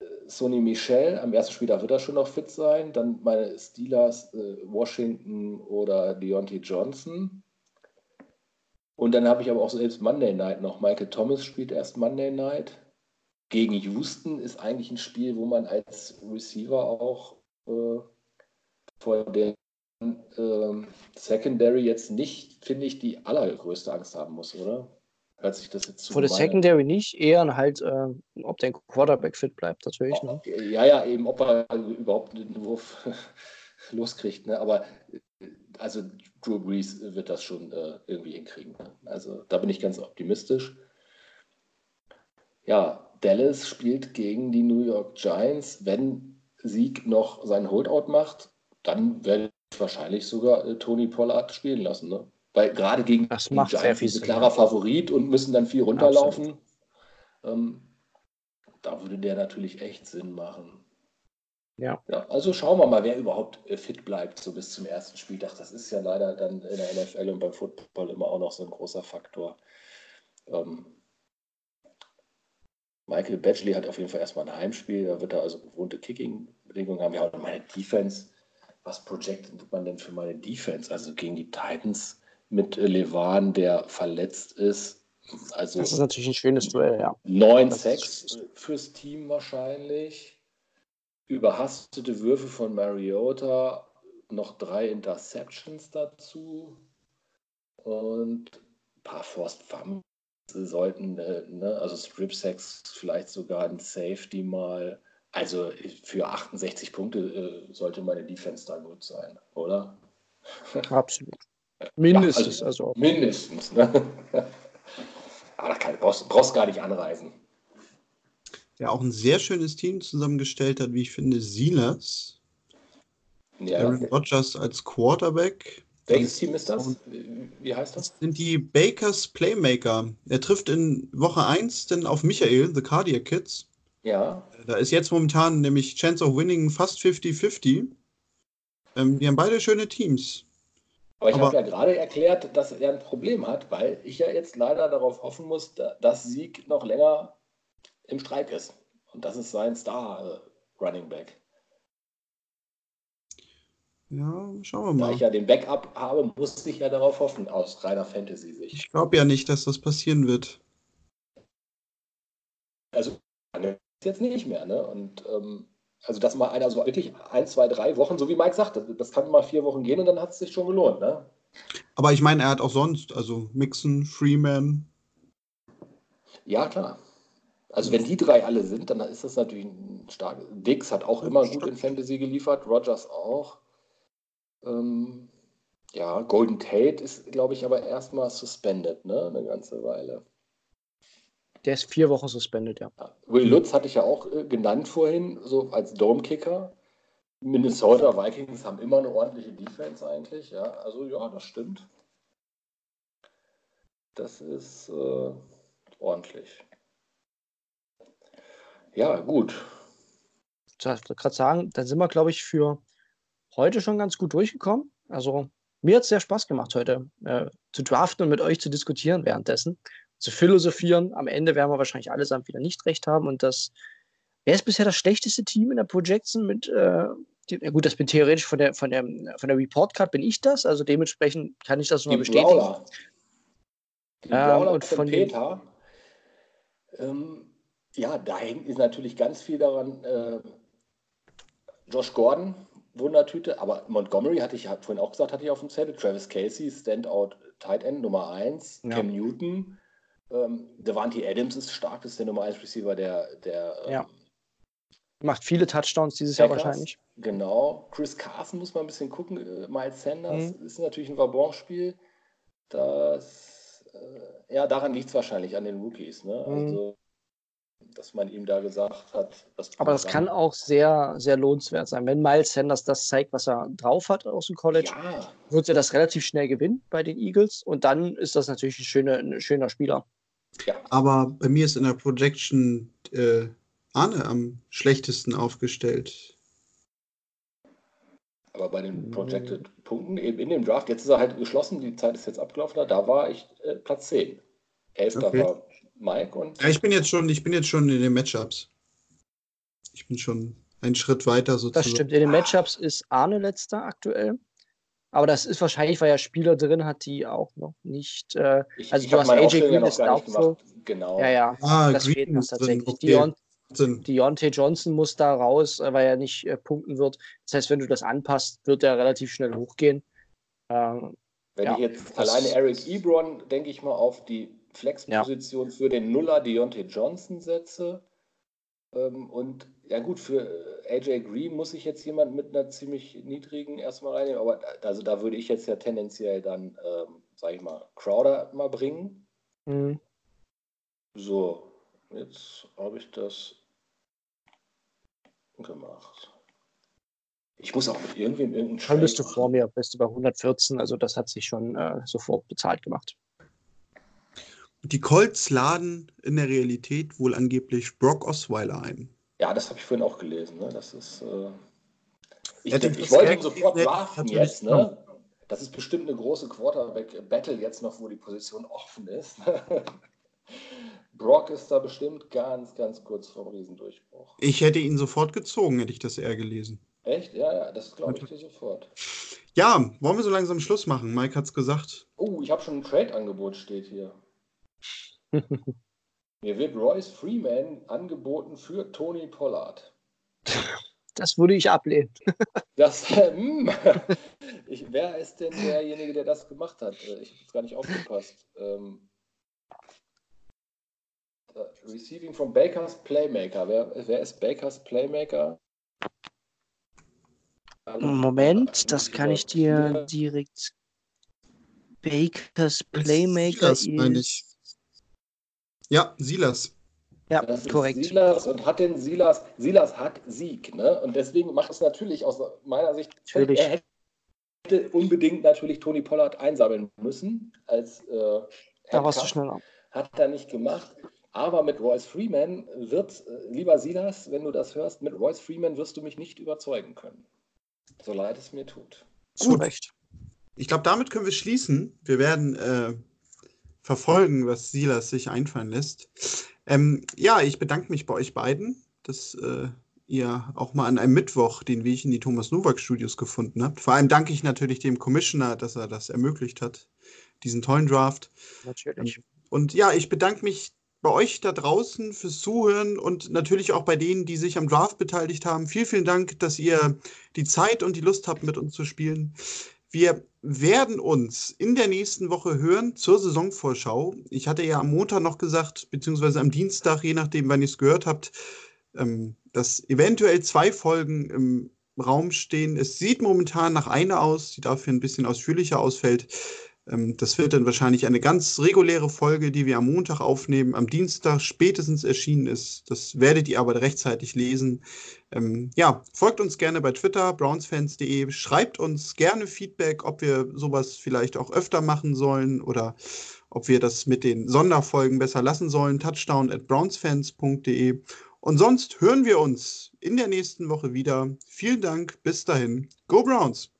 Äh, Sonny Michel, am ersten Spieltag wird er schon noch fit sein. Dann meine Steelers, äh, Washington oder Deontay Johnson. Und dann habe ich aber auch selbst Monday Night noch. Michael Thomas spielt erst Monday Night. Gegen Houston ist eigentlich ein Spiel, wo man als Receiver auch äh, vor der ähm, Secondary jetzt nicht, finde ich, die allergrößte Angst haben muss, oder? Hört sich das jetzt zu Vor der? Secondary nicht, eher halt, äh, ob dein Quarterback fit bleibt, natürlich. Ne? Ja, ja, eben, ob er überhaupt einen Wurf <laughs> loskriegt. Ne? Aber äh, also Drew Brees wird das schon äh, irgendwie hinkriegen. Ne? Also da bin ich ganz optimistisch. Ja, Dallas spielt gegen die New York Giants. Wenn Sieg noch seinen Holdout macht, dann werde ich wahrscheinlich sogar äh, Tony Pollard spielen lassen. Ne? Weil gerade gegen Das die macht sehr Giants Sinn, klarer. Favorit und müssen dann viel runterlaufen. Ähm, da würde der natürlich echt Sinn machen. Ja. Ja, also schauen wir mal, wer überhaupt äh, fit bleibt, so bis zum ersten Spieltag. Das ist ja leider dann in der NFL und beim Football immer auch noch so ein großer Faktor. Ähm, Michael Batchley hat auf jeden Fall erstmal ein Heimspiel, da wird er also gewohnte Kicking-Bedingungen haben. Ja, und meine Defense, was projectet man denn für meine Defense? Also gegen die Titans mit Levan, der verletzt ist. Also Das ist natürlich ein schönes Duell, ja. 9 Das Sacks ist- fürs Team wahrscheinlich. Überhastete Würfe von Mariota, noch drei Interceptions dazu und ein paar Forced Fumbles sollten, äh, ne, also Strip Sacks, vielleicht sogar ein Safety mal. Also für 68 Punkte äh, sollte meine Defense da gut sein, oder? <laughs> Absolut. Mindestens, Ja, also, Mindestens. Ne? <laughs> Aber da kann, brauchst, brauchst gar nicht anreisen. Der auch ein sehr schönes Team zusammengestellt hat, wie ich finde, Silas. Ja. Aaron Rodgers als Quarterback. Welches Team ist das? Wie wie heißt das? Das sind die Bakers Playmaker. Er trifft in Woche 1 dann auf Michael, The Cardiac Kids. Ja, Da ist jetzt momentan nämlich Chance of Winning fast 50-50. Ähm, die haben beide schöne Teams. aber ich habe ja gerade erklärt, dass er ein Problem hat, weil ich ja jetzt leider darauf hoffen muss, da- dass Sieg noch länger im Streik ist. Und das ist sein Star äh, Running Back. Ja, schauen wir Da mal. ich ja den Backup habe, muss ich ja darauf hoffen, aus reiner Fantasy-Sicht. Ich glaube ja nicht, dass das passieren wird. Also jetzt nicht mehr, ne? Und ähm, also dass mal einer so wirklich ein, zwei, drei Wochen, so wie Mike sagte, das kann mal vier Wochen gehen und dann hat es sich schon gelohnt, ne? Aber ich meine, er hat auch sonst, also Mixon, Freeman. Ja, klar. Also wenn die drei alle sind, dann ist das natürlich ein starkes. Dix hat auch immer gut in Fantasy geliefert, Rogers auch. Ähm, ja, Golden Tate ist, glaube ich, aber erstmal suspended, ne? Eine ganze Weile. Der ist vier Wochen suspendet, ja. Will Lutz hatte ich ja auch äh, genannt vorhin, so als Dome-Kicker. Minnesota Vikings haben immer eine ordentliche Defense eigentlich, ja. Also ja, das stimmt. Das ist äh, ordentlich. Ja, gut. Ich wollte gerade sagen, dann sind wir, glaube ich, für heute schon ganz gut durchgekommen. Also mir hat es sehr Spaß gemacht, heute äh, zu draften und mit euch zu diskutieren währenddessen. Zu philosophieren. Am Ende werden wir wahrscheinlich allesamt wieder nicht recht haben. Und das, wer ist bisher das schlechteste Team in der Projection mit, äh, die, ja gut, das bin theoretisch von der, von der, von der Report Card bin ich das, also dementsprechend kann ich das nur bestätigen. Die Ähm, Brawler und von Peter. Ähm, ja, da hängt natürlich ganz viel daran. Äh, Josh Gordon, Wundertüte, aber Montgomery hatte ich vorhin auch gesagt, hatte ich auf dem Zettel. Travis Casey, Standout Tight End Nummer 1. Ja. Cam Newton. Ähm, Devante Adams ist stark, das ist der Nummer 1 Receiver der, der ähm, Ja. Macht viele Touchdowns dieses Jahr Packers. wahrscheinlich. Genau. Chris Carson muss man ein bisschen gucken. Äh, Miles Sanders Mhm. ist natürlich ein Vabon-Spiel. Das, äh, ja, daran liegt es wahrscheinlich an den Rookies. Ne? Mhm. Also, dass man ihm da gesagt hat. Aber das kann auch sehr, sehr lohnenswert sein. Wenn Miles Sanders das zeigt, was er drauf hat aus dem College, Ja, wird er das relativ schnell gewinnen bei den Eagles. Und dann ist das natürlich ein schöner, ein schöner Spieler. Aber bei mir ist in der Projection äh, Arne am schlechtesten aufgestellt. aber bei Mhm. den Projected Punkten eben in dem Draft, jetzt ist er halt geschlossen, die Zeit ist jetzt abgelaufen, da war ich äh, Platz 10. Elfter Okay. war Mike und Ja, ich bin jetzt schon, ich bin jetzt schon in den Matchups. Ich bin schon einen Schritt weiter Das sozusagen. stimmt. In den Matchups ist Arne letzter aktuell. Aber das ist wahrscheinlich, weil er Spieler drin hat, die auch noch nicht. Äh, ich, Also ich du hast AJ ja Green ist doubtful. gemacht. Genau. ja, ja, Ah, das Green fehlt noch ist drin, tatsächlich. okay. Sinn. Deontay Johnson muss da raus, äh, weil er nicht äh, punkten wird. Das heißt, wenn du das anpasst, wird er relativ schnell hochgehen. Ähm, Wenn Ja, ich jetzt alleine Eric Ebron, denke ich mal, auf die Flex-Position für den Nuller Deontay Johnson setze. Ähm, und ja gut, für äh, AJ Green muss ich jetzt jemand mit einer ziemlich niedrigen erstmal reinnehmen. Aber da- also da würde ich jetzt ja tendenziell dann, ähm, sage ich mal, Crowder mal bringen. mh, So, jetzt habe ich das gemacht. Ich muss auch mit irgendwem irgendeinen dann bist du vor mir, bist du bei 114. Also das hat sich schon äh, sofort bezahlt gemacht. Die Colts laden in der Realität wohl angeblich Brock Osweiler ein. Ja, das habe ich vorhin auch gelesen. Ne? Das ist. Äh, ich, Hätte ich ich wollte ihn sofort natürlich jetzt. Ne? Das ist bestimmt eine große Quarterback-Battle jetzt noch, wo die Position offen ist. <laughs> Brock ist da bestimmt ganz, ganz kurz vorm Riesendurchbruch. Ich hätte ihn sofort gezogen, hätte ich das eher gelesen. Echt? Ja, ja, das glaube ich dir sofort. Ja, wollen wir so langsam Schluss machen? Mike hat's gesagt. Oh, ich habe schon ein Trade-Angebot, steht hier. <laughs> Mir wird Royce Freeman angeboten für Tony Pollard. Das würde ich ablehnen. Das, <laughs> hm, ich, wer ist denn derjenige, der das gemacht hat? Äh, Ich habe jetzt gar nicht aufgepasst. Ähm, äh, receiving from Bakers Playmaker. Wer, wer ist Bakers Playmaker? Moment, das kann ich dir direkt. Bakers Playmaker Silas, meine ich. Ja, Silas. Ja, Das ist korrekt. Silas und hat den Silas, Silas hat Sieg, ne? Und deswegen macht es natürlich aus meiner Sicht, Natürlich. er hätte unbedingt natürlich Tony Pollard einsammeln müssen als äh, Da warst du schneller. Hat er nicht gemacht. Aber mit Royce Freeman wird, äh, lieber Silas, wenn du das hörst, mit Royce Freeman wirst du mich nicht überzeugen können. So leid es mir tut. Zu Gut. Recht. Ich glaube, damit können wir schließen. Wir werden äh, verfolgen, was Silas sich einfallen lässt. Ähm, ja, ich bedanke mich bei euch beiden, dass äh, ihr auch mal an einem Mittwoch den Weg in die Thomas Nowak Studios gefunden habt. Vor allem danke ich natürlich dem Commissioner, dass er das ermöglicht hat, diesen tollen Draft. Natürlich. Und ja, ich bedanke mich bei euch da draußen fürs Zuhören und natürlich auch bei denen, die sich am Draft beteiligt haben. Vielen, vielen Dank, dass ihr die Zeit und die Lust habt, mit uns zu spielen. Wir werden uns in der nächsten Woche hören zur Saisonvorschau. Ich hatte ja am Montag noch gesagt, beziehungsweise am Dienstag, je nachdem, wann ihr es gehört habt, ähm, dass eventuell zwei Folgen im Raum stehen. Es sieht momentan nach einer aus, die dafür ein bisschen ausführlicher ausfällt. Ähm, das wird dann wahrscheinlich eine ganz reguläre Folge, die wir am Montag aufnehmen, am Dienstag spätestens erschienen ist. Das werdet ihr aber rechtzeitig lesen. Ähm, ja, folgt uns gerne bei Twitter, brownsfans.de. Schreibt uns gerne Feedback, ob wir sowas vielleicht auch öfter machen sollen oder ob wir das mit den Sonderfolgen besser lassen sollen. Touchdown at brownsfans.de. Und sonst hören wir uns in der nächsten Woche wieder. Vielen Dank. Bis dahin. Go Browns!